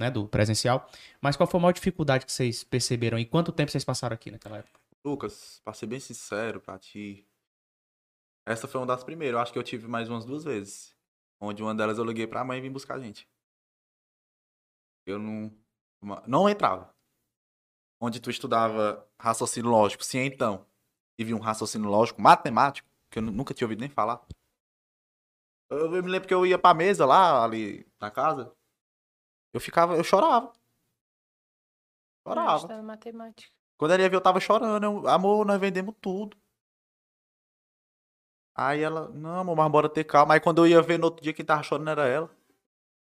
né? Do presencial. Mas qual foi a maior dificuldade que vocês perceberam? E quanto tempo vocês passaram aqui naquela época? Lucas, pra ser bem sincero pra ti, essa foi uma das primeiras. Eu acho que eu tive mais umas duas vezes. Onde uma delas eu liguei pra mãe e vim buscar a gente. Eu não. Não entrava. Onde tu estudava raciocínio lógico, sim então, e vi um raciocínio lógico matemático, que eu nu- nunca tinha ouvido nem falar. Eu, eu me lembro que eu ia pra mesa lá, ali na casa. Eu ficava, eu chorava. Chorava. Estudando matemática. Quando ela ia ver, eu tava chorando. Eu, amor, nós vendemos tudo. Aí ela, não, amor, mas bora ter calma. Aí quando eu ia ver no outro dia, quem tava chorando era ela.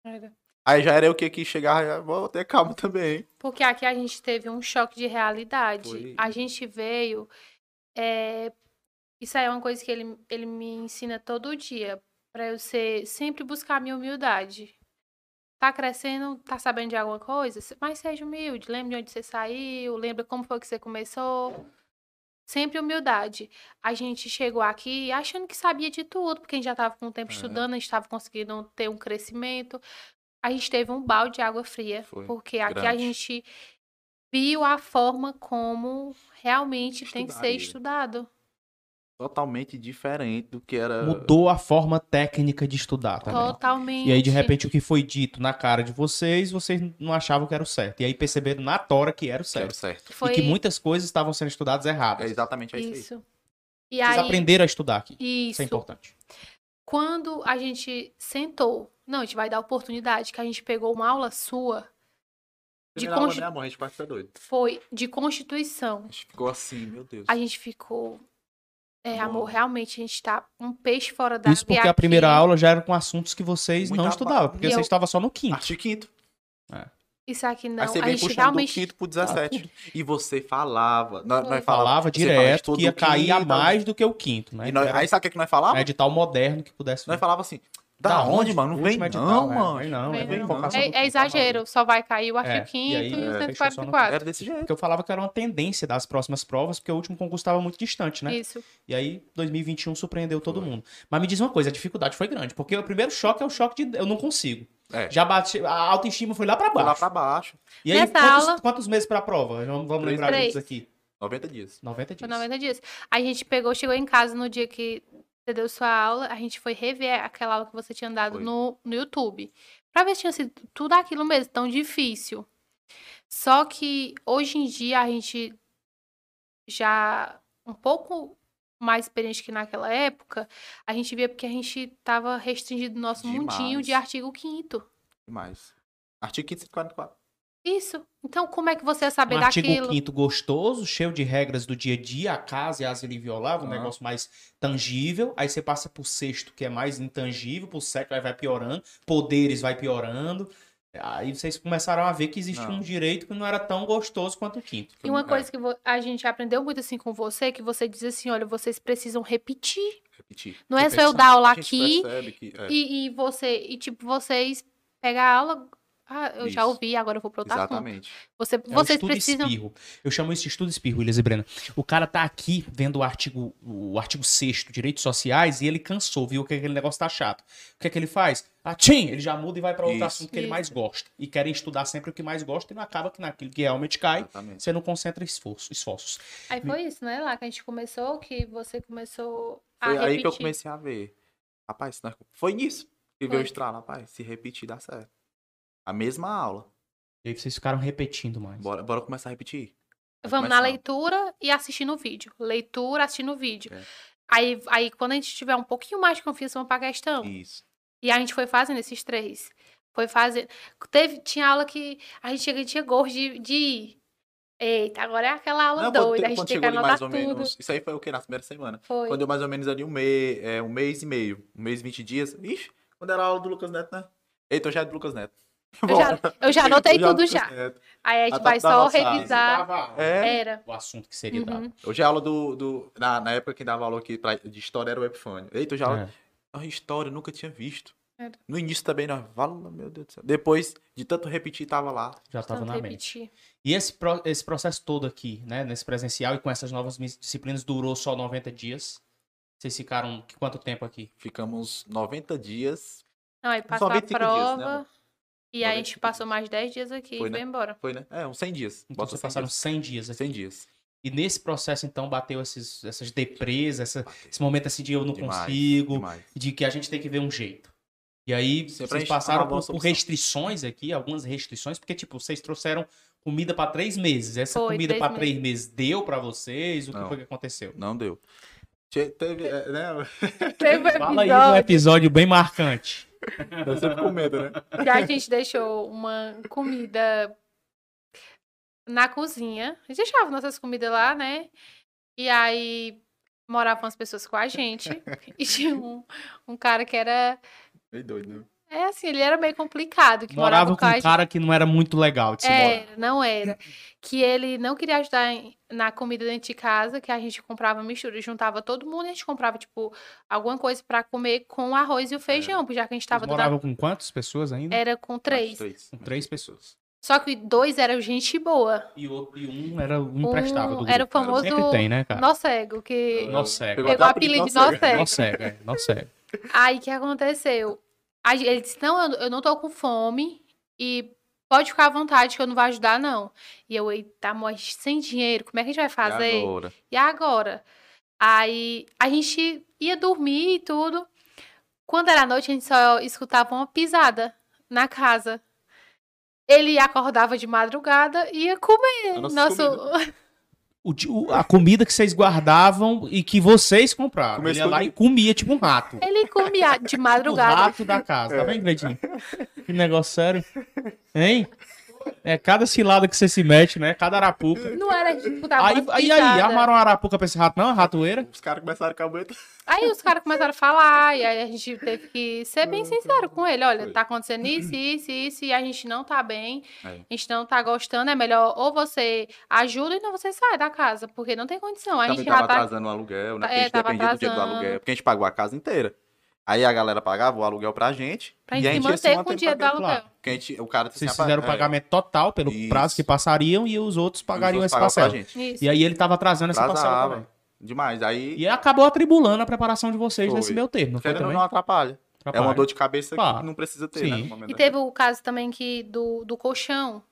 Era. Aí já era eu que que chegava, vou ter calma também. Porque aqui a gente teve um choque de realidade. Foi. A gente veio. é, Isso aí é uma coisa que ele, ele me ensina todo dia. Pra eu ser. Sempre buscar a minha humildade. Tá crescendo, tá sabendo de alguma coisa? Mas seja humilde. Lembra de onde você saiu. Lembra como foi que você começou. Sempre humildade. A gente chegou aqui achando que sabia de tudo, porque a gente já estava com o tempo É. estudando, a gente estava conseguindo ter um crescimento. A gente teve um balde de água fria, Foi, porque aqui a grande. gente viu a forma como realmente tem que ser estudado. Totalmente diferente do que era. Mudou a forma técnica de estudar também. Totalmente. E aí, de repente, o que foi dito na cara de vocês, vocês não achavam que era o certo. E aí perceberam na tora que era o que era certo. certo. foi E que muitas coisas estavam sendo estudadas É erradas. exatamente isso, aí. isso. E Vocês aí, aprenderam a estudar aqui. isso. Isso é importante. Quando a gente sentou, não, a gente vai dar oportunidade, que a gente pegou uma aula sua, De Primeira aula, né, amor? A gente quase fica doido. foi de Constituição. A gente ficou assim, meu Deus. A gente ficou. É, Bom. amor, realmente a gente tá um peixe fora da Isso porque a primeira aula já era com assuntos que vocês Muita não estudavam, porque vocês eu- estavam só no quinto. Artigo quinto. Isso aqui não. Aí você a vem gente puxando realmente. do quinto pro 17. e você falava. Nós, nós Falava falava, você direto que ia cair a mais do que o quinto, né? E nós- Era aí sabe o que, que nós falava? um edital moderno que pudesse Nós falava assim, da, onde, mano? Não vem edital, não, é, mano. vem não, Vem é, não. no É, é exagero, só vai cair o É, artigo e 5 aí, e, é, o fechou só no 144. Era desse jeito. Porque eu falava que era uma tendência das próximas provas, porque o último concurso estava muito distante, né? Isso. E aí, 2021 surpreendeu todo Foi. mundo. Mas me diz uma coisa, a dificuldade foi grande, porque o primeiro choque é o choque de eu não consigo. É. Já bate, a autoestima foi lá pra Foi baixo. lá pra baixo. E aí, Nessa quantos, aula- quantos meses pra prova? Vamos, vamos lembrar disso aqui. 90 dias. 90 Foi dias. 90 dias. A gente pegou, chegou em casa no dia que você deu sua aula, a gente foi rever aquela aula que você tinha dado Foi. no, no YouTube. Pra ver se tinha sido tudo aquilo mesmo, tão difícil. Só que hoje em dia a gente já um pouco mais experiente que naquela época, a gente via porque a gente tava restringido no nosso mundinho de Demais. artigo 5 Demais. Artigo 544. Isso. Então, como é que você ia saber Um artigo daquilo? quinto gostoso, cheio de regras do dia a dia, a casa e as ele violava, um Ah. negócio mais tangível. Aí você passa pro sexto, que é mais intangível, pro sétimo aí vai piorando, poderes vai piorando. Aí vocês começaram a ver que existia Não. um direito que não era tão gostoso quanto o quinto. E uma coisa que a gente aprendeu muito assim com você, que você diz assim, olha, vocês precisam repetir. Repetir. Não é só eu dar aula aqui que... é, e, e você, e tipo, vocês pegar a aula. Ah, eu já Isso. ouvi, agora eu vou pro outro assunto. Exatamente. Você, É vocês estudo precisam. espirro. Eu chamo isso de estudo espirro, Willis e Brena. O cara tá aqui vendo o artigo, o artigo 6 Direitos Sociais e ele cansou, viu que aquele negócio tá chato. O que é que ele faz? Ah, tchim! Ele já muda e vai para outro Isso. assunto que ele Isso. mais gosta. E querem estudar sempre o que mais gosta e não acaba que naquilo que realmente cai, Exatamente. você não concentra esforço, esforços. Aí foi isso, né? Lá que a gente começou, que você começou a Foi repetir. aí que eu comecei a ver. Rapaz, nós- foi nisso. E veio o estralo, rapaz. Se repetir, dá certo. A mesma aula. E aí vocês ficaram repetindo mais. Bora, bora começar a repetir. Vai Vamos na começar. leitura e assistindo o vídeo. Leitura, assistindo o vídeo. É. Aí, aí, quando a gente tiver um pouquinho mais de confiança, vamos pra questão. Isso. E a gente foi fazendo esses três. Foi fazendo. Teve, tinha aula que a gente chega, tinha gosto de, de ir. Eita, agora é aquela aula Não, doida. A gente quando tem que chegou ali anotar mais ou tudo. menos. Isso aí foi o que? Na primeira semana. Foi. Quando deu mais ou menos ali um mês, é, um mês e meio. Um mês e 20 dias. Ixi, quando era a aula do Lucas Neto, né? Eita, eu já é do Lucas Neto. Eu já, eu já anotei Eu é tudo já. Aí a gente tá- vai tá só revisar. É. Era. O assunto que seria Uhum. dado. Hoje a aula do. do na, na época quem dava aula aqui pra- de história era o Epifânio. Eita, eu já. É. Ah, história, eu nunca tinha visto. Era. No início também, nós. Vala, meu Deus do céu. Depois, de tanto repetir, tava lá. Já estava Tanto na mente. repetir. E esse, pro- esse processo todo aqui, né, nesse presencial e com essas novas disciplinas, durou só 90 dias. Vocês ficaram que- quanto tempo aqui? Ficamos 90 dias. Não, aí passou a 25 dias, né, prova. E aí a 95 gente passou mais 10 dias aqui Foi, e né? foi embora. Foi, né? É, uns 100 dias. Então Bota vocês 100 passaram dias. 100 dias aqui. 100 dias. E nesse processo, então, bateu esses, essas deprês, essa- esse momento assim de eu não Demais, consigo, demais. de que a gente tem que ver um jeito. E aí, Sempre vocês passaram por, por restrições aqui, algumas restrições, porque, tipo, vocês trouxeram comida para três meses. Essa Foi, comida para três meses deu para vocês? O que Não. foi que aconteceu? Não deu. Teve, é, né? Teve um Fala aí um episódio episódio bem marcante. Eu sempre com medo, né? que a gente deixou uma comida na cozinha. A gente deixava nossas comidas lá, né? E aí moravam as pessoas com a gente. E tinha um, um cara que era. Meio doido, né? É assim, ele era meio complicado. Que morava, Morava com um cara que não era muito legal de se morar. Era, não era. Que ele não queria ajudar em- na comida dentro de casa, que a gente comprava mistura, juntava todo mundo e a gente comprava, tipo, alguma coisa pra comer com o arroz e o feijão, porque já que a gente tava Vocês dando. moravam com quantas pessoas ainda? Era com três. Três. Com três pessoas. Só que dois eram gente boa. E, outro, e um era um emprestava do Um era o famoso Sempre tem, né, cara? nó cego, que Nó- Nossa, cego. Pegou o apelido de nó nó cego. cego. É. Nossa, cego. Aí o que aconteceu? Ele disse: Não, eu, eu não tô com fome e pode ficar à vontade que eu não vou ajudar, não. E eu, eita, amor, sem dinheiro, como é que a gente vai fazer? E agora? E agora? Aí a gente ia dormir e tudo. Quando era noite, a gente só escutava uma pisada na casa. Ele acordava de madrugada e ia comer nosso, o o- a comida que vocês guardavam e que vocês compraram. Comeu Ele ia lá escondido. e comia tipo um rato. Ele comia de O madrugada. rato da casa. Tá vendo, Gleitinho? Que negócio sério. Hein? É cada cilada que você se mete, né? Cada arapuca. Não era tipo da Aí, aí, aí, armaram uma arapuca pra esse rato, não? Uma ratoeira? Os caras começaram com a bueta. Aí os caras começaram a falar, e aí a gente teve que ser bem sincero com ele. Olha, tá acontecendo isso, isso, isso, e a gente não tá bem, É. a gente não tá gostando. É melhor ou você ajuda ou então você sai da casa, porque não tem condição. A Também gente tava já tá. atrasando o aluguel, né? É, Porque a gente tava dependia do dinheiro do atrasando. aluguel. Porque a gente pagou a casa inteira. Aí a galera pagava o aluguel pra gente. Pra e gente a se gente ia se manter com o dinheiro do aluguel. Porque a gente, o cara Vocês assim, fizeram o é, pagamento total pelo Isso. prazo que passariam e os outros os pagariam outros esse parcela. gente. Isso. E aí ele tava atrasando essa parcela Atrasava. também. Demais. Aí, E acabou atribulando a preparação de vocês Foi. nesse meu termo, não foi também? não, atrapalha. É Atrapalha. uma dor de cabeça Claro. que não precisa ter, Sim. né? no momento E teve o caso também que do, do colchão.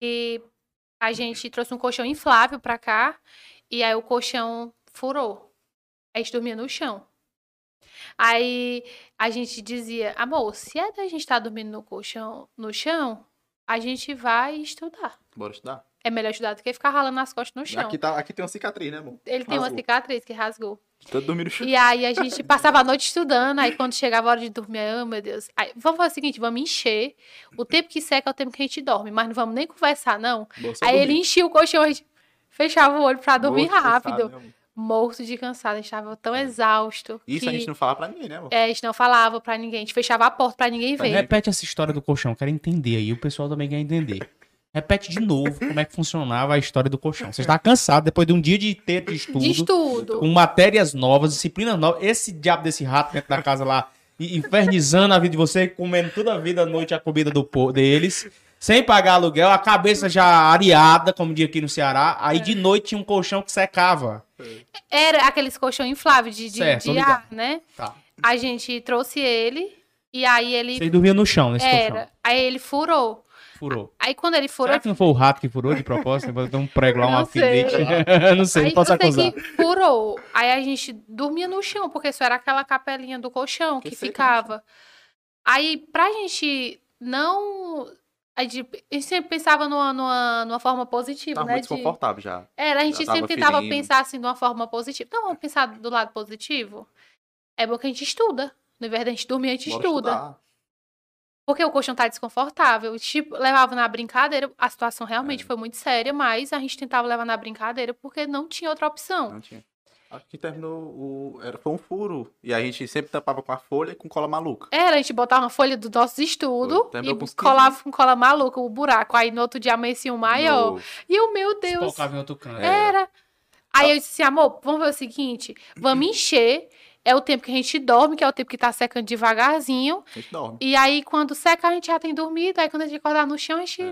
Que a gente trouxe um colchão inflável pra cá e aí o colchão furou. A gente dormia no chão. Aí a gente dizia, amor, se é da gente estar dormindo no colchão, no chão, a gente vai estudar. Bora estudar. É melhor estudar do que ficar ralando as costas no chão. Aqui, tá, aqui tem uma cicatriz, né, amor? Ele tem uma rasgou. cicatriz que rasgou. Todo dormindo no chão. E aí a gente passava a noite estudando, aí quando chegava a hora de dormir, oh, meu Deus. Aí, vamos fazer o seguinte, vamos encher. O tempo que seca é o tempo que a gente dorme, mas não vamos nem conversar, não. Bora só aí ele dormir. enchia o colchão, a gente fechava o olho pra dormir Morto, rápido. amor? Morto de cansado, a gente tava tão exausto. Isso que, a gente não fala pra ninguém, né, amor? é, a gente não falava pra ninguém, a gente fechava a porta pra ninguém ver. Repete essa história do colchão, quero entender aí, o pessoal também quer entender. Repete de novo como é que funcionava a história do colchão. Você está cansado depois de um dia de ter de estudo, De estudo. com matérias novas, disciplinas novas. Esse diabo desse rato dentro da casa lá, e- infernizando a vida de você, comendo toda a vida à noite a comida do deles, sem pagar aluguel, a cabeça já areada, como dia aqui no Ceará. Aí de noite tinha um colchão que secava. Era aqueles colchão inflável de, de, Certo, de ar, né? Tá. A gente trouxe ele e aí ele Vocês dormiam no chão nesse era. colchão. Aí ele furou. Furou. Aí quando ele furou, Será que não foi o rato que furou de propósito? Botou um prego lá, um alfinete. não sei, não posso acusar. que furou. Aí a gente dormia no chão, porque isso era aquela capelinha do colchão que, Que ficava. Aí, pra gente não. A gente, a gente sempre pensava numa, numa, numa forma positiva, Tava né? muito de- desconfortável já. Era, a gente Já sempre tentava ferindo. pensar assim de uma forma positiva. Então vamos pensar do lado positivo? É bom que a gente estuda. No invés da gente dormir, a gente Bora estuda. estudar. Porque o colchão tá desconfortável. Tipo, levava na brincadeira. A situação realmente É. foi muito séria, mas a gente tentava levar na brincadeira porque não tinha outra opção. Não tinha. Acho que terminou o. Era, foi um furo. E a gente sempre tampava com a folha e com cola maluca. Era, a gente botava uma folha do nosso estudo Foi. Com e uns colava com cola maluca o buraco. Aí no outro dia amanhecia um maior. No- E o meu Deus, Espocava em outro canto. É. era. Aí eu disse assim, amor, vamos ver o seguinte, vamos encher. É o tempo que a gente dorme, que é o tempo que tá secando devagarzinho. A gente dorme. E aí, quando seca, a gente já tem dormido. Aí, quando a gente acordar no chão, a gente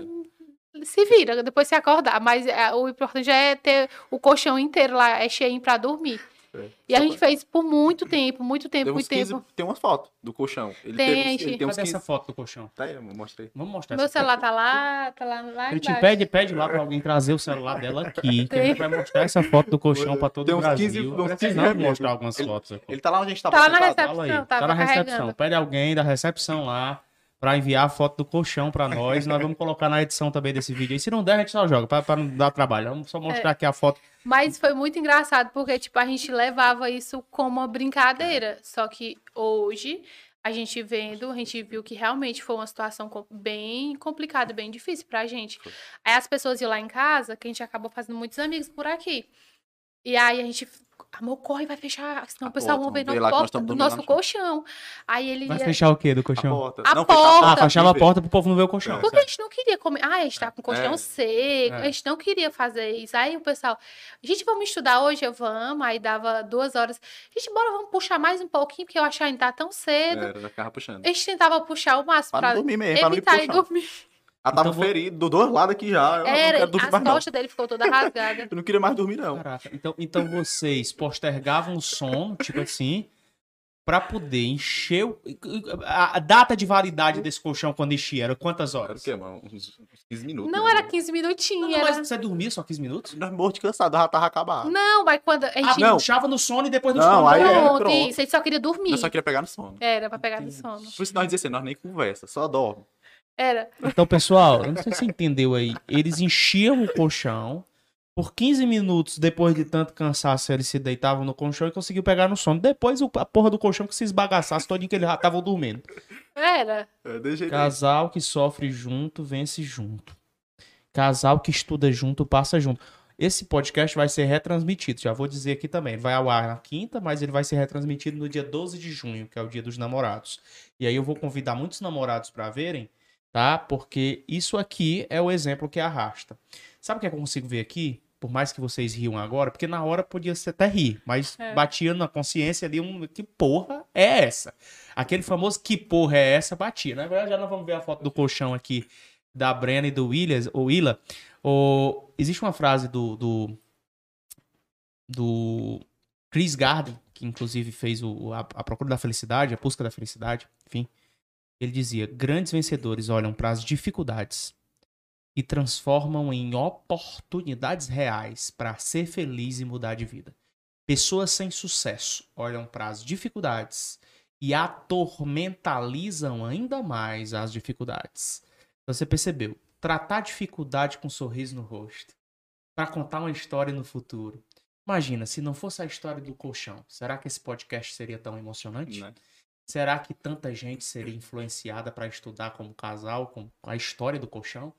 se vira, depois se acordar. Mas é, o importante é ter o colchão inteiro lá, é cheinho pra dormir. É. E a gente fez por muito tempo, muito tempo, Tem uns muito 15, tempo. tem umas fotos do colchão. Ele Tem, teve, gente. ele tem uns Cadê 15. essa foto do colchão? Tá aí, eu mostrei. Vamos mostrar Meu essa celular tá lá, tá lá, lá Ele te embaixo. pede, pede lá pra alguém trazer o celular dela aqui, que a gente vai mostrar essa foto do colchão pra todo Tem uns Brasil. 15 uns Precisamos 15 reais. mostrar algumas Ele- fotos aqui. Ele tá lá onde a gente tava Tá lá na recepção. Tava tá na recepção. Pede alguém da recepção lá pra enviar a foto do colchão pra nós. Nós vamos colocar na edição também desse vídeo aí. Se não der, a gente só joga, pra não dar trabalho. Vamos só mostrar É. aqui a foto. Mas foi muito engraçado, porque, tipo, a gente levava isso como uma brincadeira. Só que hoje, a gente vendo, a gente viu que realmente foi uma situação bem complicada, bem difícil pra gente. Foi. Aí as pessoas iam lá em casa, que a gente acabou fazendo muitos amigos por aqui. E aí a gente, amor, corre, vai fechar, senão A o pessoal vai ver nós porta do nosso colchão. Aí ele Vai ia... fechar o quê do A colchão? porta. A Não, porta. fechar Ah, fechava a porta pro povo não ver o colchão. Porque a gente não queria comer. Ah, a gente tá com colchão É. seco. A É. gente não queria fazer isso. Aí o pessoal, gente, vamos estudar hoje? Eu vamos. Aí dava duas horas. Gente, bora, vamos puxar mais um pouquinho, porque eu acho que ainda tá tão cedo. Era, já ficava puxando. A gente tentava puxar o máximo Pra pra, dormir mesmo, pra não ir evitar e chão. dormir. Ela tava Então ferido, dos dois lados aqui já. Eu não Era, não. costas dele ficou toda rasgada. Eu não queria mais dormir, não. Caraca, então, então vocês postergavam o sono, tipo assim, pra poder encher o... a, a data de validade desse colchão quando enchia era quantas Era o horas? quê, mano? Uns, uns 15 minutos. Não né? era 15 Não, minutinhos, não, mas era... você dormia só 15 minutos? Nós mortos de cansado, já tava acabado. Não, mas quando a Ah, gente... não. puxava no sono e depois do Não, sono. aí é- Pronto, pronto. isso. A gente só queria dormir. Eu só queria pegar no sono. Era pra pegar no sono. Por isso nós dizia assim, nós nem conversa, só dorme. Era. Então, pessoal, eu não sei se você entendeu aí. Eles enchiam o colchão Por 15 minutos, depois de tanto cansaço, eles se deitavam no colchão e conseguiu pegar no sono. Depois, a porra do colchão que se esbagaçasse todinho que eles já estavam dormindo. Era. É. Casal que sofre junto, vence junto. Casal que estuda junto, passa junto. Esse podcast vai ser retransmitido, já vou dizer aqui também. Vai ao ar na quinta, mas ele vai ser retransmitido no dia 12 de junho, que é o dia dos namorados. E aí eu vou convidar muitos namorados para verem, tá? Porque isso aqui é o exemplo que arrasta. Sabe o que é que eu consigo ver aqui? Por mais que vocês riam agora, porque na hora podia ser até rir, mas É. batia na consciência ali um que porra é essa? Aquele famoso que porra é essa batia. Na verdade, já nós vamos ver a foto do colchão aqui da Brenna e do Williams, ou Willa. O, existe uma frase do, do, do Chris Garden, que inclusive fez o, a, a Procura da Felicidade, a Busca da Felicidade, enfim. Ele dizia: grandes vencedores olham para as dificuldades e transformam em oportunidades reais para ser feliz e mudar de vida. Pessoas sem sucesso olham para as dificuldades e atormentalizam ainda mais as dificuldades. Você percebeu? Tratar dificuldade com um sorriso no rosto. Para contar uma história no futuro. Imagina, se não fosse a história do colchão, será que esse podcast seria tão emocionante? Né? Será que tanta gente seria influenciada para estudar como casal, com a história do colchão?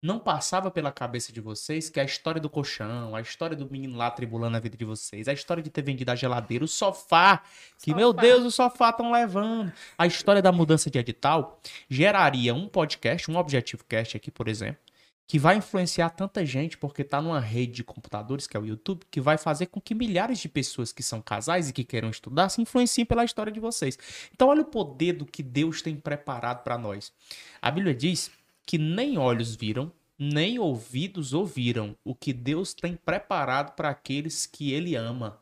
Não passava pela cabeça de vocês que a história do colchão, a história do menino lá tribulando a vida de vocês, a história de ter vendido a geladeira, o sofá, que meu Sofá. Deus, o sofá estão levando, a história da mudança de edital, geraria um podcast, um Objetivo Cast aqui, por exemplo, que vai influenciar tanta gente porque tá numa rede de computadores, que é o YouTube, que vai fazer com que milhares de pessoas que são casais e que queiram estudar se influenciem pela história de vocês. Então olha o poder do que Deus tem preparado para nós. A Bíblia diz que nem olhos viram, nem ouvidos ouviram o que Deus tem preparado para aqueles que ele ama.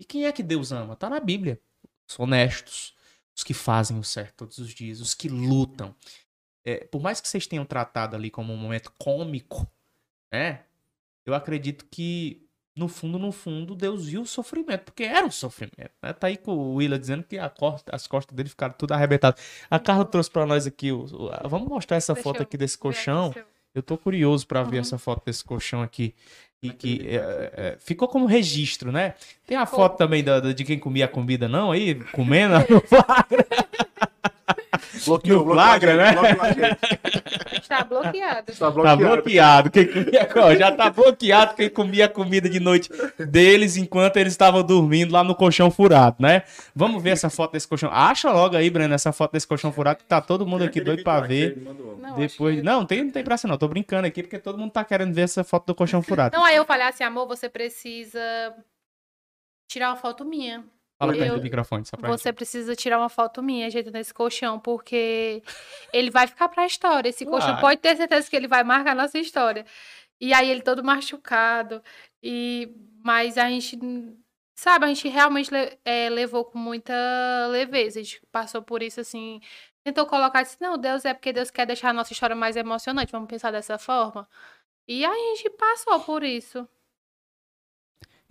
E quem é que Deus ama? Tá na Bíblia. Os honestos, os que fazem o certo todos os dias, os que lutam. É, por mais que vocês tenham tratado ali como um momento cômico, né? Eu acredito que no fundo, no fundo, Deus viu o sofrimento, porque era um sofrimento. Né? Tá aí com o Willa dizendo que a costa- as costas dele ficaram tudo arrebentadas. A Carla trouxe pra nós aqui. o- o- a- vamos mostrar essa Deixa foto aqui desse ver colchão. aqui eu- tô curioso pra ver Uhum. essa foto desse colchão aqui. E que é, é, ficou como registro, né? Tem a Ficou. foto também da, da- de quem comia a comida, não? Aí, comendo no flagra. Bloqueou, No flagra, gente, né? bloqueou a gente. Está bloqueado. Tá Tá bloqueado. bloqueado. Quem comia, já tá bloqueado quem comia a comida de noite deles enquanto eles estavam dormindo lá no colchão furado, né? Vamos ver essa foto desse colchão. Acha logo aí, Breno, essa foto desse colchão furado que tá todo mundo aqui doido pra ver. Não, Depois, que- não, tem, não tem pressa não. Tô brincando aqui porque todo mundo tá querendo ver essa foto do colchão furado. Não, aí eu falei assim, amor, você precisa tirar uma foto minha. Fala perto eu- do microfone, só pra Você precisa tirar uma foto minha ajeitando esse colchão, porque ele vai ficar pra história. Esse colchão Vai. pode ter certeza que ele vai marcar a nossa história. E aí ele todo machucado. E mas a gente sabe, a gente realmente é, levou com muita leveza. A gente passou por isso assim, tentou colocar disse, não, Deus é porque Deus quer deixar a nossa história mais emocionante. Vamos pensar dessa forma. E a gente passou por isso.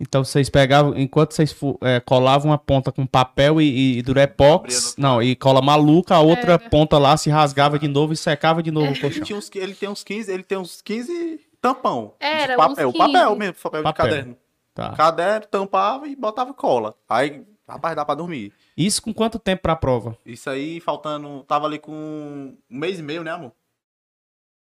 Então vocês pegavam, enquanto vocês é, colavam uma ponta com papel e, e durepox, não, e cola maluca, a outra É. ponta lá se rasgava de novo e secava de novo o Ele, colchão. tinha uns, ele tem uns 15, ele tem uns 15 tampão. Era, de papel, uns papel 15. mesmo, papel, Papel. de caderno. Tá. Caderno, tampava e botava cola. Aí, rapaz, dá pra dormir. Isso com quanto tempo pra prova? Isso aí, faltando, tava ali com um mês e meio, né, amor?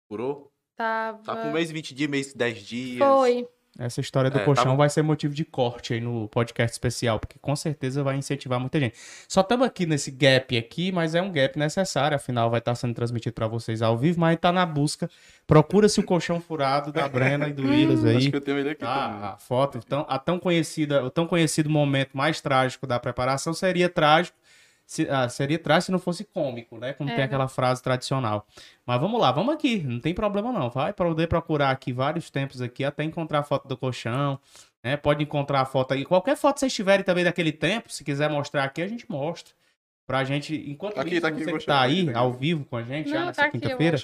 Curou? Tava... Tá com um mês e 20 dias, mês e 10 dias. Foi. Essa história do É, colchão vai ser motivo de corte aí no podcast especial, porque com certeza vai incentivar muita gente. Só estamos aqui nesse gap aqui, mas é um gap necessário, afinal vai estar sendo transmitido para vocês ao vivo, mas tá na busca. Procura-se o colchão furado da Brena e do Willis Acho aí. que eu tenho ele aqui também. Ah, a foto, então, a tão conhecida, o tão conhecido momento mais trágico da preparação seria trágico, se, ah, seria trágico se não fosse cômico, né? Como tem Era. aquela frase tradicional. Mas vamos lá, vamos aqui, não tem problema não. Vai poder procurar aqui vários tempos aqui até encontrar a foto do colchão, né? Pode encontrar a foto aí, qualquer foto que vocês tiverem também daquele tempo, se quiser mostrar aqui, a gente mostra. Pra gente, enquanto Aqui, isso, tá aqui, você que tá aí, aqui, ao vivo com a gente, já Não, nessa tá quinta-feira,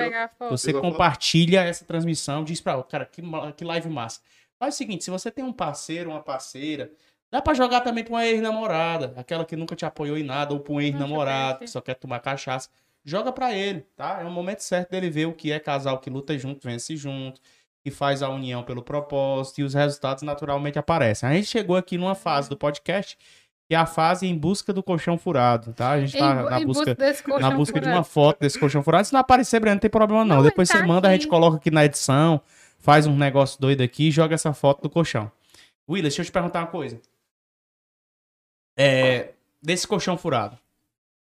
você compartilha essa transmissão, diz pra, cara, que, que live massa. Faz o seguinte, se você tem um parceiro, uma parceira, dá pra jogar também pra uma ex-namorada, aquela que nunca te apoiou em nada, ou pra um ex-namorado, que só quer tomar cachaça. Joga pra ele, tá? É o momento certo dele ver o que é casal que luta junto, vence junto. que faz a união pelo propósito e os resultados naturalmente aparecem. A gente chegou aqui numa fase do podcast que é a fase em busca do colchão furado, tá? A gente tá Em- na em busca, na busca de furado. uma foto desse colchão furado. Se não aparecer, Breno, não tem problema não. Não, Depois ele você tá manda, a aqui. gente coloca aqui na edição, faz um negócio doido aqui e joga essa foto do colchão. Willis, deixa eu te perguntar uma coisa. É, desse colchão furado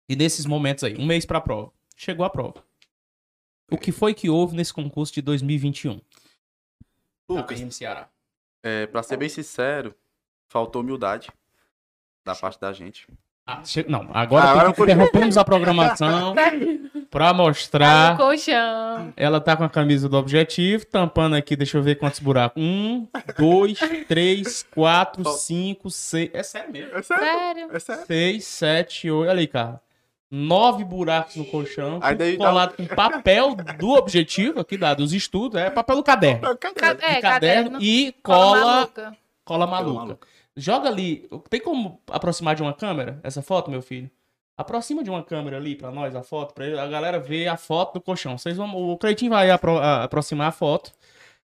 e desses momentos aí, um mês pra prova, chegou a prova. O que foi que houve nesse concurso de 2021? da Lucas, PM Ceará? é, pra ser bem sincero, faltou humildade da parte da gente. Ah, che- Não, agora, Ah, agora interrompemos a programação pra mostrar. o colchão. Ela tá com a camisa do objetivo, tampando aqui, deixa eu ver quantos buracos. Um, dois, três, quatro, cinco, seis. É sério mesmo. É sério? Sério. É sério? Seis, sete, oito. Olha aí, cara. Nove buracos no colchão. Daí dá- colado com papel do objetivo aqui, da, dos estudos. É papel do caderno. Ca- Cadê? É, De caderno caderno. e Cola cola, maluca. cola maluca. Joga ali. Tem como aproximar de uma câmera essa foto, meu filho? Aproxima de uma câmera ali pra nós a foto, pra a galera ver a foto do colchão. Vocês vão, o Cleitinho vai apro- a- aproximar a foto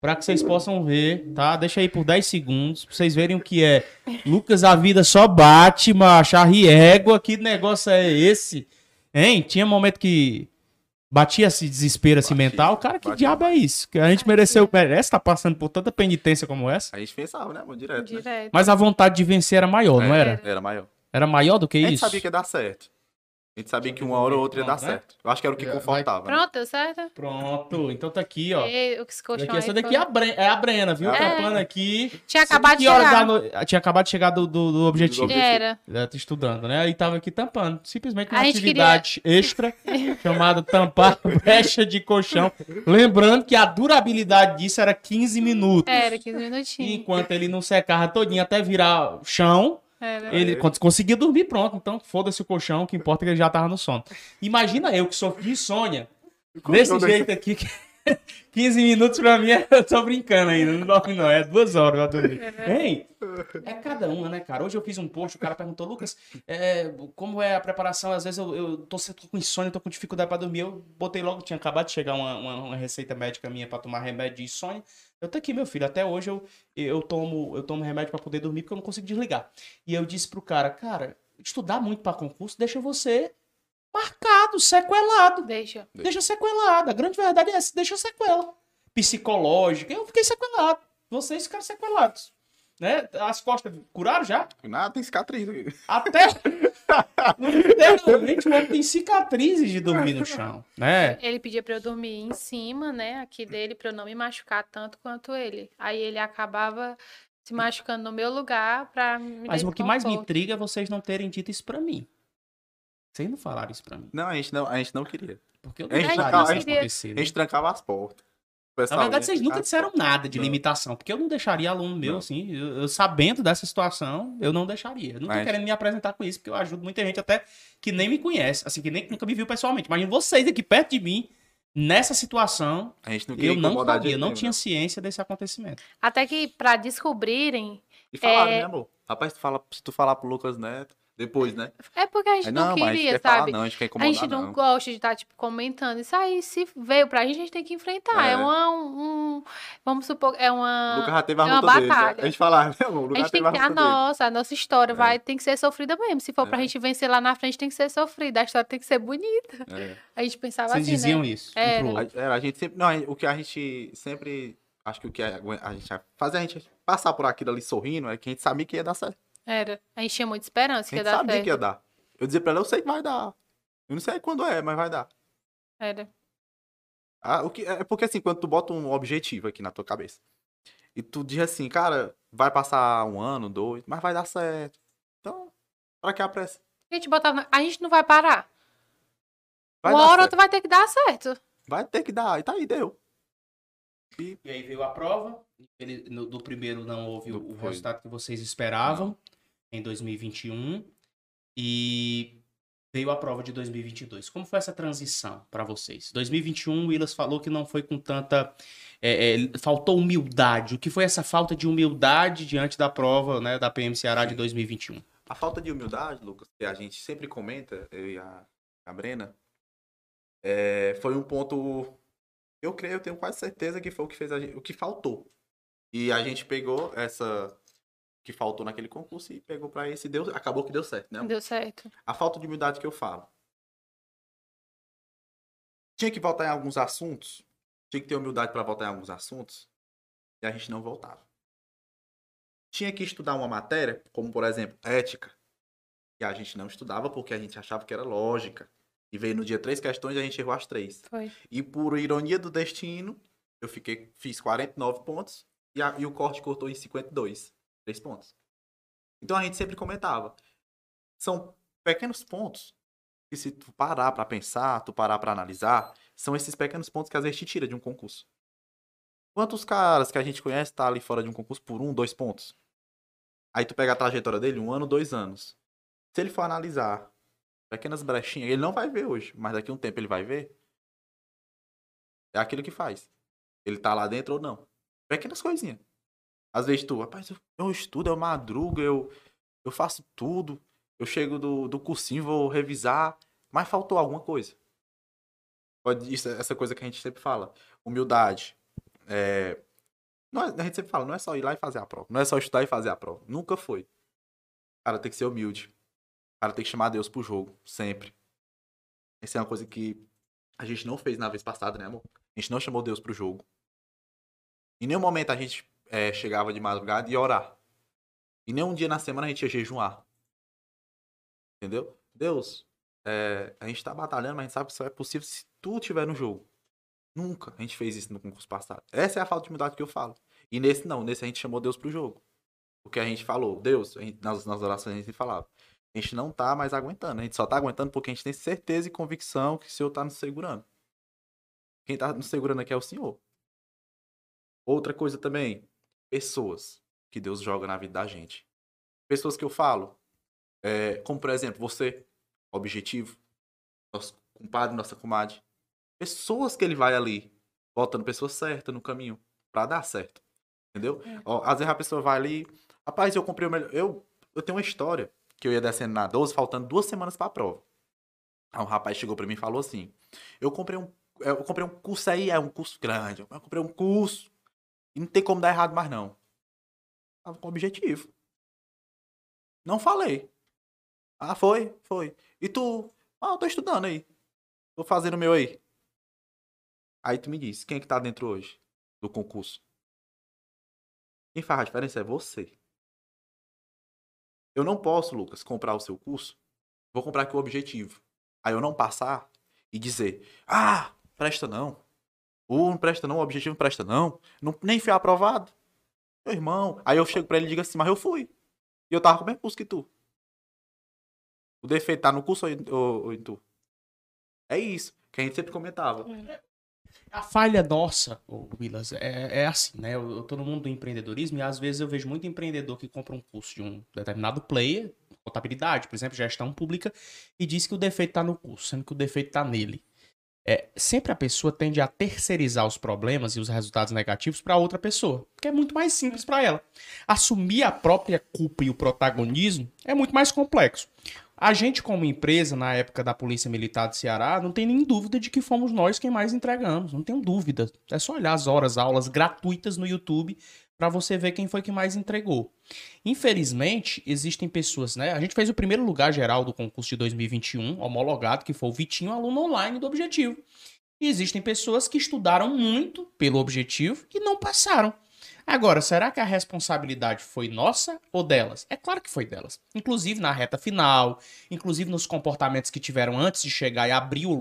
pra que vocês possam ver, tá? Deixa aí por 10 segundos pra vocês verem o que é. Lucas, a vida só bate, macho, égua, que negócio é esse? Hein? Tinha momento que batia esse desespero assim Batia, mental. Cara, que batia. diabo é isso? Que a gente mereceu, merece estar passando por tanta penitência como essa. A gente pensava, né, mano? Direto. né? Direto. Mas a vontade de vencer era maior, não É, era? Era maior. Era maior do que A gente isso? sabia que ia dar certo. A gente sabia que uma hora ou outra ia dar Pronto, né? certo. Eu acho que era o que Vai- confortava. né? Pronto, deu certo? Pronto, então tá aqui, ó. E, o que colchão Daqui, essa aí daqui é foi- a, Bre- é a Brena, viu? É. Tampando aqui. Tinha acabado de Que horas chegar. da no- Tinha acabado de chegar do, do, do objetivo. Do Era. Ela tá estudando, né? Aí tava aqui tampando. Simplesmente uma A gente atividade extra chamada tampar brecha de colchão. Lembrando que a durabilidade disso era 15 minutos. Era, 15 E minutinhos. enquanto ele não secava todinho até virar o chão, Era. ele cons- conseguia dormir pronto. Então, foda-se o colchão, o que importa é que ele já tava no sono. Imagina eu que sofri de insônia. Desse jeito aqui. que 15 minutos pra mim, eu tô brincando ainda. Não dorme, não. É duas horas pra dormir. Hein? É cada uma, né, cara? Hoje eu fiz um post, o cara perguntou, Lucas, é, como é a preparação? Às vezes eu, eu tô, tô com insônia, tô com dificuldade pra dormir. Eu botei logo, tinha acabado de chegar uma, uma, uma receita médica minha pra tomar remédio de insônia. Eu tô aqui, meu filho. Até hoje eu, eu, tomo, eu tomo remédio pra poder dormir porque eu não consigo desligar. E eu disse pro cara, cara, estudar muito pra concurso deixa você marcado, sequelado. Deixa. Deixa sequelado. A grande verdade é essa, deixa sequela. Psicológica. Eu fiquei sequelado. Vocês ficaram sequelados. Né? As costas curaram já? Nada, tem cicatriz aqui. Até. Literalmente, o homem tem cicatrizes de dormir no chão. Né? Ele pedia pra eu dormir em cima, né, aqui dele, pra eu não me machucar tanto quanto ele. Aí ele acabava se machucando no meu lugar pra me Mas o que mais me intriga é vocês não terem dito isso pra mim. Vocês não falaram isso pra mim. Não, a gente não, a gente não queria. Porque eu A não gente deixaria não- isso a gente-. A gente trancava as portas. O Na pessoal verdade, ia vocês nunca disseram nada de Não. limitação, porque eu não deixaria aluno meu, Não. assim, eu, eu sabendo dessa situação, eu não deixaria. Eu não tô Mas- querendo me apresentar com isso, porque eu ajudo muita gente até que nem me conhece, assim, que nem nunca me viu pessoalmente. Imagina vocês aqui perto de mim, nessa situação, A gente não eu não sabia, jeito não tinha ciência desse acontecimento. Até que pra descobrirem, E falaram, É. né, amor? Rapaz, tu fala, se tu falar pro Lucas Neto, depois, né? é porque a gente Aí, não, não, mas a gente queria, quer falar sabe? não, a gente quer A incomodar gente não, não. gosta de estar, tipo, comentando. Isso aí, se veio pra gente, a gente tem que enfrentar. É, É. uma, um, vamos supor, é O uma... Lucas já teve a é uma luta dele. né? batalha. A gente falava, né, amor? O A Lucas gente já tem que a ter a dele. nossa, a nossa história É. vai, tem que ser sofrida mesmo. Se for pra É. gente vencer lá na frente, tem que ser sofrida. A história tem que ser bonita. É. A gente pensava Vocês assim, diziam né? isso. um Era. A, é, a gente sempre. Não, o que a gente sempre. Acho que o que a, a gente faz a gente passar por aquilo ali sorrindo é que a gente sabia que ia dar certo. Era. A gente tinha muita esperança que ia gente dar sabia certo. que ia dar. Eu dizia pra ela, eu sei que vai dar. Eu não sei quando é, mas vai dar. Era. Ah, o que, é porque assim, quando tu bota um objetivo aqui na tua cabeça e tu diz assim, cara, vai passar um ano, dois, mas vai dar certo. Então, pra que a pressa? A gente botava. A gente não vai parar. Vai Uma hora certo. outra vai ter que dar certo. Vai ter que dar. E tá aí, deu. E aí veio a prova. Ele, no- do primeiro não houve o, Do- o foi. resultado que vocês esperavam em 2021. E veio a prova de 2022. Como foi essa transição para vocês? 2021, o Willas falou que não foi com tanta. é, é, faltou humildade. O que foi essa falta de humildade diante da prova né, da PM Ceará de Sim. 2021? A falta de humildade, Lucas, que a gente sempre comenta, eu e a, a Brena, é, foi um ponto Eu creio, eu tenho quase certeza que foi o que fez a gente, o que faltou. E a gente pegou essa que faltou naquele concurso e pegou pra esse e deu, acabou que deu certo, né? Deu certo. A falta de humildade que eu falo. Tinha que voltar em alguns assuntos, tinha que ter humildade pra voltar em alguns assuntos, e a gente não voltava. Tinha que estudar uma matéria, como por exemplo, ética, e a gente não estudava porque a gente achava que era lógica. E veio no dia três questões e a gente errou as três. Foi. E por ironia do destino, eu fiquei, fiz 49 pontos e, a- e o corte cortou em 52. 3 pontos. Então a gente sempre comentava. São pequenos pontos que se tu parar pra pensar, tu parar pra analisar, são esses pequenos pontos que às vezes te tira de um concurso. Quantos caras que a gente conhece tá ali fora de um concurso por um, dois pontos? Aí tu pega a trajetória dele, um ano, dois anos. Se ele for analisar pequenas brechinhas, ele não vai ver hoje, mas daqui a um tempo ele vai ver. É aquilo que faz. Ele tá lá dentro ou não. Pequenas coisinhas. Às vezes tu, rapaz, eu, eu estudo, eu madrugo, eu, eu faço tudo. Eu chego do, do cursinho, vou revisar, mas faltou alguma coisa. Pode, isso, essa coisa que a gente sempre fala. Humildade. É, não é- a gente sempre fala, não é só ir lá e fazer a prova. Não é só estudar e fazer a prova. Nunca foi. Cara, tem que ser humilde. Cara, tem que chamar Deus pro jogo, sempre. Essa é uma coisa que a gente não fez na vez passada, né, amor? A gente não chamou Deus pro jogo. Em nenhum momento a gente é, chegava de madrugada e orar. E nenhum dia na semana a gente ia jejuar. Entendeu? Deus, é, a gente tá batalhando, mas a gente sabe que só é possível se tu estiver no jogo. Nunca a gente fez isso no concurso passado. Essa é a falta de humildade que eu falo. E nesse não, nesse a gente chamou Deus pro jogo. Porque a gente falou, Deus, gente- nas, nas orações a gente falava. A gente não tá mais aguentando. A gente só tá aguentando porque a gente tem certeza e convicção que o Senhor tá nos segurando. Quem tá nos segurando aqui é o Senhor. Outra coisa também, pessoas que Deus joga na vida da gente. Pessoas que eu falo, é, como por exemplo, você, objetivo, nosso compadre, nossa comadre. Pessoas que ele vai ali, botando pessoas certas no caminho, pra dar certo. Entendeu? É. Ó, às vezes a pessoa vai ali, rapaz, eu comprei o melhor. Eu, eu tenho uma história que eu ia descendo na 12, faltando duas semanas pra prova. Aí um rapaz chegou pra mim e falou assim: Eu comprei um, eu comprei um curso aí, é um curso grande. Eu comprei um curso e não tem como dar errado mais não. Tava com objetivo. Não falei. Ah, foi? Foi. E tu? Ah, eu tô estudando aí. Tô fazendo o meu aí. Aí tu me diz, quem é que tá dentro hoje do concurso? Quem faz a diferença é você. Eu não posso, Lucas, comprar o seu curso. Vou comprar aqui o objetivo. Aí eu não passar e dizer, ah, presta não. Ou não presta não, o objetivo não presta não. não nem fui aprovado. Meu irmão. Aí eu chego pra ele e digo assim, mas eu fui. E eu tava com o mesmo curso que tu. O defeito tá no curso ou em, ou- ou em tu? É isso, que a gente sempre comentava. A falha nossa, Willas, é, é assim, né? Eu, eu tô no mundo do empreendedorismo e às vezes eu vejo muito empreendedor que compra um curso de um determinado player, contabilidade, por exemplo, gestão pública, e diz que o defeito tá no curso, sendo que o defeito tá nele. É, sempre a pessoa tende a terceirizar os problemas e os resultados negativos para outra pessoa, porque é muito mais simples para ela. Assumir a própria culpa e o protagonismo é muito mais complexo. A gente, como empresa, na época da Polícia Militar do Ceará, não tem nem dúvida de que fomos nós quem mais entregamos. Não tenho dúvida. É só olhar as horas, aulas gratuitas no YouTube para você ver quem foi que mais entregou. Infelizmente, existem pessoas, né? A gente fez o primeiro lugar geral do concurso de 2021, homologado, que foi o Vitinho, aluno online do Objetivo. E existem pessoas que estudaram muito pelo Objetivo e não passaram. Agora, será que a responsabilidade foi nossa ou delas? É claro que foi delas. Inclusive na reta final, inclusive nos comportamentos que tiveram antes de chegar e abrir o,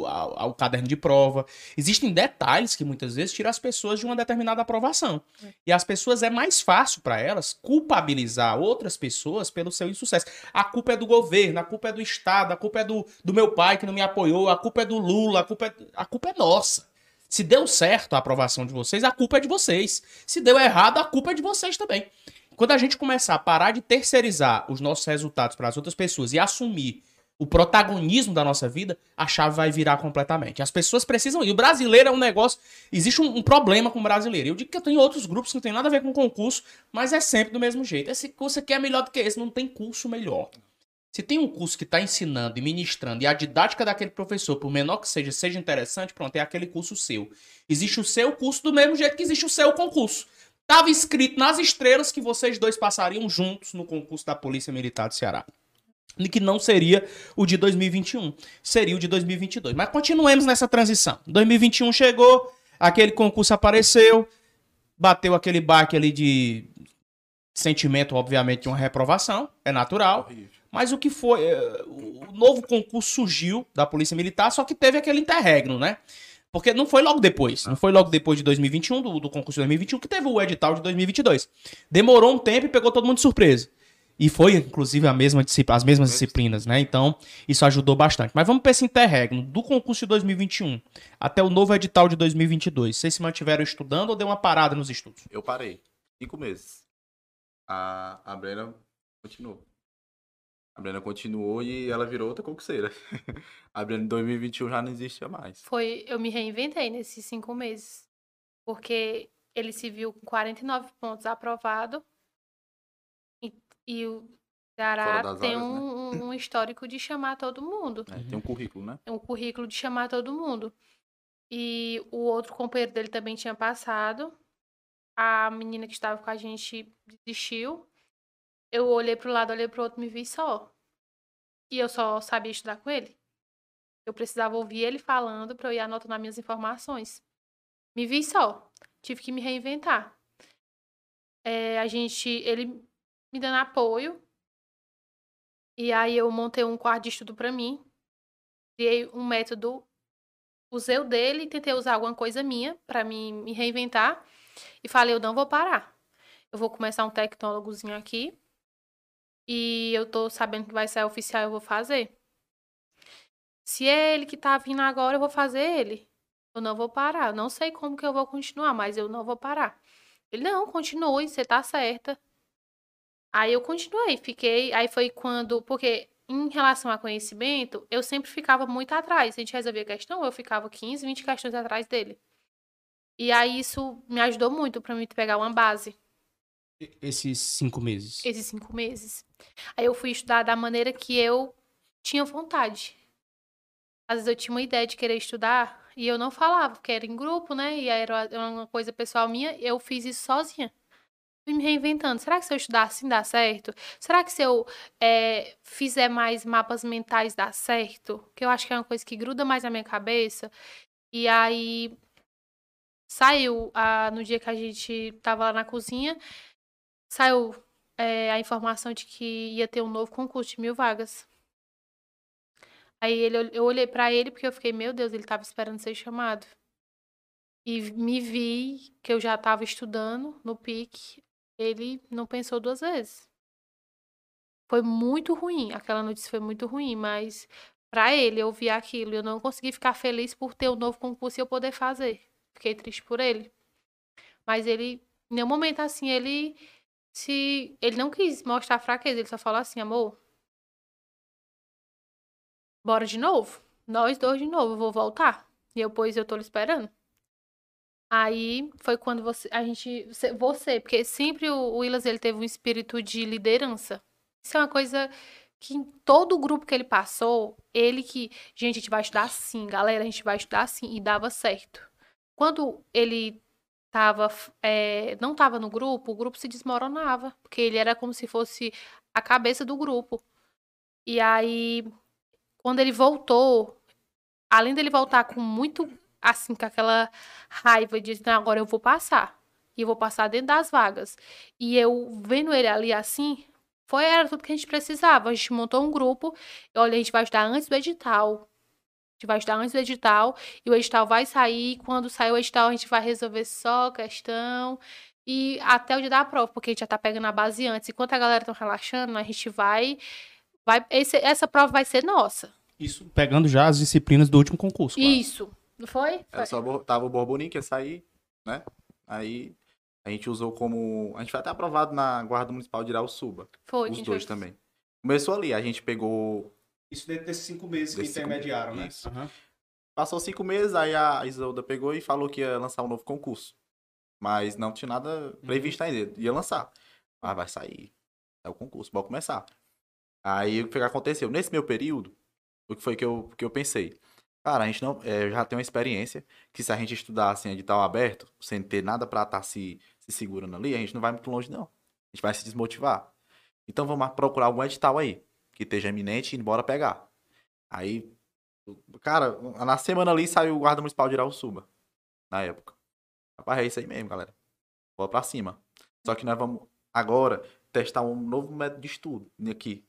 o, a- o caderno de prova. Existem detalhes que muitas vezes tiram as pessoas de uma determinada aprovação. E as pessoas é mais fácil para elas culpabilizar outras pessoas pelo seu insucesso. A culpa é do governo, a culpa é do Estado, a culpa é do, do meu pai que não me apoiou, a culpa é do Lula, a culpa é, a culpa é nossa. Se deu certo a aprovação de vocês, a culpa é de vocês. Se deu errado, a culpa é de vocês também. Quando a gente começar a parar de terceirizar os nossos resultados para as outras pessoas e assumir o protagonismo da nossa vida, a chave vai virar completamente. As pessoas precisam ir. O brasileiro é um negócio. Existe um, um problema com o brasileiro. Eu digo que eu tenho outros grupos que não tem nada a ver com concurso, mas é sempre do mesmo jeito. Esse curso aqui é melhor do que esse, não tem curso melhor. Se tem um curso que está ensinando e ministrando e a didática daquele professor, por menor que seja, seja interessante, pronto, é aquele curso seu. Existe o seu curso do mesmo jeito que existe o seu concurso. Tava escrito nas estrelas que vocês dois passariam juntos no concurso da Polícia Militar do Ceará. E que não seria o de 2021, seria o de 2022. Mas continuemos nessa transição. 2021 chegou, aquele concurso apareceu, bateu aquele baque ali de sentimento, obviamente, de uma reprovação, é natural. Horrível. Mas o que foi. eh, O novo concurso surgiu da Polícia Militar, só que teve aquele interregno, né? Porque não foi logo depois. Não foi logo depois de 2021, do, do concurso de 2021, que teve o edital de 2022. Demorou um tempo e pegou todo mundo de surpresa. E foi, inclusive, a mesma as mesmas disciplinas, né? Então, isso ajudou bastante. Mas vamos para esse interregno. Do concurso de 2021 até o novo edital de 2022. Vocês se mantiveram estudando ou deu uma parada nos estudos? Eu parei. Cinco meses. A, a Brena continuou. A Brena continuou e ela virou outra concurseira. A Brena em 2021 já não existia mais. Foi, eu me reinventei nesses cinco meses. Porque ele se viu com 49 pontos aprovado. E, e o Ceará tem áreas, né? um, um- um histórico de chamar todo mundo. né? Tem um currículo, né? um currículo de chamar todo mundo. E o outro companheiro dele também tinha passado. A menina que estava com a gente desistiu. Eu olhei pro lado, olhei pro outro, me vi só. E eu só sabia estudar com ele. Eu precisava ouvir ele falando para eu ir anotando as minhas informações. Me vi só. Tive que me reinventar. É, a gente, ele me dando apoio. E aí eu montei um quarto de estudo para mim criei um método, usei o dele tentei usar alguma coisa minha para me, me reinventar. E falei, eu não vou parar. Eu vou começar um tecnólogozinho aqui. E eu tô sabendo que vai sair oficial, eu vou fazer. Se é ele que tá vindo agora, eu vou fazer ele. Eu não vou parar. Eu não sei como que eu vou continuar, mas eu não vou parar. Ele, não, continue, você tá certa. Aí eu continuei, fiquei. Aí foi quando. Porque em relação a conhecimento, eu sempre ficava muito atrás. A gente resolvia a questão, eu ficava 15, 20 questões atrás dele. E aí isso me ajudou muito pra mim pegar uma base, Esses cinco meses. esses cinco meses. Aí eu fui estudar da maneira que eu tinha vontade. Às vezes eu tinha uma ideia de querer estudar e eu não falava, porque era em grupo, né? E era uma coisa pessoal minha, eu fiz isso sozinha. Fui me reinventando. Será que se eu estudar assim dá certo? Será que se eu eh, fizer mais mapas mentais dá certo? Que eu acho que é uma coisa que gruda mais na minha cabeça. E aí saiu ah, no dia que a gente tava lá na cozinha, saiu eh, a informação de que ia ter um novo concurso de mil vagas. Aí ele, eu olhei pra ele porque eu fiquei, meu Deus, ele tava esperando ser chamado. E me vi que eu já tava estudando no PIC, ele não pensou duas vezes. Foi muito ruim, aquela notícia foi muito ruim, mas pra ele eu vi aquilo, eu não consegui ficar feliz por ter um novo concurso e eu poder fazer. Fiquei triste por ele. Mas ele, em nenhum momento assim, ele se ele não quis mostrar fraqueza, ele só falou assim, amor, bora de novo. Nós dois de novo, eu vou voltar. E eu, pois, eu tô lhe esperando. Aí foi quando você, a gente, você, você, porque sempre o, o Willas, ele teve um espírito de liderança. Isso é uma coisa que em todo o grupo que ele passou, ele que, gente, a gente vai estudar assim, galera, a gente vai estudar assim, e dava certo. Quando ele tava, é, não tava no grupo, o grupo se desmoronava, porque ele era como se fosse a cabeça do grupo. E aí, quando ele voltou, além dele voltar com muito, assim, com aquela raiva de, não, agora eu vou passar. E eu vou passar dentro das vagas. E eu vendo ele ali assim, foi, era tudo que a gente precisava. A gente montou um grupo, olha, a gente vai estudar antes do edital. A gente vai estudar antes do edital, e o edital vai sair. Quando sair o edital, a gente vai resolver só a questão. E até o dia da prova, porque a gente já tá pegando a base antes. Enquanto a galera tá relaxando, a gente vai. vai esse- essa prova vai ser nossa. Isso pegando já as disciplinas do último concurso. claro. Isso. Não foi? Era só, tava o Borboninho que ia sair, né? Aí a gente usou como. A gente foi até aprovado na Guarda Municipal de Irauçuba. Foi. Os dois fez. também. Começou ali, a gente pegou. Isso dentro desses cinco meses que cinco intermediaram, né? isso. Aham. Passou cinco meses, aí a Isolda pegou e falou que ia lançar um novo concurso. Mas não tinha nada previsto ainda. Ia lançar. Mas vai sair. É o concurso, pode começar. Aí o que aconteceu? Nesse meu período, o que foi que eu, que eu pensei? Cara, a gente não. é, eu já tenho uma experiência que se a gente estudasse em edital aberto, sem ter nada pra estar se, se segurando ali, a gente não vai muito longe, não. A gente vai se desmotivar. Então vamos procurar algum edital aí, que esteja eminente e bora pegar. Aí, cara, na semana ali saiu o guarda municipal de Irauçuba, na época. Rapaz, é isso aí mesmo, galera. Bora pra cima. Só que nós vamos agora testar um novo método de estudo aqui.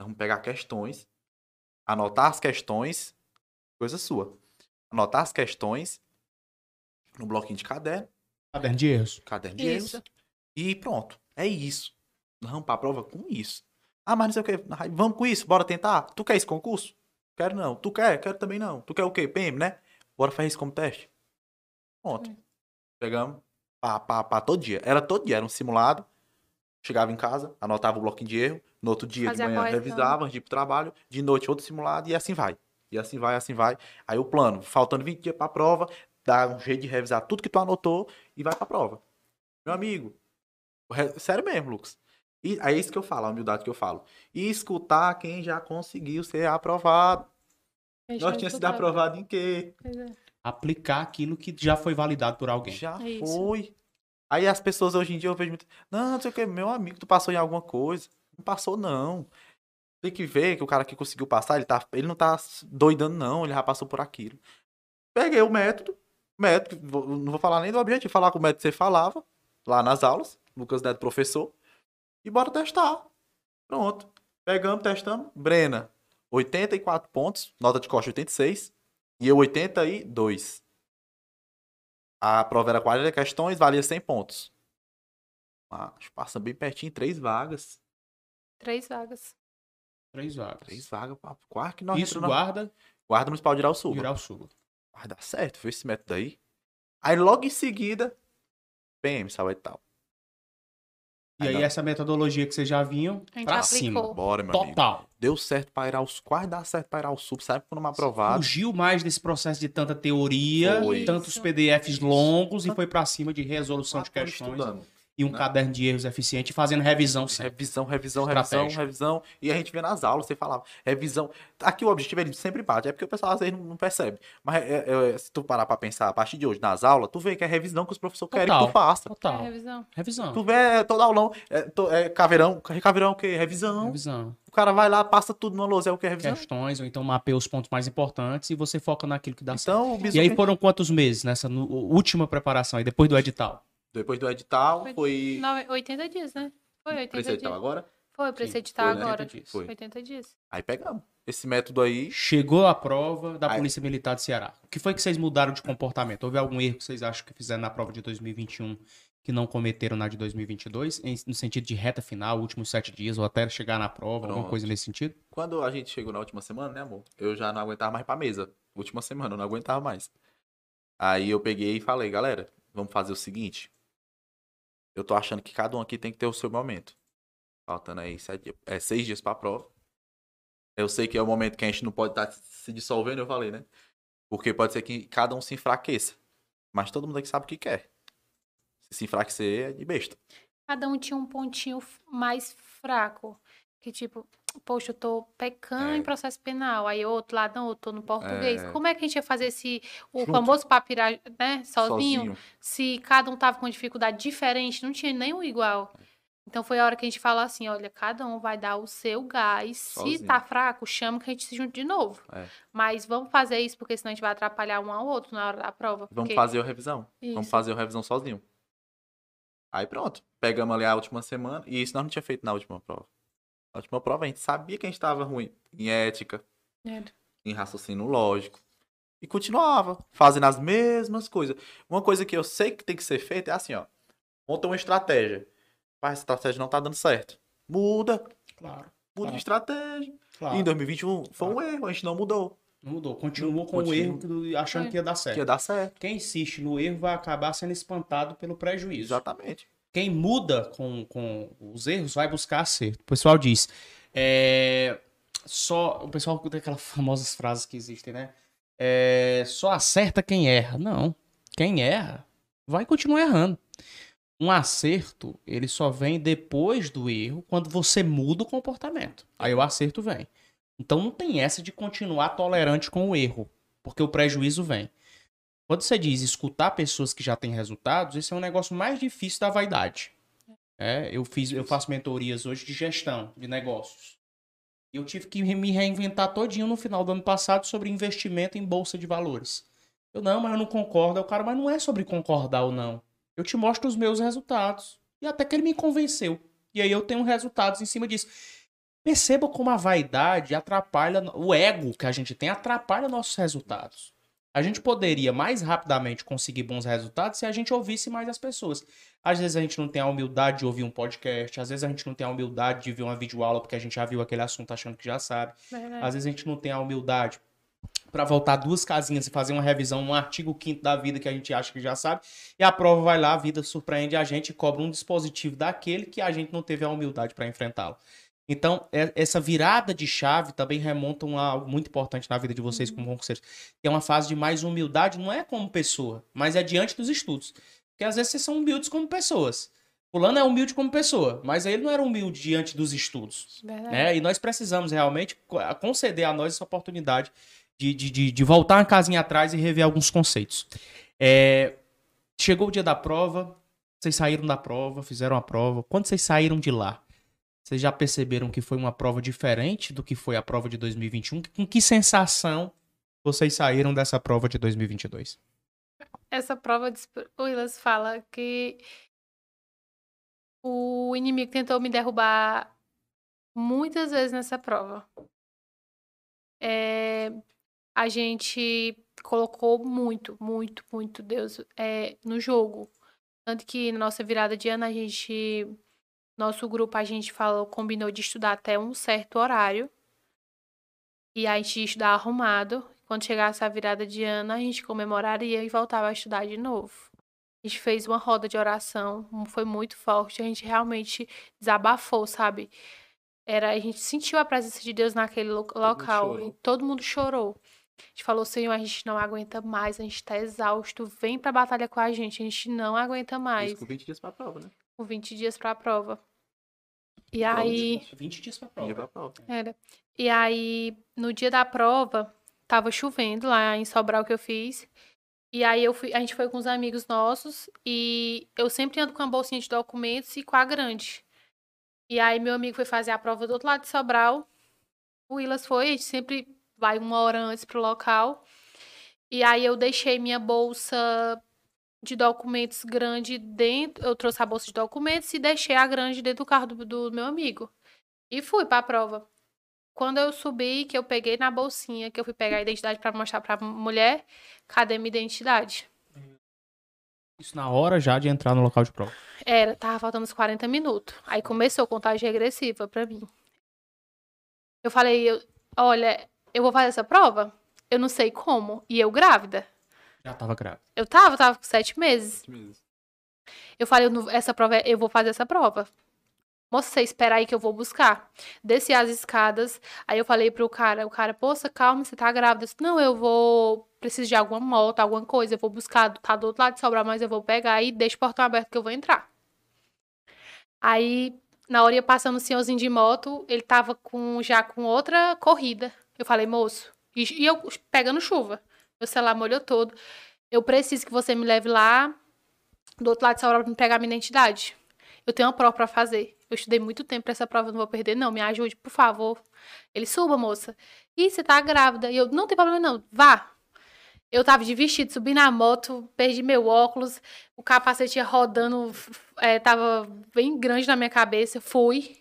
Nós vamos pegar questões, anotar as questões, coisa sua. Anotar as questões no bloquinho de caderno, Caderno de erros. caderno de Isso. erros, e pronto. É isso. Nós vamos pra prova com isso. Ah, mas não sei o que. Vamos com isso, bora tentar. Tu quer esse concurso? Quero não. Tu quer? Quero também não. Tu quer o quê? PM, né? Bora fazer isso como teste. Pronto. Pegamos. Pá, pá, pá, todo dia. Era todo dia, era um simulado. Chegava em casa, anotava o bloquinho de erro. No outro dia Fazia de manhã revisava antes de ir pro trabalho. De noite outro simulado e assim vai. E assim vai, assim vai. Aí o plano, faltando 20 dias pra prova, dá um jeito de revisar tudo que tu anotou e vai pra prova. Meu amigo, sério mesmo, Lucas. E é isso que eu falo, a humildade que eu falo. E escutar quem já conseguiu ser aprovado. Nós não tínhamos sido aprovado em quê? É. Aplicar aquilo que já foi validado por alguém. Já Isso. foi. Aí as pessoas hoje em dia eu vejo muito. Não, não sei o que, meu amigo, tu passou em alguma coisa. Não passou, não. Tem que ver que o cara que conseguiu passar, ele, tá, ele não tá doidando, não. Ele já passou por aquilo. Peguei o método. Método, não vou falar nem do objetivo, falar com o método que você falava lá nas aulas. Lucas Neto, professor. E bora testar. Pronto. Pegamos, testamos. Brena, 84 pontos. Nota de corte 86. E eu 82. A prova era 40 questões, valia 100 pontos. Mas passa bem pertinho, três vagas. Três vagas. Três vagas. Três vagas, papo. Quase que nós Isso entramos na- guarda Guarda Municipal de Irauçuba. o sul. Vai dar certo, foi esse método aí. Aí logo em seguida, PM, saúde e tal. E aí, não. essa metodologia que vocês já vinham, A gente pra aplicou. cima. Bora, meu amigo. Total. Deu certo pra Irauçuba, quase dá certo pra Irauçuba, sabe quando uma aprovado. Fugiu mais desse processo de tanta teoria, Foi. tantos Isso. PDFs Isso. longos e foi pra cima de resolução de questões estudando. E um né? caderno de erros eficiente, fazendo revisão sempre. Revisão, revisão, revisão, Estratégia. revisão. E a gente vê nas aulas, você falava, revisão. Aqui o objetivo ele sempre bate, é porque o pessoal às vezes não, não percebe. Mas é- é- é, se tu parar pra pensar a partir de hoje nas aulas, tu vê que é revisão que os professores querem que tu faça. É, Total. revisão. Revisão. Tu vê é, todo aulão, é, to- é caveirão, caveirão é o que? Revisão. Revisão. O cara vai lá, passa tudo numa lousa, é o que? Revisão. Questões, ou então mapeia os pontos mais importantes e você foca naquilo que dá certo. Então, o bisu E aí foram quantos meses nessa nu- última preparação aí, depois do edital? Depois do edital, Foi foi... Nove- 80 dias, né? Foi 80 Pra esse edital dias. agora? Foi, pra Sim, esse edital foi, né? agora. 80 dias. Foi. 80 dias. Aí pegamos. Esse método aí, Chegou a prova da Aí- Polícia Militar de Ceará. O que foi que vocês mudaram de comportamento? Houve algum erro que vocês acham que fizeram na prova de 2021 que não cometeram na de 2022? Em- No sentido de reta final, últimos sete dias, ou até chegar na prova, alguma Pronto. coisa nesse sentido? quando a gente chegou na última semana, né, amor? Eu já não aguentava mais pra mesa. Última semana, eu não aguentava mais. Aí eu peguei e falei, galera, vamos fazer o seguinte. Eu tô achando que cada um aqui tem que ter o seu momento. Faltando aí sete, é, seis dias pra prova. Eu sei que é o momento que a gente não pode estar se dissolvendo, eu falei, né? Porque pode ser que cada um se enfraqueça. Mas todo mundo aqui sabe o que quer. Se se enfraquecer, é de besta. Cada um tinha um pontinho mais fraco. Que tipo, poxa, eu tô pecando É. em processo penal. Aí outro lá, não, eu tô no português. É. Como é que a gente ia fazer esse, o Junto. famoso papirá, né, sozinho, Sozinho. se cada um tava com dificuldade diferente, não tinha nenhum igual. Então foi a hora que a gente falou assim, olha, cada um vai dar o seu gás. Se Sozinho. tá fraco, chama que a gente se junte de novo. É. Mas vamos fazer isso, porque senão a gente vai atrapalhar um ao outro na hora da prova. Vamos porque- fazer a revisão. Vamos Isso. fazer a revisão sozinho. Aí pronto. Pegamos ali a última semana. E isso nós não tinha feito na última prova. Na última prova a gente sabia que a gente estava ruim em ética, É. em raciocínio lógico. E continuava fazendo as mesmas coisas. Uma coisa que eu sei que tem que ser feita é assim, ó. Monta uma estratégia. Mas essa estratégia não tá dando certo. Muda. Claro. Muda Tá. de estratégia. claro. E em 2021 foi um erro. A gente não mudou. Não mudou. Continuou com o Continua. erro do- achando É. que ia dar Que certo. ia dar certo. Quem insiste no erro vai acabar sendo espantado pelo prejuízo. Exatamente. Quem muda com, com os erros vai buscar acerto. O pessoal diz. é, só. O pessoal tem aquelas famosas frases que existem, né? É, só acerta quem erra. Não. Quem erra vai continuar errando. Um acerto, ele só vem depois do erro, quando você muda o comportamento. Aí o acerto vem. Então não tem essa de continuar tolerante com o erro, porque o prejuízo vem. Quando você diz escutar pessoas que já têm resultados, esse é um negócio mais difícil da vaidade. É, eu fiz, eu faço mentorias hoje de gestão de negócios. E eu tive que me reinventar todinho no final do ano passado sobre investimento em bolsa de valores. Eu não, mas eu não concordo. o cara, mas não é sobre concordar ou não. Eu te mostro os meus resultados. E até que ele me convenceu. E aí eu tenho resultados em cima disso. Perceba como a vaidade atrapalha, o ego que a gente tem atrapalha nossos resultados. A gente poderia mais rapidamente conseguir bons resultados se a gente ouvisse mais as pessoas. Às vezes a gente não tem a humildade de ouvir um podcast, às vezes a gente não tem a humildade de ver uma videoaula porque a gente já viu aquele assunto achando que já sabe. Verdade. Às vezes a gente não tem a humildade para voltar duas casinhas e fazer uma revisão no artigo 5 da vida que a gente acha que já sabe. E a prova vai lá, a vida surpreende a gente e cobra um dispositivo daquele que a gente não teve a humildade para enfrentá-lo. Então, é, essa virada de chave também remonta a algo muito importante na vida de vocês como uhum. concurseiros. Que é uma fase de mais humildade, não é como pessoa, mas é diante dos estudos. Porque às vezes vocês são humildes como pessoas. Fulano é humilde como pessoa, mas ele não era humilde diante dos estudos. Né? E nós precisamos realmente conceder a nós essa oportunidade de, de, de, de voltar uma casinha atrás e rever alguns conceitos. É, chegou o dia da prova, vocês saíram da prova, fizeram a prova. Quando vocês saíram de lá, vocês já perceberam que foi uma prova diferente do que foi a prova de 2021? Com que sensação vocês saíram dessa prova de 2022? Essa prova, o Willis fala que o inimigo tentou me derrubar muitas vezes nessa prova. É... A gente colocou muito, muito, muito Deus é, no jogo. Tanto que na nossa virada de ano a gente nosso grupo, a gente falou, combinou de estudar até um certo horário. E a gente ia estudar arrumado. Quando chegasse a virada de ano, a gente comemoraria e voltava a estudar de novo. A gente fez uma roda de oração, foi muito forte. A gente realmente desabafou, sabe? Era, a gente sentiu a presença de Deus naquele lo local. e todo mundo chorou. A gente falou, Senhor, a gente não aguenta mais, a gente tá exausto, vem pra batalha com a gente, a gente não aguenta mais. Isso com 20 dias pra prova, né? Com 20 dias pra prova. E aí. 20 dias pra prova. Pra prova. Era. E aí, no dia da prova, tava chovendo lá em Sobral que eu fiz. E aí eu fui, a gente foi com os amigos nossos e eu sempre ando com a bolsinha de documentos e com a grande. E aí meu amigo foi fazer a prova do outro lado de Sobral. O Willas foi, a gente sempre vai uma hora antes pro local. E aí eu deixei minha bolsa de documentos grande dentro. Eu trouxe a bolsa de documentos e deixei a grande dentro do carro do, do meu amigo. E fui para a prova. Quando eu subi, que eu peguei na bolsinha, que eu fui pegar a identidade para mostrar para a mulher, cadê minha identidade? Isso na hora já de entrar no local de prova? Era, tava faltando uns 40 minutos. Aí começou a contagem regressiva para mim. Eu falei, eu, olha, eu vou fazer essa prova? Eu não sei como. E eu grávida. Já tava grávida. Eu tava, tava com sete meses. Sete meses. Eu falei, eu, essa prova, é, eu vou fazer essa prova. Moça, você espera aí que eu vou buscar. Desci as escadas, aí eu falei pro cara, o cara, poxa, calma, você tá grávida. Eu disse, não, eu vou, preciso de alguma moto, alguma coisa, eu vou buscar, tá do outro lado de Sobrar, mas eu vou pegar e deixa o portão aberto que eu vou entrar. Aí, na hora ia passando o senhorzinho de moto, ele tava com, já com outra corrida. Eu falei, moço, e, e eu pegando chuva. Meu celular molhou todo. Eu preciso que você me leve lá do outro lado de Sauron pra me pegar minha identidade. Eu tenho uma prova pra fazer. Eu estudei muito tempo pra essa prova, não vou perder, não. Me ajude, por favor. Ele, suba, moça. E você tá grávida? E eu, não tem problema, não. Vá. Eu tava de vestido, subi na moto, perdi meu óculos, o capacete ia rodando, é, tava bem grande na minha cabeça. Fui.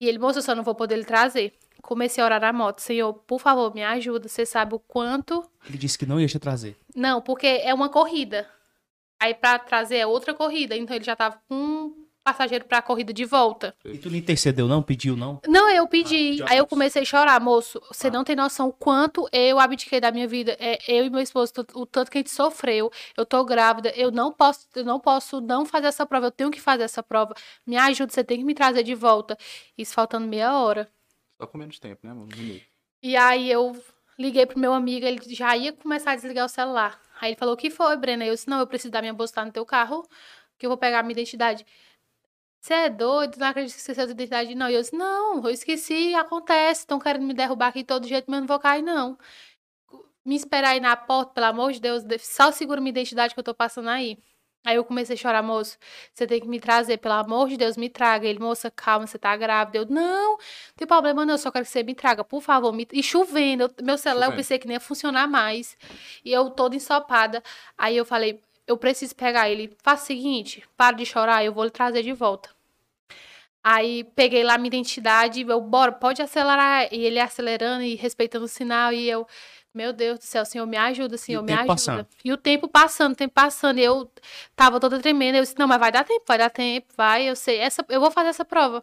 E ele, moça, eu só não vou poder lhe trazer comecei a orar na moto. Senhor, por favor, me ajuda. Você sabe o quanto. Ele disse que não ia te trazer. Não, porque é uma corrida. Aí para trazer é outra corrida. Então ele já tava com um passageiro para a corrida de volta. E tu não intercedeu, não? Pediu, não? Não, eu pedi. Ah, Aí eu comecei a chorar, moço. Você ah. não tem noção o quanto eu abdiquei da minha vida. É, eu e meu esposo, o tanto que a gente sofreu. Eu tô grávida. Eu não posso, eu não posso não fazer essa prova. Eu tenho que fazer essa prova. Me ajuda, você tem que me trazer de volta. Isso faltando meia hora. Só com menos tempo, né? E aí eu liguei pro meu amigo, ele já ia começar a desligar o celular. Aí ele falou, o que foi, Brena? Eu disse, não, eu preciso dar minha bolsa no teu carro, que eu vou pegar a minha identidade. Você é doido? Não acredito que você seja identidade, não. E eu disse, não, eu esqueci, acontece. Estão querendo me derrubar aqui todo jeito, mas eu não vou cair, não. Me esperar aí na porta, pelo amor de Deus, só segura minha identidade que eu tô passando aí. Aí eu comecei a chorar, moço, você tem que me trazer, pelo amor de Deus, me traga. Ele, moça, calma, você tá grávida. Eu, não, não tem problema não, eu só quero que você me traga, por favor. Me... E chovendo, eu, meu celular chovendo. eu pensei que nem ia funcionar mais. E eu toda ensopada. Aí eu falei, eu preciso pegar ele. Faça o seguinte, para de chorar, eu vou lhe trazer de volta. Aí peguei lá minha identidade, eu, bora, pode acelerar. E ele acelerando e respeitando o sinal. E eu, meu Deus do céu, Senhor, me ajuda, Senhor, me ajuda. Passando. E o tempo passando, o tempo passando. E eu tava toda tremendo. Eu disse, não, mas vai dar tempo, vai dar tempo, vai, eu sei. Essa, eu vou fazer essa prova.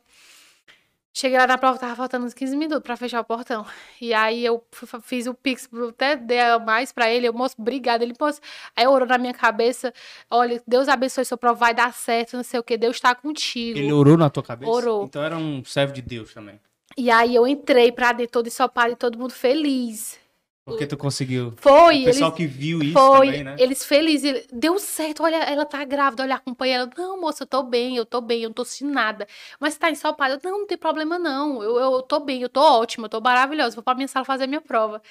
Cheguei lá na prova, tava faltando uns 15 minutos pra fechar o portão. E aí eu fiz o pix, até dei mais pra ele. Eu, moço, obrigado. Ele, moço, aí orou na minha cabeça. Olha, Deus abençoe sua prova, vai dar certo, não sei o que. Deus tá contigo. Ele orou na tua cabeça? Orou. Então era um servo de Deus também. E aí eu entrei pra dentro todo ensopado e todo mundo feliz. Porque tu conseguiu. Foi. O pessoal eles, que viu isso foi, também, né? Eles felizes. Deu certo, olha, ela tá grávida, olha, acompanha ela. Não, moça, eu tô bem, eu tô bem, eu não tô sem nada. Mas tá ensopada. Não, não tem problema não. Eu, eu, eu tô bem, eu tô ótima, eu tô maravilhosa. Vou pra minha sala fazer minha prova.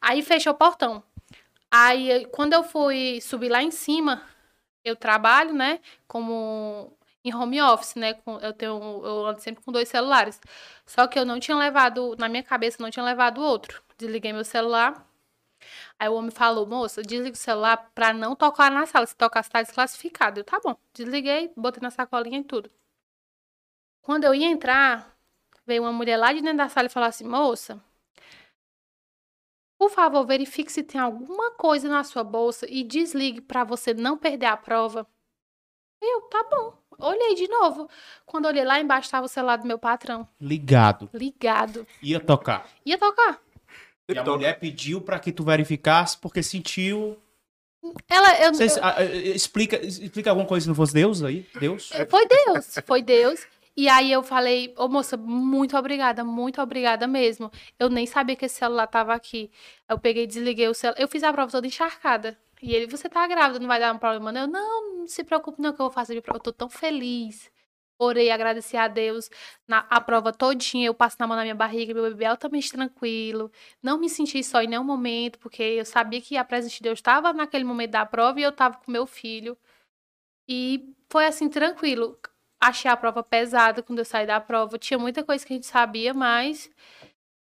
Aí fechou o portão. Aí, quando eu fui subir lá em cima, eu trabalho, né, como em home office, né? Eu tenho, eu ando sempre com dois celulares. Só que eu não tinha levado, na minha cabeça, não tinha levado outro. Desliguei meu celular. Aí o homem falou, moça, desliga o celular pra não tocar na sala. Se tocar, você tá desclassificado. Eu, tá bom. Desliguei, botei na sacolinha e tudo. Quando eu ia entrar, veio uma mulher lá de dentro da sala e falou assim, moça, por favor, verifique se tem alguma coisa na sua bolsa e desligue para você não perder a prova. Eu, tá bom. Olhei de novo. Quando olhei lá embaixo, estava o celular do meu patrão. Ligado. Ligado. Ia tocar. Ia tocar. E a mulher pediu para que tu verificasse porque sentiu. Ela, eu, Cês, eu... A, explica, explica alguma coisa se não fosse Deus aí? Deus? Foi Deus, foi Deus. E aí eu falei, ô moça, muito obrigada, muito obrigada mesmo. Eu nem sabia que esse celular tava aqui. Eu peguei e desliguei o celular. Eu fiz a prova toda encharcada. E ele, você tá grávida, não vai dar um problema, não? Eu, não, não se preocupe não que eu vou fazer. Eu tô tão feliz. Orei, agradeci a Deus. Na a prova todinha, eu passo na mão na minha barriga, meu bebê é altamente tranquilo. Não me senti só em nenhum momento, porque eu sabia que a presença de Deus estava naquele momento da prova e eu estava com meu filho. E foi assim, tranquilo. Achei a prova pesada quando eu saí da prova. Tinha muita coisa que a gente sabia, mas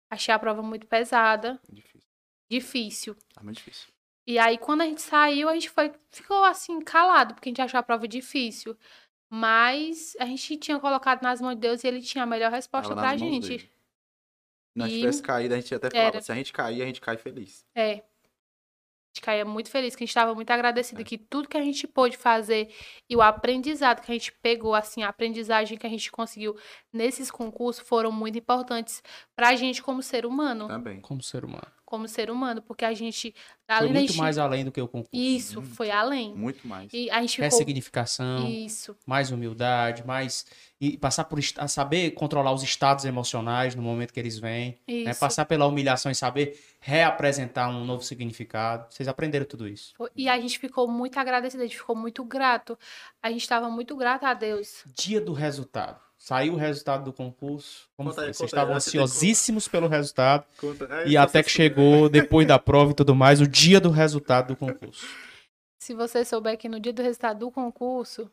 achei a prova muito pesada. Difícil. Difícil. Muito difícil. E aí, quando a gente saiu, a gente foi, ficou assim, calado, porque a gente achou a prova difícil. Mas a gente tinha colocado nas mãos de Deus e ele tinha a melhor resposta Tava pra gente. Dele. Se nós e... tivesse caído, a gente até falava, Era. se a gente cair, a gente cai feliz. É. A gente caía muito feliz, que a gente estava muito agradecido é. que tudo que a gente pôde fazer e o aprendizado que a gente pegou, assim, a aprendizagem que a gente conseguiu nesses concursos foram muito importantes pra gente como ser humano. Também. Como ser humano como ser humano, porque a gente. Foi muito gente... mais além do que o concurso. Isso, foi além. Muito mais. E a gente ficou... Ressignificação. Isso. Mais humildade, mais. E passar por a saber controlar os estados emocionais no momento que eles vêm. Isso. Né? Passar pela humilhação e saber reapresentar um novo significado. Vocês aprenderam tudo isso. E a gente ficou muito agradecido, a gente ficou muito grato. A gente estava muito grato a Deus. Dia do resultado. Saiu o resultado do concurso. Como conta, Vocês estavam ansiosíssimos pelo resultado. É, e até que chegou, depois da prova e tudo mais, o dia do resultado do concurso. Se você souber que no dia do resultado do concurso,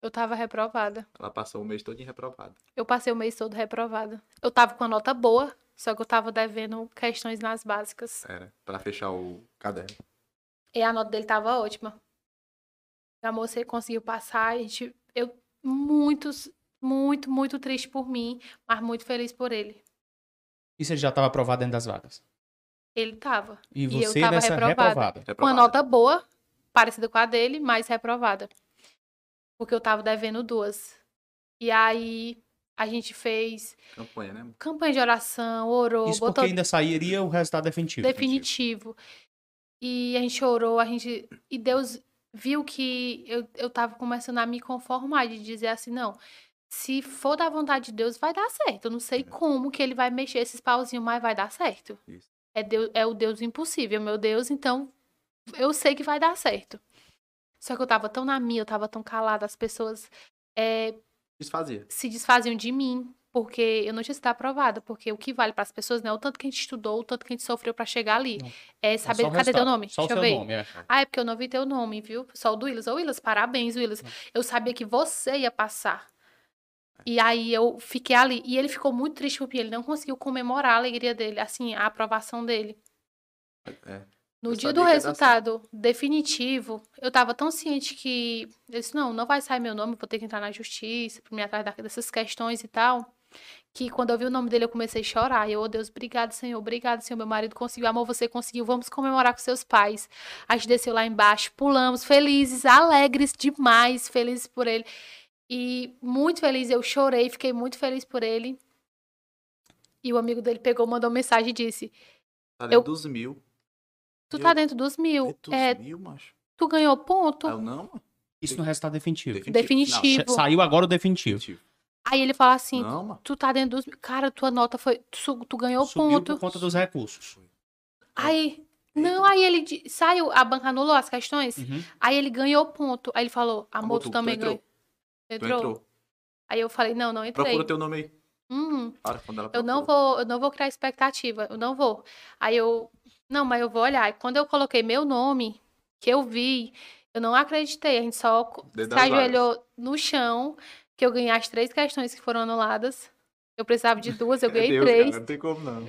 eu tava reprovada. Ela passou o mês todo reprovada. Eu passei o mês todo reprovada. Eu tava com a nota boa, só que eu tava devendo questões nas básicas. Era, pra fechar o caderno. E a nota dele tava ótima. A moça conseguiu passar, a gente, eu, muitos, muito, muito triste por mim, mas muito feliz por ele. Isso ele já estava aprovado dentro das vagas? Ele estava. E você e eu tava reprovada, reprovada. Com uma nota boa, parecida com a dele, mas reprovada. Porque eu tava devendo duas. E aí a gente fez campanha, né? Campanha de oração, orou, Isso botou... porque ainda sairia o resultado definitivo. Definitivo. E a gente orou, a gente e Deus viu que eu, eu tava começando a me conformar de dizer assim, não, se for da vontade de Deus, vai dar certo. Eu não sei como que ele vai mexer esses pauzinhos, mas vai dar certo. Isso. É, Deus, é o Deus impossível, meu Deus, então eu sei que vai dar certo. Só que eu tava tão na minha, eu tava tão calada, as pessoas é, Desfazia. se desfaziam de mim, porque eu não tinha sido aprovada, porque o que vale para as pessoas não é o tanto que a gente estudou, o tanto que a gente sofreu para chegar ali. Não. É É saber, o cadê teu nome? Só o Deixa eu seu ver. nome, é. Ah, é porque eu não vi teu nome, viu? Só o do Willis. Ô, Willis, parabéns, Willis. Eu sabia que você ia passar. E aí eu fiquei ali. E ele ficou muito triste porque ele não conseguiu comemorar a alegria dele, assim, a aprovação dele. É. No Eu dia do resultado definitivo, eu tava tão ciente que eu disse, não, não vai sair meu nome, vou ter que entrar na justiça, pra me atrás dessas questões e tal. Que quando eu vi o nome dele, eu comecei a chorar. E eu, oh Deus, obrigado, Senhor, obrigado, Senhor. Meu marido conseguiu, amor, você conseguiu. Vamos comemorar com seus pais. A gente desceu lá embaixo, pulamos, felizes, alegres demais, felizes por ele. E muito feliz, eu chorei, fiquei muito feliz por ele. E o amigo dele pegou, mandou mensagem e disse: Tá Eu- dentro dos mil. Tu Eu- tá dentro dos mil. Dentro dos É, mil, macho. tu ganhou ponto. Eu não. Isso no resultado definitivo. Definitivo. Che- Saiu agora o definitivo. Definitivo. Aí ele fala assim: Não, tu tá dentro dos. Cara, tua nota foi. Tu, tu ganhou Subiu ponto. por conta dos recursos. Aí. Não, aí ele saiu, a banca anulou as questões. Uhum. Aí ele ganhou ponto. Aí ele falou: Amor, Amor, tu, tu- tu também entrou? Tu Entrou? Aí eu falei: Não, não entrei. Procura teu nome aí. Uhum. Para, quando ela Eu não procura. vou, eu não vou criar expectativa, eu não vou. Aí eu, não, mas eu vou olhar. E quando eu coloquei meu nome, que eu vi, eu não acreditei. A gente só se ajoelhou no chão, que eu ganhei as três questões que foram anuladas. Eu precisava de duas, eu ganhei Deus, três. Cara, não tem como não.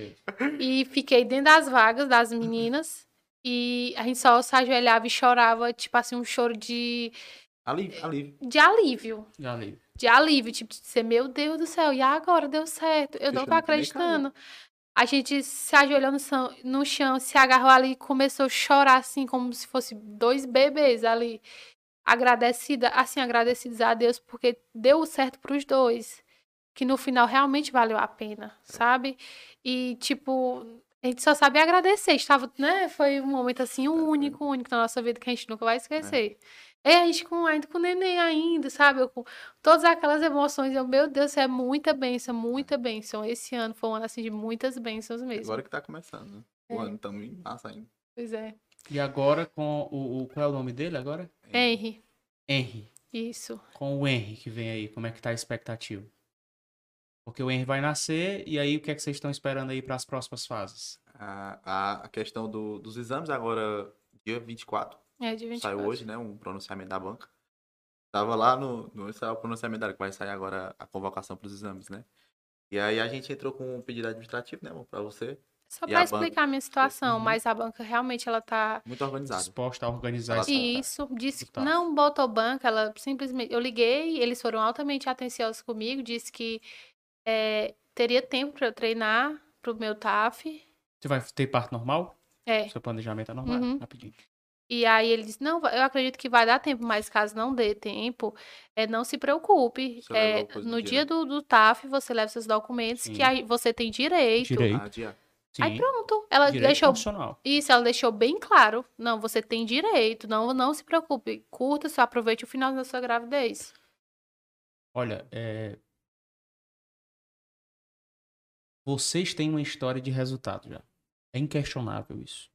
E fiquei dentro das vagas das meninas. E a gente só se ajoelhava e chorava, tipo assim, um choro de, Alívio, alívio. de alívio. Já li. De alívio, tipo, de dizer, meu Deus do céu, e agora deu certo. Eu não tô acreditando. A gente se ajoelhou no chão, no chão, se agarrou ali e começou a chorar, assim, como se fosse dois bebês ali. Agradecida, assim, agradecidos a Deus, porque deu certo pros dois. Que no final realmente valeu a pena, sabe? E, tipo, a gente só sabe agradecer. Estava, né? Foi um momento, assim, único, único na nossa vida que a gente nunca vai esquecer. É, a gente com, ainda com o neném ainda, sabe? Eu com todas aquelas emoções. Eu, meu Deus, é muita bênção, muita bênção. Esse ano foi um ano, assim, de muitas bênçãos mesmo. Agora que tá começando, né? O É. ano tamo em massa ainda. Pois é. E agora com o, o- Qual é o nome dele agora? Henry, Henry. isso. Com o Henry que vem aí, como é que tá a expectativa? Porque o Henry vai nascer, e aí o que é que vocês estão esperando aí para as próximas fases? A, a, a questão do- dos exames agora, dia 24, É de 24. saiu hoje, né? Um pronunciamento da banca. Tava lá no, no saiu o pronunciamento da que vai sair agora a convocação para os exames, né? E aí a gente entrou com um pedido administrativo, né, para você. Só E pra a explicar a minha situação, Uhum. mas a banca realmente ela tá. Muito organizado. Disposta a organizar Ela tá- Isso, disse que Tá. não botou banca, ela simplesmente. Eu liguei, eles foram altamente atenciosos comigo, disse que é, teria tempo pra eu treinar pro meu TAF. Você vai ter parte normal? É. Seu planejamento é normal? Uhum. Rapidinho. E aí ele disse, não, eu acredito que vai dar tempo, mas caso não dê tempo, é, não se preocupe. É, no dia, dia né? do, do TAF, você leva seus documentos, que Sim. aí você tem direito. Direito. Ah. Aí pronto, ela Direito deixou. Isso, ela deixou bem claro. Não, você tem direito, não, não se preocupe. Curta, só aproveite o final da sua gravidez. Olha, é... vocês têm uma história de resultado já. É inquestionável isso.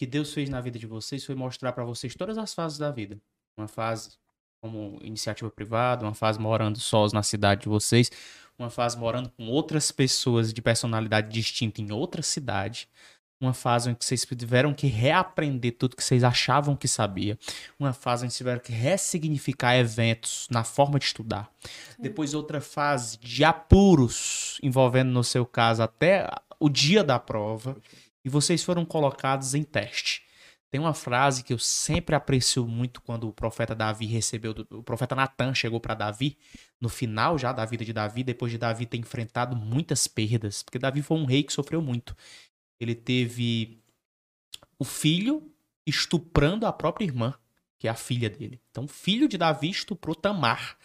Que Deus fez na vida de vocês foi mostrar pra vocês todas as fases da vida. Uma fase como iniciativa privada, uma fase morando sós na cidade de vocês, uma fase morando com outras pessoas de personalidade distinta em outra cidade, uma fase em que vocês tiveram que reaprender tudo que vocês achavam que sabia, uma fase em que tiveram que ressignificar eventos na forma de estudar. Depois outra fase de apuros, envolvendo no seu caso até o dia da prova, e vocês foram colocados em teste. Tem uma frase que eu sempre aprecio muito quando o profeta Davi recebeu, o profeta Natan chegou para Davi, no final já da vida de Davi, depois de Davi ter enfrentado muitas perdas, porque Davi foi um rei que sofreu muito. Ele teve o filho estuprando a própria irmã, que é a filha dele. Então, o filho de Davi estuprou Tamar,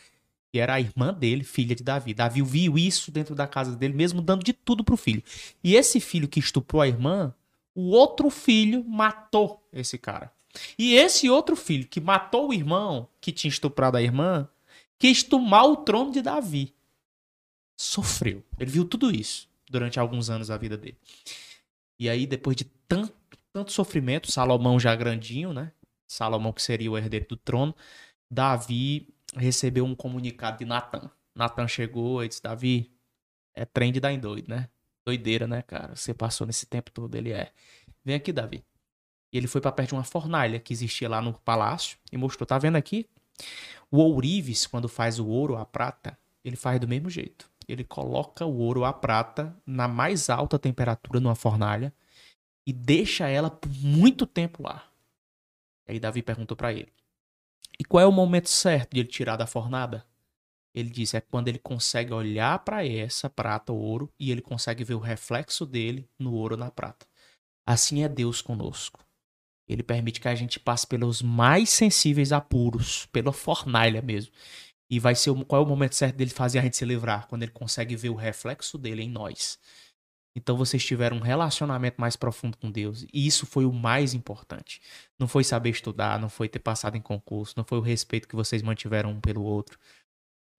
era a irmã dele, filha de Davi. Davi viu isso dentro da casa dele, mesmo dando de tudo pro filho. E esse filho que estuprou a irmã, o outro filho matou esse cara. E esse outro filho que matou o irmão, que tinha estuprado a irmã, quis tomar o trono de Davi. Sofreu. Ele viu tudo isso durante alguns anos da vida dele. E aí, depois de tanto, tanto sofrimento, Salomão já grandinho, né? Salomão, que seria o herdeiro do trono, Davi recebeu um comunicado de Natan. Natan chegou e disse: Davi, é trem de dar em doido, né? Doideira, né, cara? Você passou nesse tempo todo. Ele é. Vem aqui, Davi. E ele foi para perto de uma fornalha que existia lá no palácio e mostrou: tá vendo aqui? O ourives, quando faz o ouro, a prata, ele faz do mesmo jeito. Ele coloca o ouro, a prata, na mais alta temperatura numa fornalha e deixa ela por muito tempo lá. E aí Davi perguntou para ele: E qual é o momento certo de ele tirar da fornada? Ele disse: é quando ele consegue olhar para essa prata, ouro, e ele consegue ver o reflexo dele no ouro na prata. Assim é Deus conosco. Ele permite que a gente passe pelos mais sensíveis apuros, pela fornalha mesmo. E vai ser qual é o momento certo dele fazer a gente se livrar? Quando ele consegue ver o reflexo dele em nós. Então vocês tiveram um relacionamento mais profundo com Deus. E isso foi o mais importante. Não foi saber estudar, não foi ter passado em concurso, não foi o respeito que vocês mantiveram um pelo outro.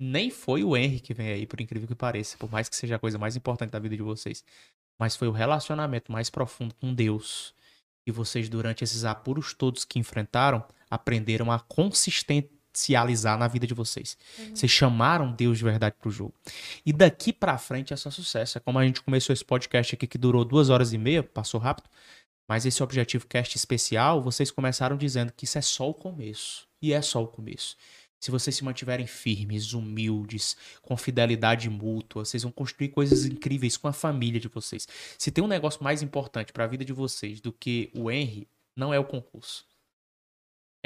Nem foi o Henry que vem aí, por incrível que pareça, por mais que seja a coisa mais importante da vida de vocês. Mas foi o relacionamento mais profundo com Deus. E vocês, durante esses apuros todos que enfrentaram, aprenderam a consistente potencializar na vida de vocês. Uhum. Vocês chamaram Deus de verdade pro jogo. E daqui para frente é só sucesso. É como a gente começou esse podcast aqui que durou duas horas e meia, passou rápido. Mas esse objetivo cast especial, vocês começaram dizendo que isso é só o começo. E é só o começo. Se vocês se mantiverem firmes, humildes, com fidelidade mútua, vocês vão construir coisas incríveis com a família de vocês. Se tem um negócio mais importante para a vida de vocês do que o Henry, não é o concurso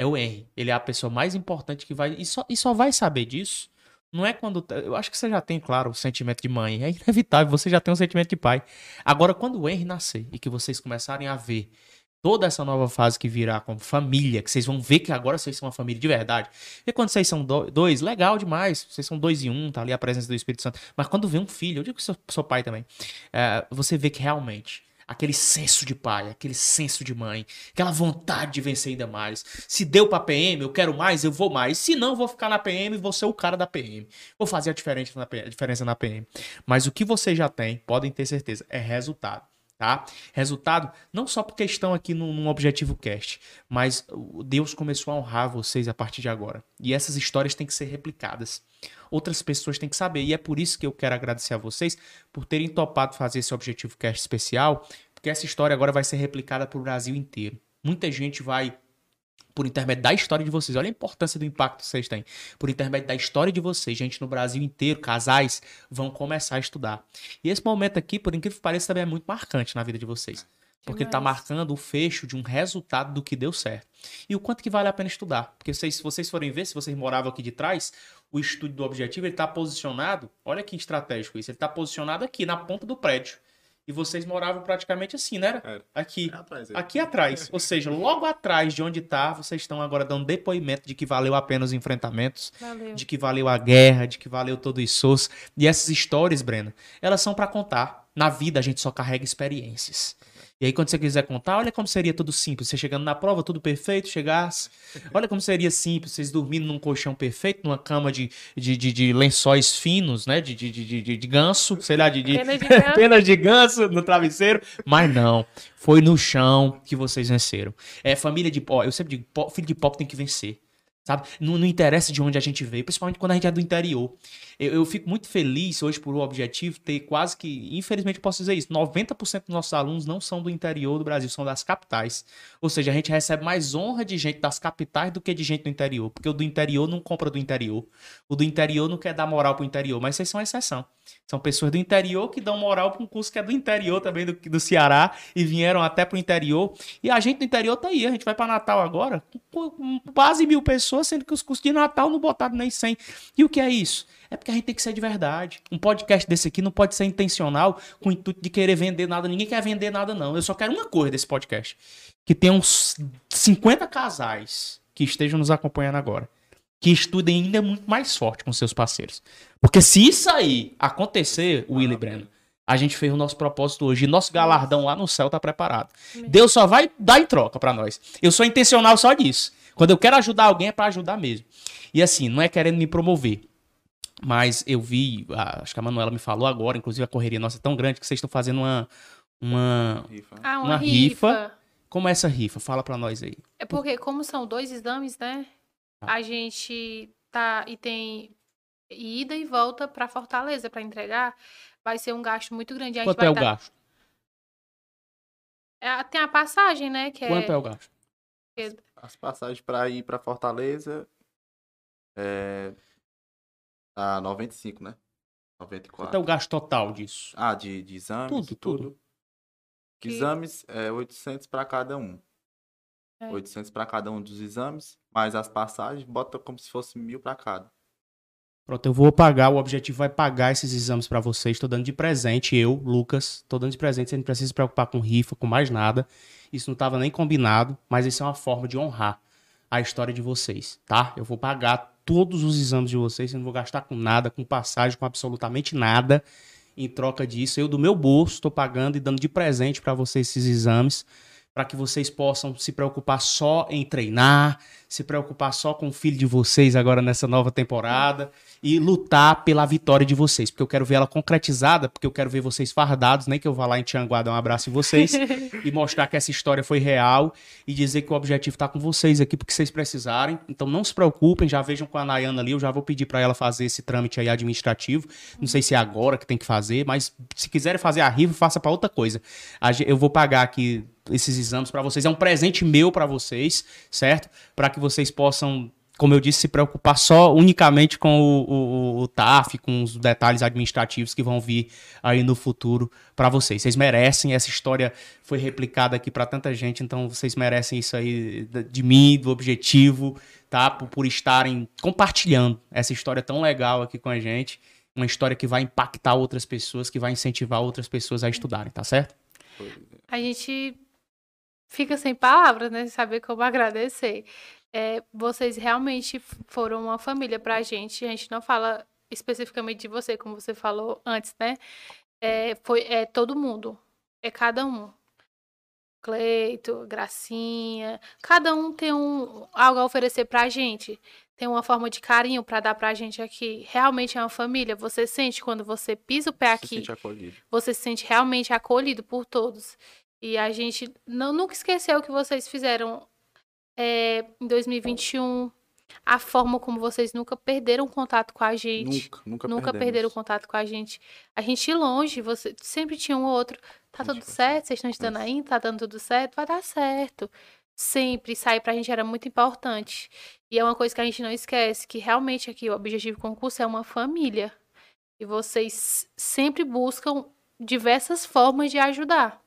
é o Henry. Ele é a pessoa mais importante que vai. E só, e só vai saber disso. Não é quando. Eu acho que você já tem, claro, o sentimento de mãe. É inevitável, você já tem um sentimento de pai. Agora, quando o Henry nascer e que vocês começarem a ver toda essa nova fase que virá como família, que vocês vão ver que agora vocês são uma família de verdade. E quando vocês são dois, legal demais. Vocês são dois e um, tá ali a presença do Espírito Santo. Mas quando vem um filho, eu digo que sou, sou pai também, é, você vê que realmente aquele senso de pai, aquele senso de mãe, aquela vontade de vencer ainda mais. Se deu para PM, eu quero mais, eu vou mais. Se não, vou ficar na PM, vou ser o cara da PM. Vou fazer a diferença na PM. Mas o que vocês já têm, podem ter certeza, é resultado. Tá? Resultado, não só porque estão aqui num, num objetivo cast, mas Deus começou a honrar vocês a partir de agora. E essas histórias têm que ser replicadas outras pessoas têm que saber. E é por isso que eu quero agradecer a vocês por terem topado fazer esse Objetivo Cast especial, porque essa história agora vai ser replicada para o Brasil inteiro. Muita gente vai por intermédio da história de vocês. Olha a importância do impacto que vocês têm. Por intermédio da história de vocês, gente no Brasil inteiro, casais, vão começar a estudar. E esse momento aqui, por incrível que pareça, também é muito marcante na vida de vocês. Porque está marcando o fecho de um resultado do que deu certo. E o quanto que vale a pena estudar. Porque vocês, se vocês forem ver, se vocês moravam aqui de trás, o estúdio do objetivo ele está posicionado. Olha que estratégico isso. Ele está posicionado aqui na ponta do prédio. E vocês moravam praticamente assim, né? Era? Aqui. É atrás, aqui atrás. Ou seja, logo atrás de onde está, vocês estão agora dando depoimento de que valeu a pena os enfrentamentos, valeu. de que valeu a guerra, de que valeu todo o esforço. E essas histórias, Brena, elas são para contar. Na vida a gente só carrega experiências. E aí, quando você quiser contar, olha como seria tudo simples. Você chegando na prova, tudo perfeito, chegasse. Olha como seria simples, vocês dormindo num colchão perfeito, numa cama de, de, de, de lençóis finos, né? De, de, de, de, de ganso, sei lá, de, de... Penas, de ganso. penas de ganso no travesseiro. Mas não. Foi no chão que vocês venceram. É família de pó. Eu sempre digo, filho de pó tem que vencer. Sabe? Não, não, interessa de onde a gente veio, principalmente quando a gente é do interior. Eu, eu fico muito feliz hoje por o objetivo ter quase que, infelizmente posso dizer isso, 90% dos nossos alunos não são do interior do Brasil, são das capitais. Ou seja, a gente recebe mais honra de gente das capitais do que de gente do interior, porque o do interior não compra do interior. O do interior não quer dar moral pro interior, mas vocês são exceção. São pessoas do interior que dão moral para um curso que é do interior também, do, do Ceará, e vieram até pro interior. E a gente do interior tá aí, a gente vai para Natal agora, com quase mil pessoas, sendo que os cursos de Natal não botaram nem 100. E o que é isso? É porque a gente tem que ser de verdade. Um podcast desse aqui não pode ser intencional com o intuito de querer vender nada. Ninguém quer vender nada, não. Eu só quero uma coisa desse podcast: que tenha uns 50 casais que estejam nos acompanhando agora. Que estudem ainda muito mais forte com seus parceiros. Porque se isso aí acontecer, Willy Breno, a gente fez o nosso propósito hoje. E nosso galardão lá no céu tá preparado. Deus só vai dar em troca para nós. Eu sou intencional só disso. Quando eu quero ajudar alguém é para ajudar mesmo. E assim, não é querendo me promover. Mas eu vi, acho que a Manuela me falou agora, inclusive a correria nossa é tão grande que vocês estão fazendo uma uma rifa. Ah, uma, uma rifa. rifa. Como é essa rifa? Fala pra nós aí. É porque, como são dois exames, né? A gente tá. E tem ida e volta pra Fortaleza pra entregar. Vai ser um gasto muito grande. A gente Quanto vai é o tá- gasto? É, tem a passagem, né? Que Quanto é é. o gasto? As passagens pra ir pra Fortaleza é. A 95, né? Quanto é 94. o gasto total disso? Ah, de, de exames? Tudo, tudo. Que- Exames é 800 pra cada um. É. 800 pra cada um dos exames, mais as passagens, bota como se fosse mil pra cada. Pronto, eu vou pagar, o objetivo vai pagar esses exames pra vocês. Tô dando de presente, eu, Lucas, tô dando de presente, você não precisa se preocupar com rifa, com mais nada. Isso não tava nem combinado, mas isso é uma forma de honrar a história de vocês, tá? Eu vou pagar todos os exames de vocês, eu não vou gastar com nada, com passagem, com absolutamente nada. Em troca disso, eu do meu bolso tô pagando e dando de presente pra vocês esses exames, para que vocês possam se preocupar só em treinar, se preocupar só com o filho de vocês agora nessa nova temporada e lutar pela vitória de vocês, porque eu quero ver ela concretizada, porque eu quero ver vocês fardados, nem que eu vá lá em Tianguá dar um abraço em vocês e mostrar que essa história foi real e dizer que o objetivo tá com vocês aqui porque vocês precisarem. Então não se preocupem, já vejam com a Nayana ali, eu já vou pedir para ela fazer esse trâmite aí administrativo. Não sei se é agora que tem que fazer, mas se quiserem fazer a rifa, faça para outra coisa. Eu vou pagar aqui esses exames para vocês, é um presente meu para vocês, certo? Para que vocês possam como eu disse, se preocupar só unicamente com o, o, o TAF, com os detalhes administrativos que vão vir aí no futuro para vocês. Vocês merecem, essa história foi replicada aqui para tanta gente, então vocês merecem isso aí de mim, do objetivo, tá? Por, por estarem compartilhando essa história tão legal aqui com a gente. Uma história que vai impactar outras pessoas, que vai incentivar outras pessoas a estudarem, tá certo? A gente fica sem palavras, né? Saber como agradecer. É, vocês realmente foram uma família pra gente. A gente não fala especificamente de você, como você falou antes, né? É, foi, é todo mundo. É cada um. Cleito, Gracinha. Cada um tem um, algo a oferecer pra gente. Tem uma forma de carinho pra dar pra gente aqui. Realmente é uma família. Você sente quando você pisa o pé Se aqui sente você se sente realmente acolhido por todos. E a gente não, nunca esqueceu o que vocês fizeram é, em 2021, a forma como vocês nunca perderam contato com a gente. Nunca, nunca, Nunca perderam contato com a gente. A gente ir longe, você sempre tinha um ou outro. Tá tudo certo? Vocês estão estudando aí? Tá dando tudo certo? Vai dar certo. Sempre sair pra gente era muito importante. E é uma coisa que a gente não esquece, que realmente aqui o objetivo do concurso é uma família. E vocês sempre buscam diversas formas de ajudar.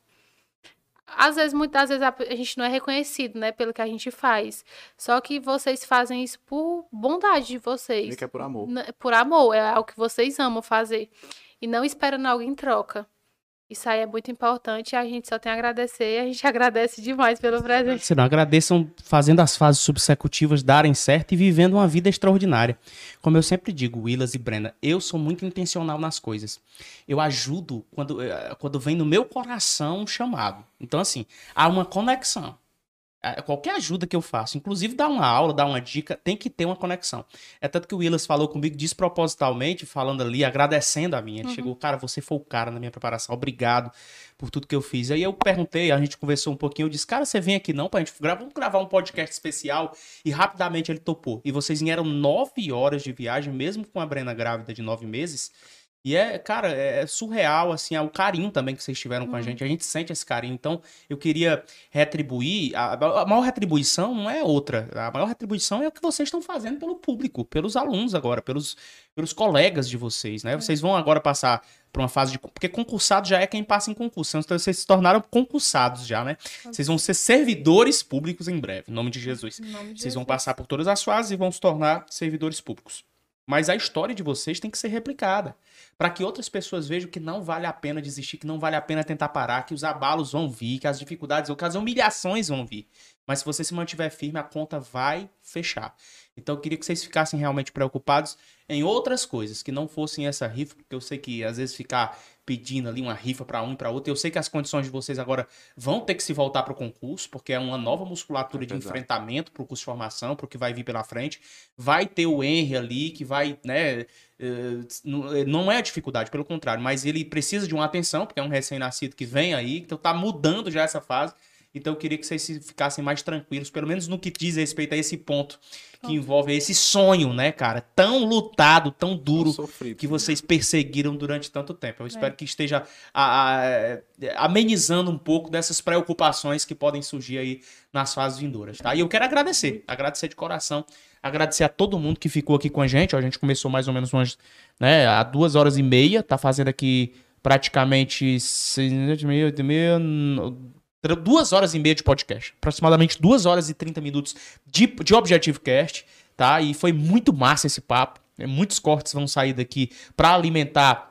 Às vezes, muitas vezes, a gente não é reconhecido, né, pelo que a gente faz. Só que vocês fazem isso por bondade de vocês. Que é por amor. Por amor, é algo que vocês amam fazer. E não esperando algo em troca. Isso aí é muito importante e a gente só tem a agradecer. A gente agradece demais pelo presente. Se não, agradeçam fazendo as fases subsecutivas darem certo e vivendo uma vida extraordinária. Como eu sempre digo, Willas e Brenda, eu sou muito intencional nas coisas. Eu ajudo quando, eh, quando vem no meu coração um chamado. Então, assim, há uma conexão. Qualquer ajuda que eu faço, inclusive dar uma aula, dar uma dica, tem que ter uma conexão. É tanto que o Willas falou comigo despropositalmente, falando ali, agradecendo a mim. Ele chegou, cara, você foi o cara na minha preparação, obrigado por tudo que eu fiz. Aí eu perguntei, a gente conversou um pouquinho, eu disse, cara, você vem aqui não pra gente gravar, vamos gravar um podcast especial. E rapidamente ele topou. E vocês vieram nove horas de viagem, mesmo com a Brena grávida de nove meses. E é, cara, é surreal, assim, é o carinho também que vocês tiveram com a gente. A gente sente esse carinho. Então, eu queria retribuir. A, a maior retribuição não é outra. A maior retribuição é o que vocês estão fazendo pelo público, pelos alunos agora, pelos, pelos colegas de vocês, né? Vocês vão agora passar por uma fase de. Porque concursado já é quem passa em concurso. Então, vocês se tornaram concursados já, né? Vocês vão ser servidores públicos em breve, em nome de Jesus. Nome de Vocês vão Jesus. passar por todas as fases e vão se tornar servidores públicos. Mas a história de vocês tem que ser replicada. Para que outras pessoas vejam que não vale a pena desistir, que não vale a pena tentar parar, que os abalos vão vir, que as dificuldades, que as humilhações vão vir. Mas se você se mantiver firme, a conta vai fechar. Então eu queria que vocês ficassem realmente preocupados em outras coisas, que não fossem essa rifa, porque eu sei que às vezes ficar pedindo ali uma rifa para um e para outro, eu sei que as condições de vocês agora vão ter que se voltar para o concurso, porque é uma nova musculatura É de enfrentamento para o curso de formação, para o que vai vir pela frente. Vai ter o Henry ali, que vai, né, eh, não- não é a dificuldade, pelo contrário, mas ele precisa de uma atenção, porque é um recém-nascido que vem aí, então tá mudando já essa fase. Então eu queria que vocês se- ficassem mais tranquilos, pelo menos no que diz respeito a esse ponto que envolve esse sonho, né, cara? Tão lutado, tão duro Sofrido. que vocês perseguiram durante tanto tempo. Eu espero que esteja a- a- amenizando um pouco dessas preocupações que podem surgir aí nas fases vindouras, tá? E eu quero agradecer, agradecer de coração, agradecer a todo mundo que ficou aqui com a gente. Ó, a gente começou mais ou menos umas, né, há duas horas e meia, tá fazendo aqui praticamente duas horas e meia de podcast, aproximadamente duas horas e trinta minutos de, de Objetivo Cast, tá? E foi muito massa esse papo. né? Muitos cortes vão sair daqui para alimentar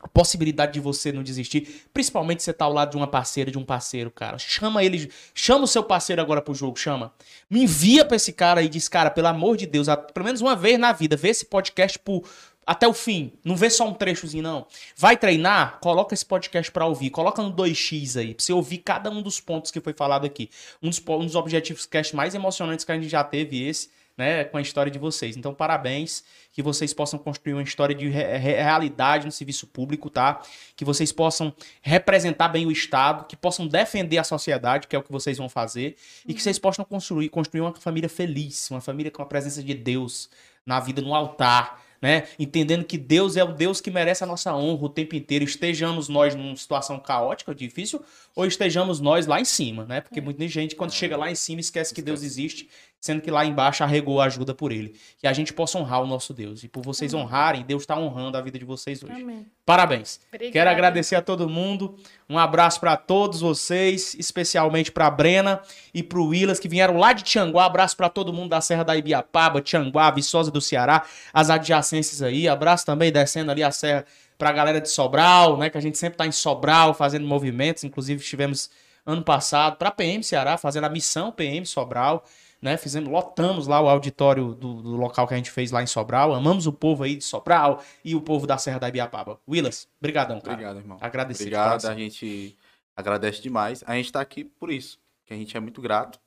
a possibilidade de você não desistir, principalmente se você tá ao lado de uma parceira, de um parceiro, cara. Chama ele, chama o seu parceiro agora pro jogo, chama. Me envia pra esse cara e diz, cara, pelo amor de Deus, pelo menos uma vez na vida, vê esse podcast por até o fim. Não vê só um trechozinho, não. Vai treinar? Coloca esse podcast pra ouvir. Coloca no 2x aí, pra você ouvir cada um dos pontos que foi falado aqui. Um dos, um dos objetivos cast mais emocionantes que a gente já teve, esse, né, com a história de vocês. Então, parabéns. Que vocês possam construir uma história de re- re- realidade no serviço público, tá? Que vocês possam representar bem o Estado, que possam defender a sociedade, que é o que vocês vão fazer, e que vocês possam construir, construir uma família feliz, uma família com a presença de Deus na vida, no altar, né? Entendendo que Deus é o Deus que merece a nossa honra o tempo inteiro, estejamos nós numa situação caótica, difícil, ou estejamos nós lá em cima, né? Porque muita gente, quando chega lá em cima, esquece que Deus existe, sendo que lá embaixo arregou a ajuda por ele. Que a gente possa honrar o nosso Deus. E por vocês honrarem, Deus está honrando a vida de vocês hoje. Amém. Parabéns. Obrigada. Quero agradecer a todo mundo. Um abraço para todos vocês, especialmente para Brena e para o Willas que vieram lá de Tianguá. Abraço para todo mundo da Serra da Ibiapaba, Tianguá, Viçosa do Ceará, as adjacências aí. Abraço também descendo ali a serra para a galera de Sobral, né, que a gente sempre tá em Sobral fazendo movimentos, inclusive estivemos ano passado para PM Ceará fazendo a missão PM Sobral. Né, fizemos, lotamos lá o auditório do, do local que a gente fez lá em Sobral. Amamos o povo aí de Sobral e o povo da Serra da Ibiapaba. Willas, brigadão, cara. Obrigado, irmão. Agradecer de Obrigado, a gente agradece demais. A gente tá aqui por isso, que a gente é muito grato,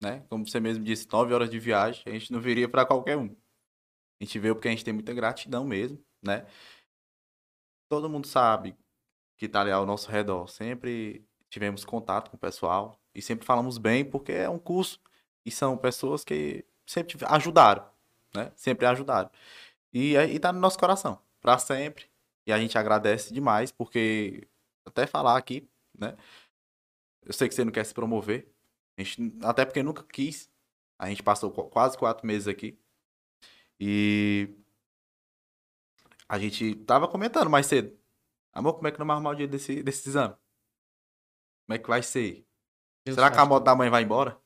né? Como você mesmo disse, nove horas de viagem, a gente não viria para qualquer um. A gente veio porque a gente tem muita gratidão mesmo, né? Todo mundo sabe que tá ali ao nosso redor. Sempre tivemos contato com o pessoal e sempre falamos bem porque é um curso e são pessoas que sempre ajudaram, né? Sempre ajudaram. E, e tá no nosso coração, para sempre. E a gente agradece demais porque até falar aqui, né? Eu sei que você não quer se promover. A gente, até porque nunca quis. A gente passou qu- quase quatro meses aqui. E a gente tava comentando mais cedo. Amor, como é que nós vamos arrumar o dia desse, desse exame? Como é que vai ser? Deus Será que a moto da mãe vai embora?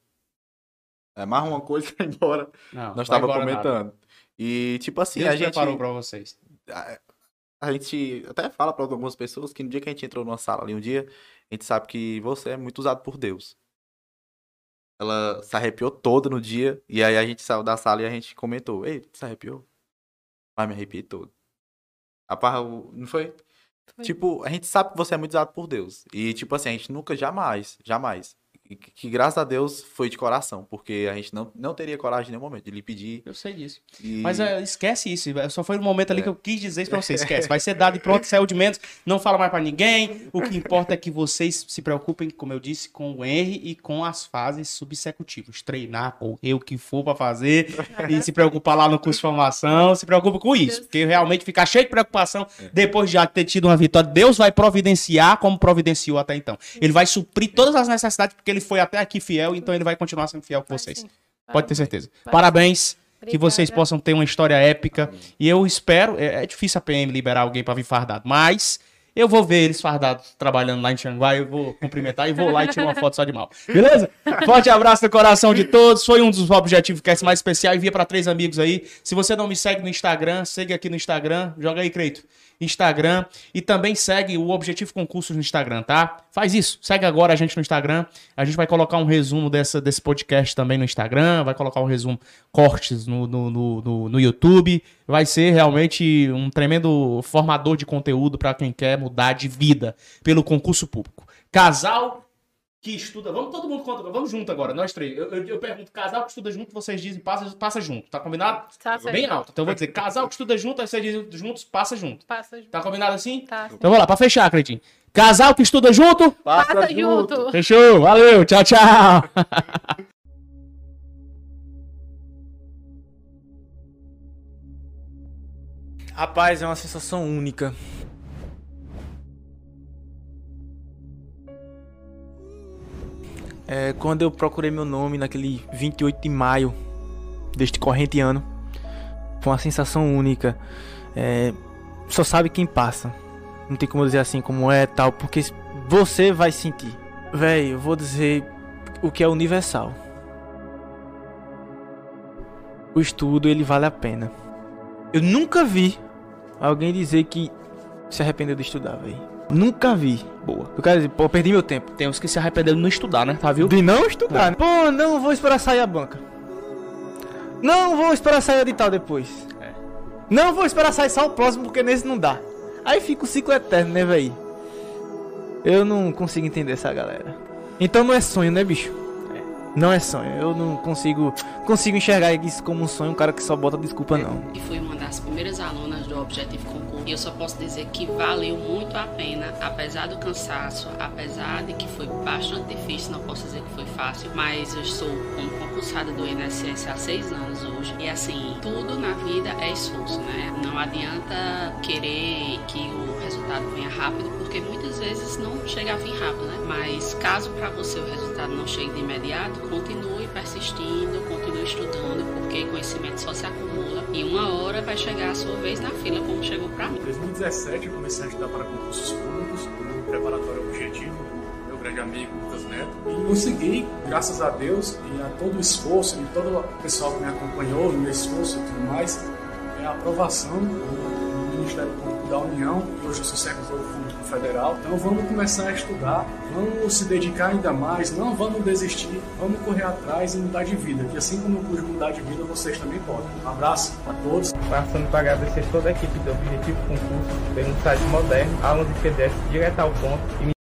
É mais uma coisa que vai embora. Não, Nós tava embora nada. comentando. E tipo assim, Deus a gente preparou pra vocês. a, a gente até fala para algumas pessoas que no dia que a gente entrou numa sala ali um dia, a gente sabe que você é muito usado por Deus. Ela se arrepiou toda no dia, e aí a gente saiu da sala e a gente comentou: Ei, se arrepiou? Vai me arrepiei todo. Rapaz, o- não foi? Foi. Tipo, a gente sabe que você é muito usado por Deus. E, tipo assim, a gente nunca, jamais, jamais. Que, que graças a Deus foi de coração, porque a gente não, não teria coragem em nenhum momento de lhe pedir. Eu sei disso. E... Mas é, esquece isso. Só foi no momento ali É. que eu quis dizer isso pra vocês. Esquece. Vai ser dado e pronto, saiu de menos. Não fala mais pra ninguém. O que importa é que vocês se preocupem, como eu disse, com o R e com as fases subsecutivas. Treinar, correr o que for pra fazer. e se preocupar lá no curso de formação. Se preocupa com isso. Porque realmente ficar cheio de preocupação depois de já ter tido uma vitória. Deus vai providenciar como providenciou até então. Ele vai suprir todas as necessidades, porque ele foi até aqui fiel, então ele vai continuar sendo fiel com Vai vocês. Pode ter certeza. Parabéns. Que vocês possam ter uma história épica. E eu espero. É, é difícil a PM liberar alguém pra vir fardado, mas eu vou ver eles fardados trabalhando lá em Tianguá. Eu vou cumprimentar e vou lá e tirar uma foto só de mal. Beleza? Forte abraço no coração de todos. Foi um dos objetivos que mais especial. Envia pra três amigos aí. Se você não me segue no Instagram, segue aqui no Instagram. Joga aí, Creito. Instagram e também segue o Objetivo Concursos no Instagram, tá? Faz isso, segue agora a gente no Instagram. A gente vai colocar um resumo dessa, desse podcast também no Instagram, vai colocar um resumo, cortes no, no, no, no- no YouTube. Vai ser realmente um tremendo formador de conteúdo para quem quer mudar de vida pelo concurso público. Casal que estuda. Vamos todo mundo conta. Vamos junto agora, nós três. Eu, eu- eu pergunto, casal que estuda junto, vocês dizem passa, passa junto. Tá combinado? Tá certo. Bem alto. Então eu vou dizer, casal que estuda junto, aí vocês dizem juntos, passa junto. Passa. Tá combinado assim? Tá. Então vamos lá, pra fechar, Cretinho. Casal que estuda junto? Passa junto. Fechou, valeu, tchau, tchau. Rapaz, é uma sensação única. É, quando eu procurei meu nome naquele 28 de maio deste corrente ano, foi uma sensação única. É, só sabe quem passa. Não tem como dizer assim como é tal, porque você vai sentir. Véi, eu vou dizer o que é universal. O estudo ele vale a pena. Eu nunca vi alguém dizer que se arrependeu de estudar, velho. Nunca vi. Boa. Eu quero dizer, pô, perdi meu tempo. Tem uns que se arrependeram de não estudar, né? Tá, viu? De não estudar. né? Pô, não vou esperar sair a banca. Não vou esperar sair a edital depois. É. Não vou esperar sair só o próximo porque nesse não dá. Aí fica o ciclo eterno, né, velho? Eu não consigo entender essa galera. Então não é sonho, né, bicho? Não é sonho. Eu não consigo consigo enxergar isso como um sonho, um cara que só bota desculpa não. e fui uma das primeiras alunas do Objetivo Concurso. E eu só posso dizer que valeu muito a pena, apesar do cansaço, apesar de que foi bastante difícil, não posso dizer que foi fácil, mas eu estou como concursada do INSS há seis anos hoje. E assim, tudo na vida é esforço, né? Não adianta querer que o resultado venha rápido, porque muitas vezes não chega a vir rápido, né? Mas caso para você o resultado não chegue de imediato, continue persistindo, continue estudando, porque conhecimento só se acumula e uma hora vai chegar a sua vez na fila, como chegou para mim. Em 2017 eu comecei a estudar para concursos públicos no preparatório objetivo, meu grande amigo Lucas Neto, e consegui, graças a Deus e a todo o esforço e todo o pessoal que me acompanhou no meu esforço e tudo mais, é a aprovação do Ministério Público da União, e hoje eu sou servidor federal. Então vamos começar a estudar, vamos se dedicar ainda mais, não vamos desistir, vamos correr atrás e mudar de vida, que assim como eu pude mudar de vida, vocês também podem. Um abraço a todos. Passando para agradecer toda a equipe do Objetivo Concurso pelo site moderno, aulas de PDF direto ao ponto e